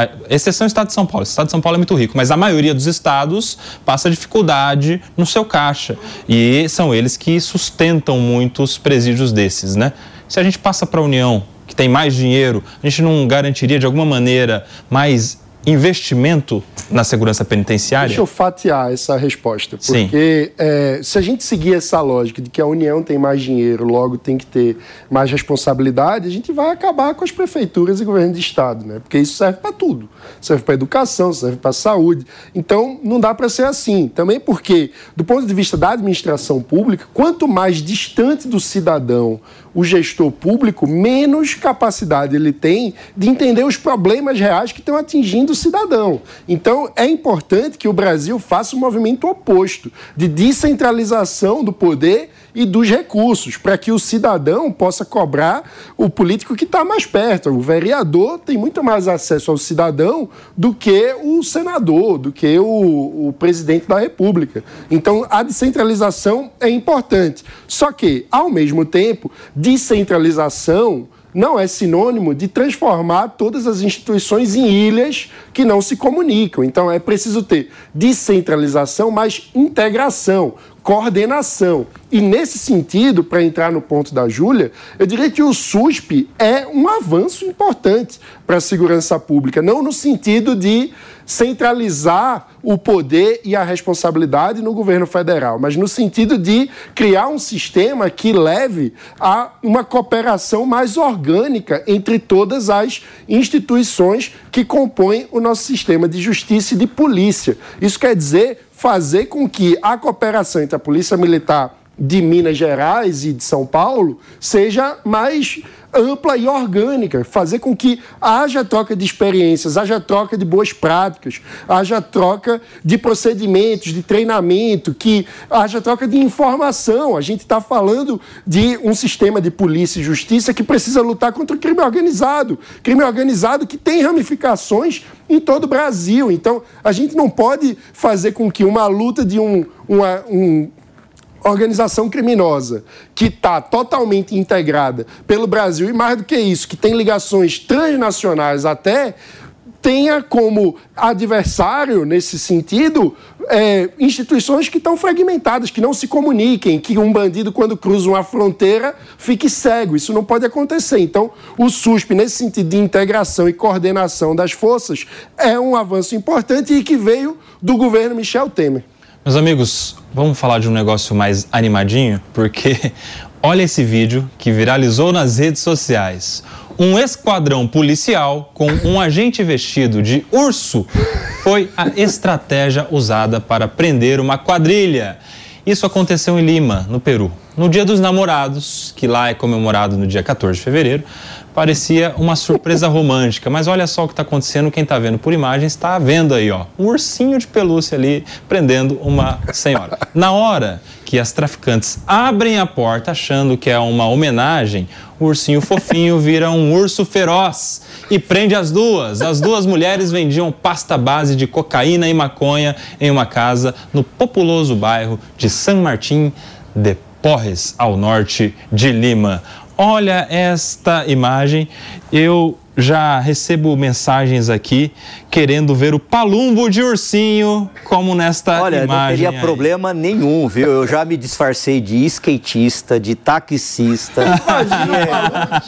A exceção é o estado de São Paulo. O estado de São Paulo é muito rico, mas a maioria dos estados passa dificuldade no seu caixa. E são eles que sustentam muitos presídios desses, né? Se a gente passa para a União, que tem mais dinheiro, a gente não garantiria de alguma maneira mais investimento na segurança penitenciária? Deixa eu fatiar essa resposta, porque é, se a gente seguir essa lógica de que a União tem mais dinheiro, logo tem que ter mais responsabilidade, a gente vai acabar com as prefeituras e governo de estado, né? Porque isso serve para tudo, serve para educação, serve para saúde. Então não dá para ser assim. Também porque, do ponto de vista da administração pública, quanto mais distante do cidadão o gestor público, menos capacidade ele tem de entender os problemas reais que estão atingindo o cidadão. Então, é importante que o Brasil faça um movimento oposto de descentralização do poder e dos recursos, para que o cidadão possa cobrar o político que está mais perto. O vereador tem muito mais acesso ao cidadão do que o senador, do que o, o presidente da República. Então, a descentralização é importante. Só que, ao mesmo tempo, descentralização não é sinônimo de transformar todas as instituições em ilhas que não se comunicam. Então é preciso ter descentralização, mas integração coordenação. E nesse sentido, para entrar no ponto da Júlia, eu diria que o SUSP é um avanço importante para a segurança pública, não no sentido de centralizar o poder e a responsabilidade no governo federal, mas no sentido de criar um sistema que leve a uma cooperação mais orgânica entre todas as instituições que compõem o nosso sistema de justiça e de polícia. Isso quer dizer fazer com que a cooperação entre a Polícia Militar de Minas Gerais e de São Paulo seja mais ampla e orgânica, fazer com que haja troca de experiências, haja troca de boas práticas, haja troca de procedimentos, de treinamento, que haja troca de informação. A gente está falando de um sistema de polícia e justiça que precisa lutar contra o crime organizado, crime organizado que tem ramificações em todo o Brasil. Então, a gente não pode fazer com que uma luta de um, uma, um, organização criminosa que está totalmente integrada pelo Brasil e mais do que isso, que tem ligações transnacionais até tenha como adversário, nesse sentido, é, instituições que estão fragmentadas, que não se comuniquem, que um bandido, quando cruza uma fronteira, fique cego. Isso não pode acontecer. Então, o SUSP, nesse sentido de integração e coordenação das forças, é um avanço importante e que veio do governo Michel Temer. Meus amigos, vamos falar de um negócio mais animadinho? Porque olha esse vídeo que viralizou nas redes sociais. Um esquadrão policial com um agente vestido de urso foi a estratégia usada para prender uma quadrilha. Isso aconteceu em Lima, no Peru. No Dia dos Namorados, que lá é comemorado no dia 14 de fevereiro, parecia uma surpresa romântica. Mas olha só o que está acontecendo, quem está vendo por imagens está vendo aí, ó, um ursinho de pelúcia ali prendendo uma senhora. Na hora que as traficantes abrem a porta achando que é uma homenagem, o ursinho fofinho vira um urso feroz e prende as duas. As duas mulheres vendiam pasta base de cocaína e maconha em uma casa no populoso bairro de San Martín de Porres, ao norte de Lima. Olha esta imagem. Eu já recebo mensagens aqui querendo ver o palumbo de ursinho, como nesta Olha, imagem. Olha, não teria aí. problema nenhum, viu? Eu já me disfarcei de skatista, de taxista.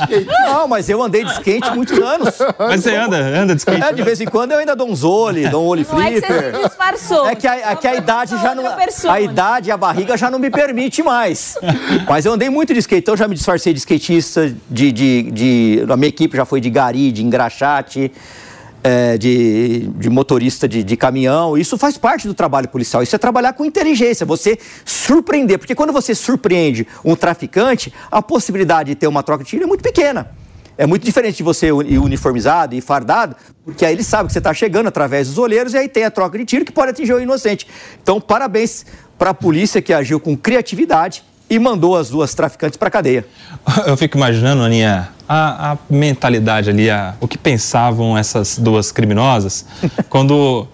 de... Não, mas eu andei de skate muitos anos. Mas você anda, anda de skate? É, de vez em quando eu ainda dou um zole, dou um olho Não flipper. é que você se disfarçou. É que a, é que a idade já não. persona. A idade e a barriga já não me permite mais. Mas eu andei muito de skate, então eu já me disfarcei de skatista, de, de, de. A minha equipe já foi de gari, de engraxate. é, de, de motorista de, de caminhão, isso faz parte do trabalho policial. Isso é trabalhar com inteligência, você surpreender. Porque quando você surpreende um traficante, a possibilidade de ter uma troca de tiro é muito pequena. É muito diferente de você uniformizado e fardado, porque aí ele sabe que você está chegando através dos olheiros e aí tem a troca de tiro que pode atingir o inocente. Então, parabéns para a polícia que agiu com criatividade e mandou as duas traficantes para a cadeia. Eu fico imaginando, Aninha, a, a mentalidade ali, a, o que pensavam essas duas criminosas quando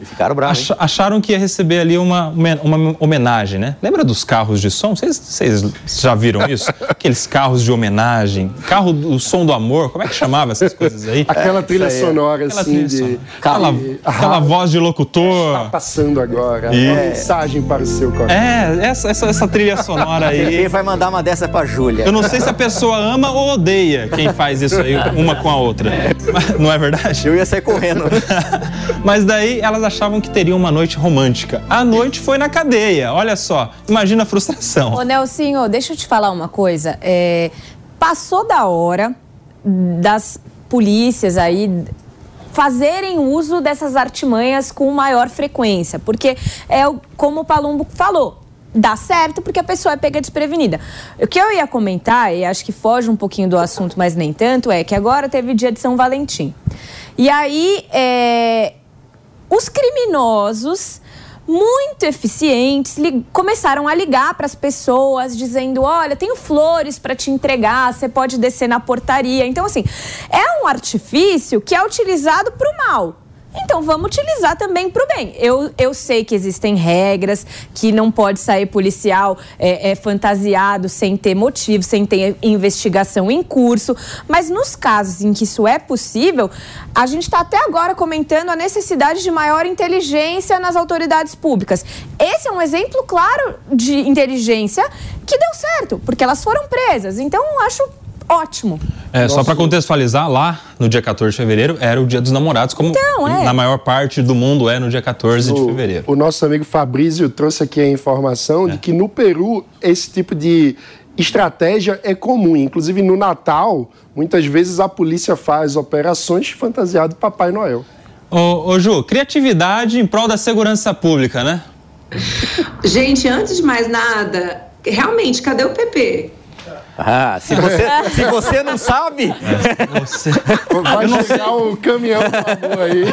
ach, acharam que ia receber ali uma, uma homenagem, né? Lembra dos carros de som? Vocês já viram isso? Aqueles carros de homenagem, carro do som do amor, como é que chamava essas coisas aí? Aquela trilha é, sonora aquela assim trilha de... Aquela, aquela voz de locutor. Está passando agora, e... uma mensagem para o seu coração. É, essa, essa, essa trilha sonora aí. Quem vai mandar uma dessa para Júlia? Eu não sei se a pessoa ama ou odeia quem faz faz isso aí uma com a outra. Não é verdade? Eu ia sair correndo. Mas daí elas achavam que teriam uma noite romântica. A noite foi na cadeia, olha só. Imagina a frustração. Ô, Nelsinho, deixa eu te falar uma coisa. É, passou da hora das polícias aí fazerem uso dessas artimanhas com maior frequência, porque é como o Palumbo falou, dá certo porque a pessoa é pega desprevenida. O que eu ia comentar, e acho que foge um pouquinho do assunto, mas nem tanto, é que agora teve dia de São Valentim. E aí, é, os criminosos muito eficientes começaram a ligar para as pessoas dizendo: olha, tenho flores para te entregar, você pode descer na portaria. Então, assim, é um artifício que é utilizado para o mal. Então vamos utilizar também para o bem. Eu, eu sei que existem regras, que não pode sair policial é, é, fantasiado sem ter motivo, sem ter investigação em curso. Mas nos casos em que isso é possível, a gente está até agora comentando a necessidade de maior inteligência nas autoridades públicas. Esse é um exemplo claro de inteligência que deu certo, porque elas foram presas. Então acho ótimo. É, só para contextualizar, lá no dia 14 de fevereiro era o dia dos namorados, como então, é. na maior parte do mundo é no dia 14 o, de fevereiro. O nosso amigo Fabrício trouxe aqui a informação é. de que no Peru esse tipo de estratégia é comum. Inclusive no Natal, muitas vezes a polícia faz operações fantasiado de Papai Noel. Ô, ô Ju, criatividade em prol da segurança pública, né? Gente, antes de mais nada, realmente, cadê o PP? Ah, se você, se você não sabe. Você... Vai chegar o caminhão aí.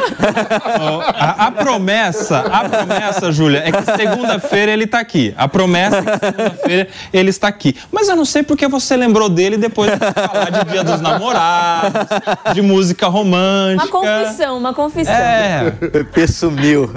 A, a, promessa, a promessa, Júlia, é que segunda-feira ele está aqui. A promessa é que segunda-feira ele está aqui. Mas eu não sei porque você lembrou dele depois de falar de Dia dos Namorados, de música romântica. Uma confissão, uma confissão. É. Pepe sumiu.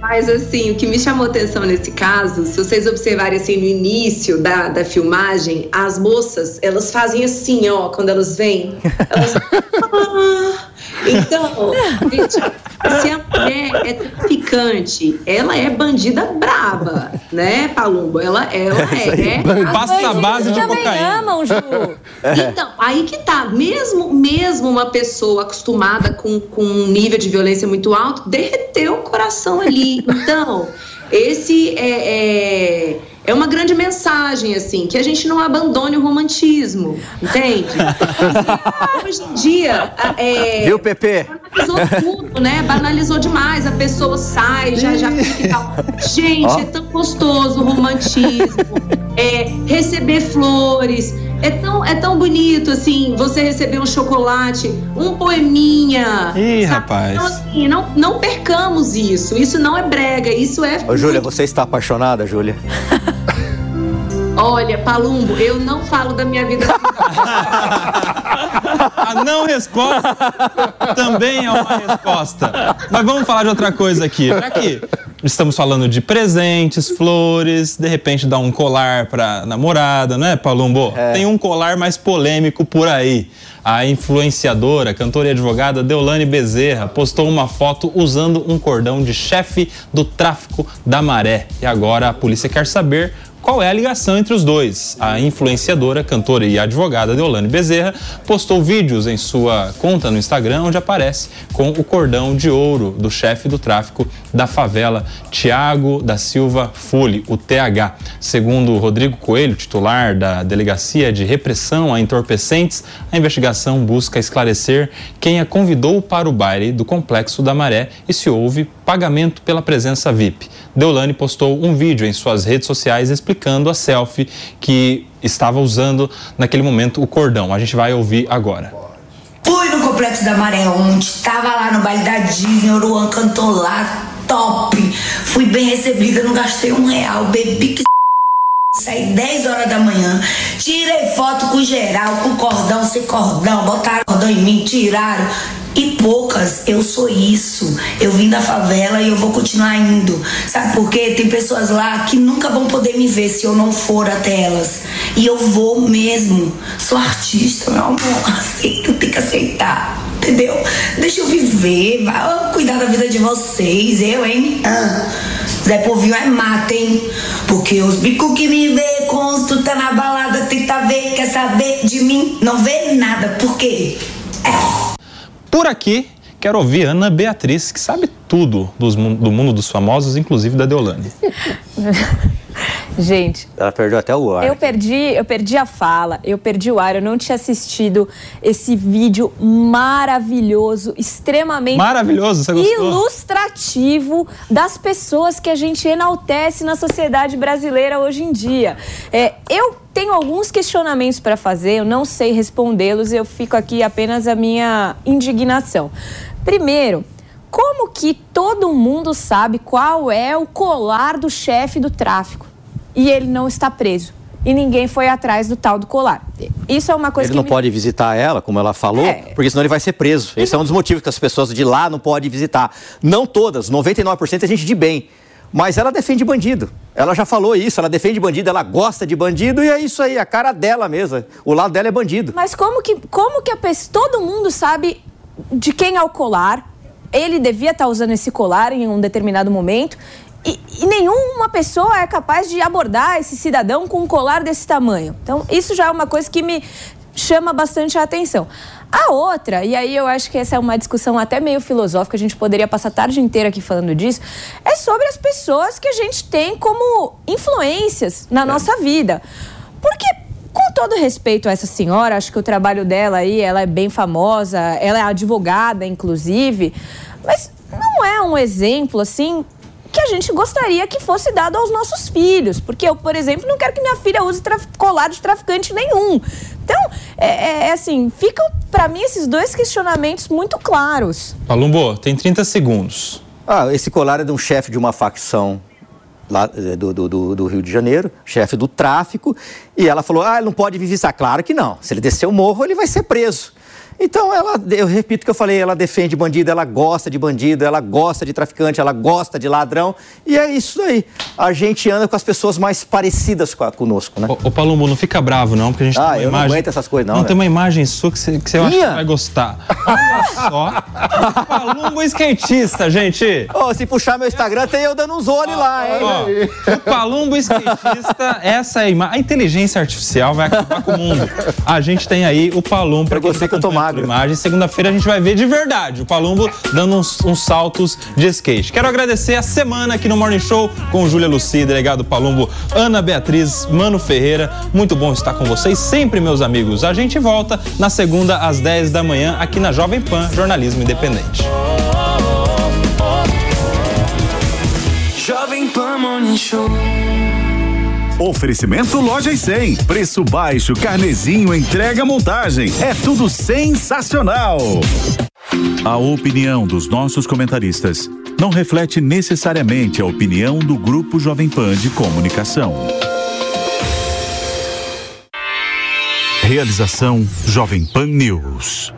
Mas assim, o que me chamou atenção nesse caso, se vocês observarem assim no início da, da filmagem, as moças, elas fazem assim, ó, quando elas vêm. Elas... ah, então, gente, se a mulher é traficante, ela é bandida braba, né, Palumbo? Ela, ela é. é Passa a base de cocaína. amam, Ju. Então, aí que tá. Mesmo, mesmo uma pessoa acostumada com, com um nível de violência muito alto, derreteu o coração ali. Então, esse é, é é uma grande mensagem, assim, que a gente não abandone o romantismo, entende? Hoje em dia. É, Viu, Pepe? Banalizou tudo, né? Banalizou demais. A pessoa sai, já, já fica e tal. Gente, oh. é tão gostoso o romantismo. É, receber flores. É tão, é tão bonito, assim, você receber um chocolate, um poeminha. Ih, sabe? rapaz. Então, assim, não, não percamos isso. Isso não é brega, isso é. Ô, Júlia, você está apaixonada, Júlia? Olha, Palumbo, eu não falo da minha vida. A não resposta também é uma resposta. Mas vamos falar de outra coisa aqui. Já que estamos falando de presentes, flores, de repente dar um colar para namorada, né, Palumbo? É. Tem um colar mais polêmico por aí. A influenciadora, cantora e advogada Deolane Bezerra postou uma foto usando um cordão de chefe do tráfico da maré. E agora a polícia quer saber qual é a ligação entre os dois? A influenciadora, cantora e advogada Deolane Bezerra postou vídeos em sua conta no Instagram onde aparece com o cordão de ouro do chefe do tráfico da favela, Tiago da Silva Fule, o TH. Segundo Rodrigo Coelho, titular da Delegacia de Repressão a Entorpecentes, a investigação busca esclarecer quem a convidou para o baile do Complexo da Maré e se houve pagamento pela presença VIP. Deolane postou um vídeo em suas redes sociais explicando a selfie que estava usando naquele momento o cordão. A gente vai ouvir agora. Complexo da Mareonte, tava lá no baile da Disney, o Luan cantou lá, top. Fui bem recebida, não gastei um real, bebi que Saí 10 horas da manhã, tirei foto com geral, com cordão, sem cordão, botaram cordão em mim, tiraram. E poucas, eu sou isso. Eu vim da favela e eu vou continuar indo. Sabe por quê? Tem pessoas lá que nunca vão poder me ver se eu não for até elas. E eu vou mesmo. Sou artista, meu amor. Aceito, tem que aceitar. Entendeu? Deixa eu viver. Vai cuidar da vida de vocês. Eu, hein? Ah. Zé Povinho é mata, hein? Porque os bicos que me vê, consto, tá na balada, tenta ver, quer saber de mim, não vê nada. Por quê? É. Por aqui, quero ouvir Ana Beatriz, que sabe tudo dos, do mundo dos famosos, inclusive da Deolane. Gente. Ela perdeu até o ar. Eu perdi, eu perdi a fala, eu perdi o ar, eu não tinha assistido esse vídeo maravilhoso, extremamente maravilhoso, você gostou? ilustrativo das pessoas que a gente enaltece na sociedade brasileira hoje em dia. É, eu tenho alguns questionamentos para fazer, eu não sei respondê-los, eu fico aqui apenas a minha indignação. Primeiro, como que todo mundo sabe qual é o colar do chefe do tráfico e ele não está preso? E ninguém foi atrás do tal do colar. Isso é uma coisa ele que. não me... pode visitar ela, como ela falou, É. porque senão ele vai ser preso. Esse é um dos motivos que as pessoas de lá não podem visitar. Não todas, 99% é gente de bem. Mas ela defende bandido. Ela já falou isso, ela defende bandido, ela gosta de bandido e é isso aí, a cara dela mesmo. O lado dela é bandido. Mas como que, como que a pessoa, todo mundo sabe de quem é o colar? Ele devia estar usando esse colar em um determinado momento. E, e nenhuma pessoa é capaz de abordar esse cidadão com um colar desse tamanho. Então, isso já é uma coisa que me chama bastante a atenção. A outra, e aí eu acho que essa é uma discussão até meio filosófica, a gente poderia passar a tarde inteira aqui falando disso, é sobre as pessoas que a gente tem como influências na nossa vida. Porque com todo respeito a essa senhora, acho que o trabalho dela aí, ela é bem famosa, ela é advogada, inclusive, mas não é um exemplo assim que a gente gostaria que fosse dado aos nossos filhos. Porque eu, por exemplo, não quero que minha filha use traf- colar de traficante nenhum. Então, é, é- é assim, ficam para mim esses dois questionamentos muito claros. Palumbo, tem 30 segundos. Ah, esse colar é de um chefe de uma facção lá eh, do, do, do- do Rio de Janeiro, chefe do tráfico, e ela falou: ah, ele não pode visitar. Claro que não. Se ele descer o morro, ele vai ser preso. Então, ela, eu repito o que eu falei, ela defende bandido, ela gosta de bandido, ela gosta de traficante, ela gosta de ladrão, e é isso aí. A gente anda com as pessoas mais parecidas com a- conosco, né? Ô, ô Palumbo, não fica bravo não, porque a gente Ah, tem uma eu não imagem... aguento essas coisas, não, Não, né? tem uma imagem sua que você, que você acha que vai gostar. Olha só. Palumbo skatista, gente. Ô, se puxar meu Instagram, tem eu dando uns olhos lá, hein? Ó, o Palumbo skatista, essa é a imagem. A inteligência artificial vai acabar com o mundo. A gente tem aí o Palumbo para você que eu tô magro. Imagem. Segunda-feira a gente vai ver de verdade o Palumbo dando uns, uns saltos de skate. Quero agradecer a semana aqui no Morning Show com Júlia Luci, delegado Palumbo, Ana Beatriz, Mano Ferreira. Muito bom estar com vocês sempre, meus amigos. A gente volta na segunda às 10 da manhã aqui na Jovem Pan, jornalismo independente. Jovem Pan Morning Show. Oferecimento Loja e 100. Preço baixo, carnezinho, entrega, montagem. É tudo sensacional. A opinião dos nossos comentaristas não reflete necessariamente a opinião do Grupo Jovem Pan de Comunicação. Realização Jovem Pan News.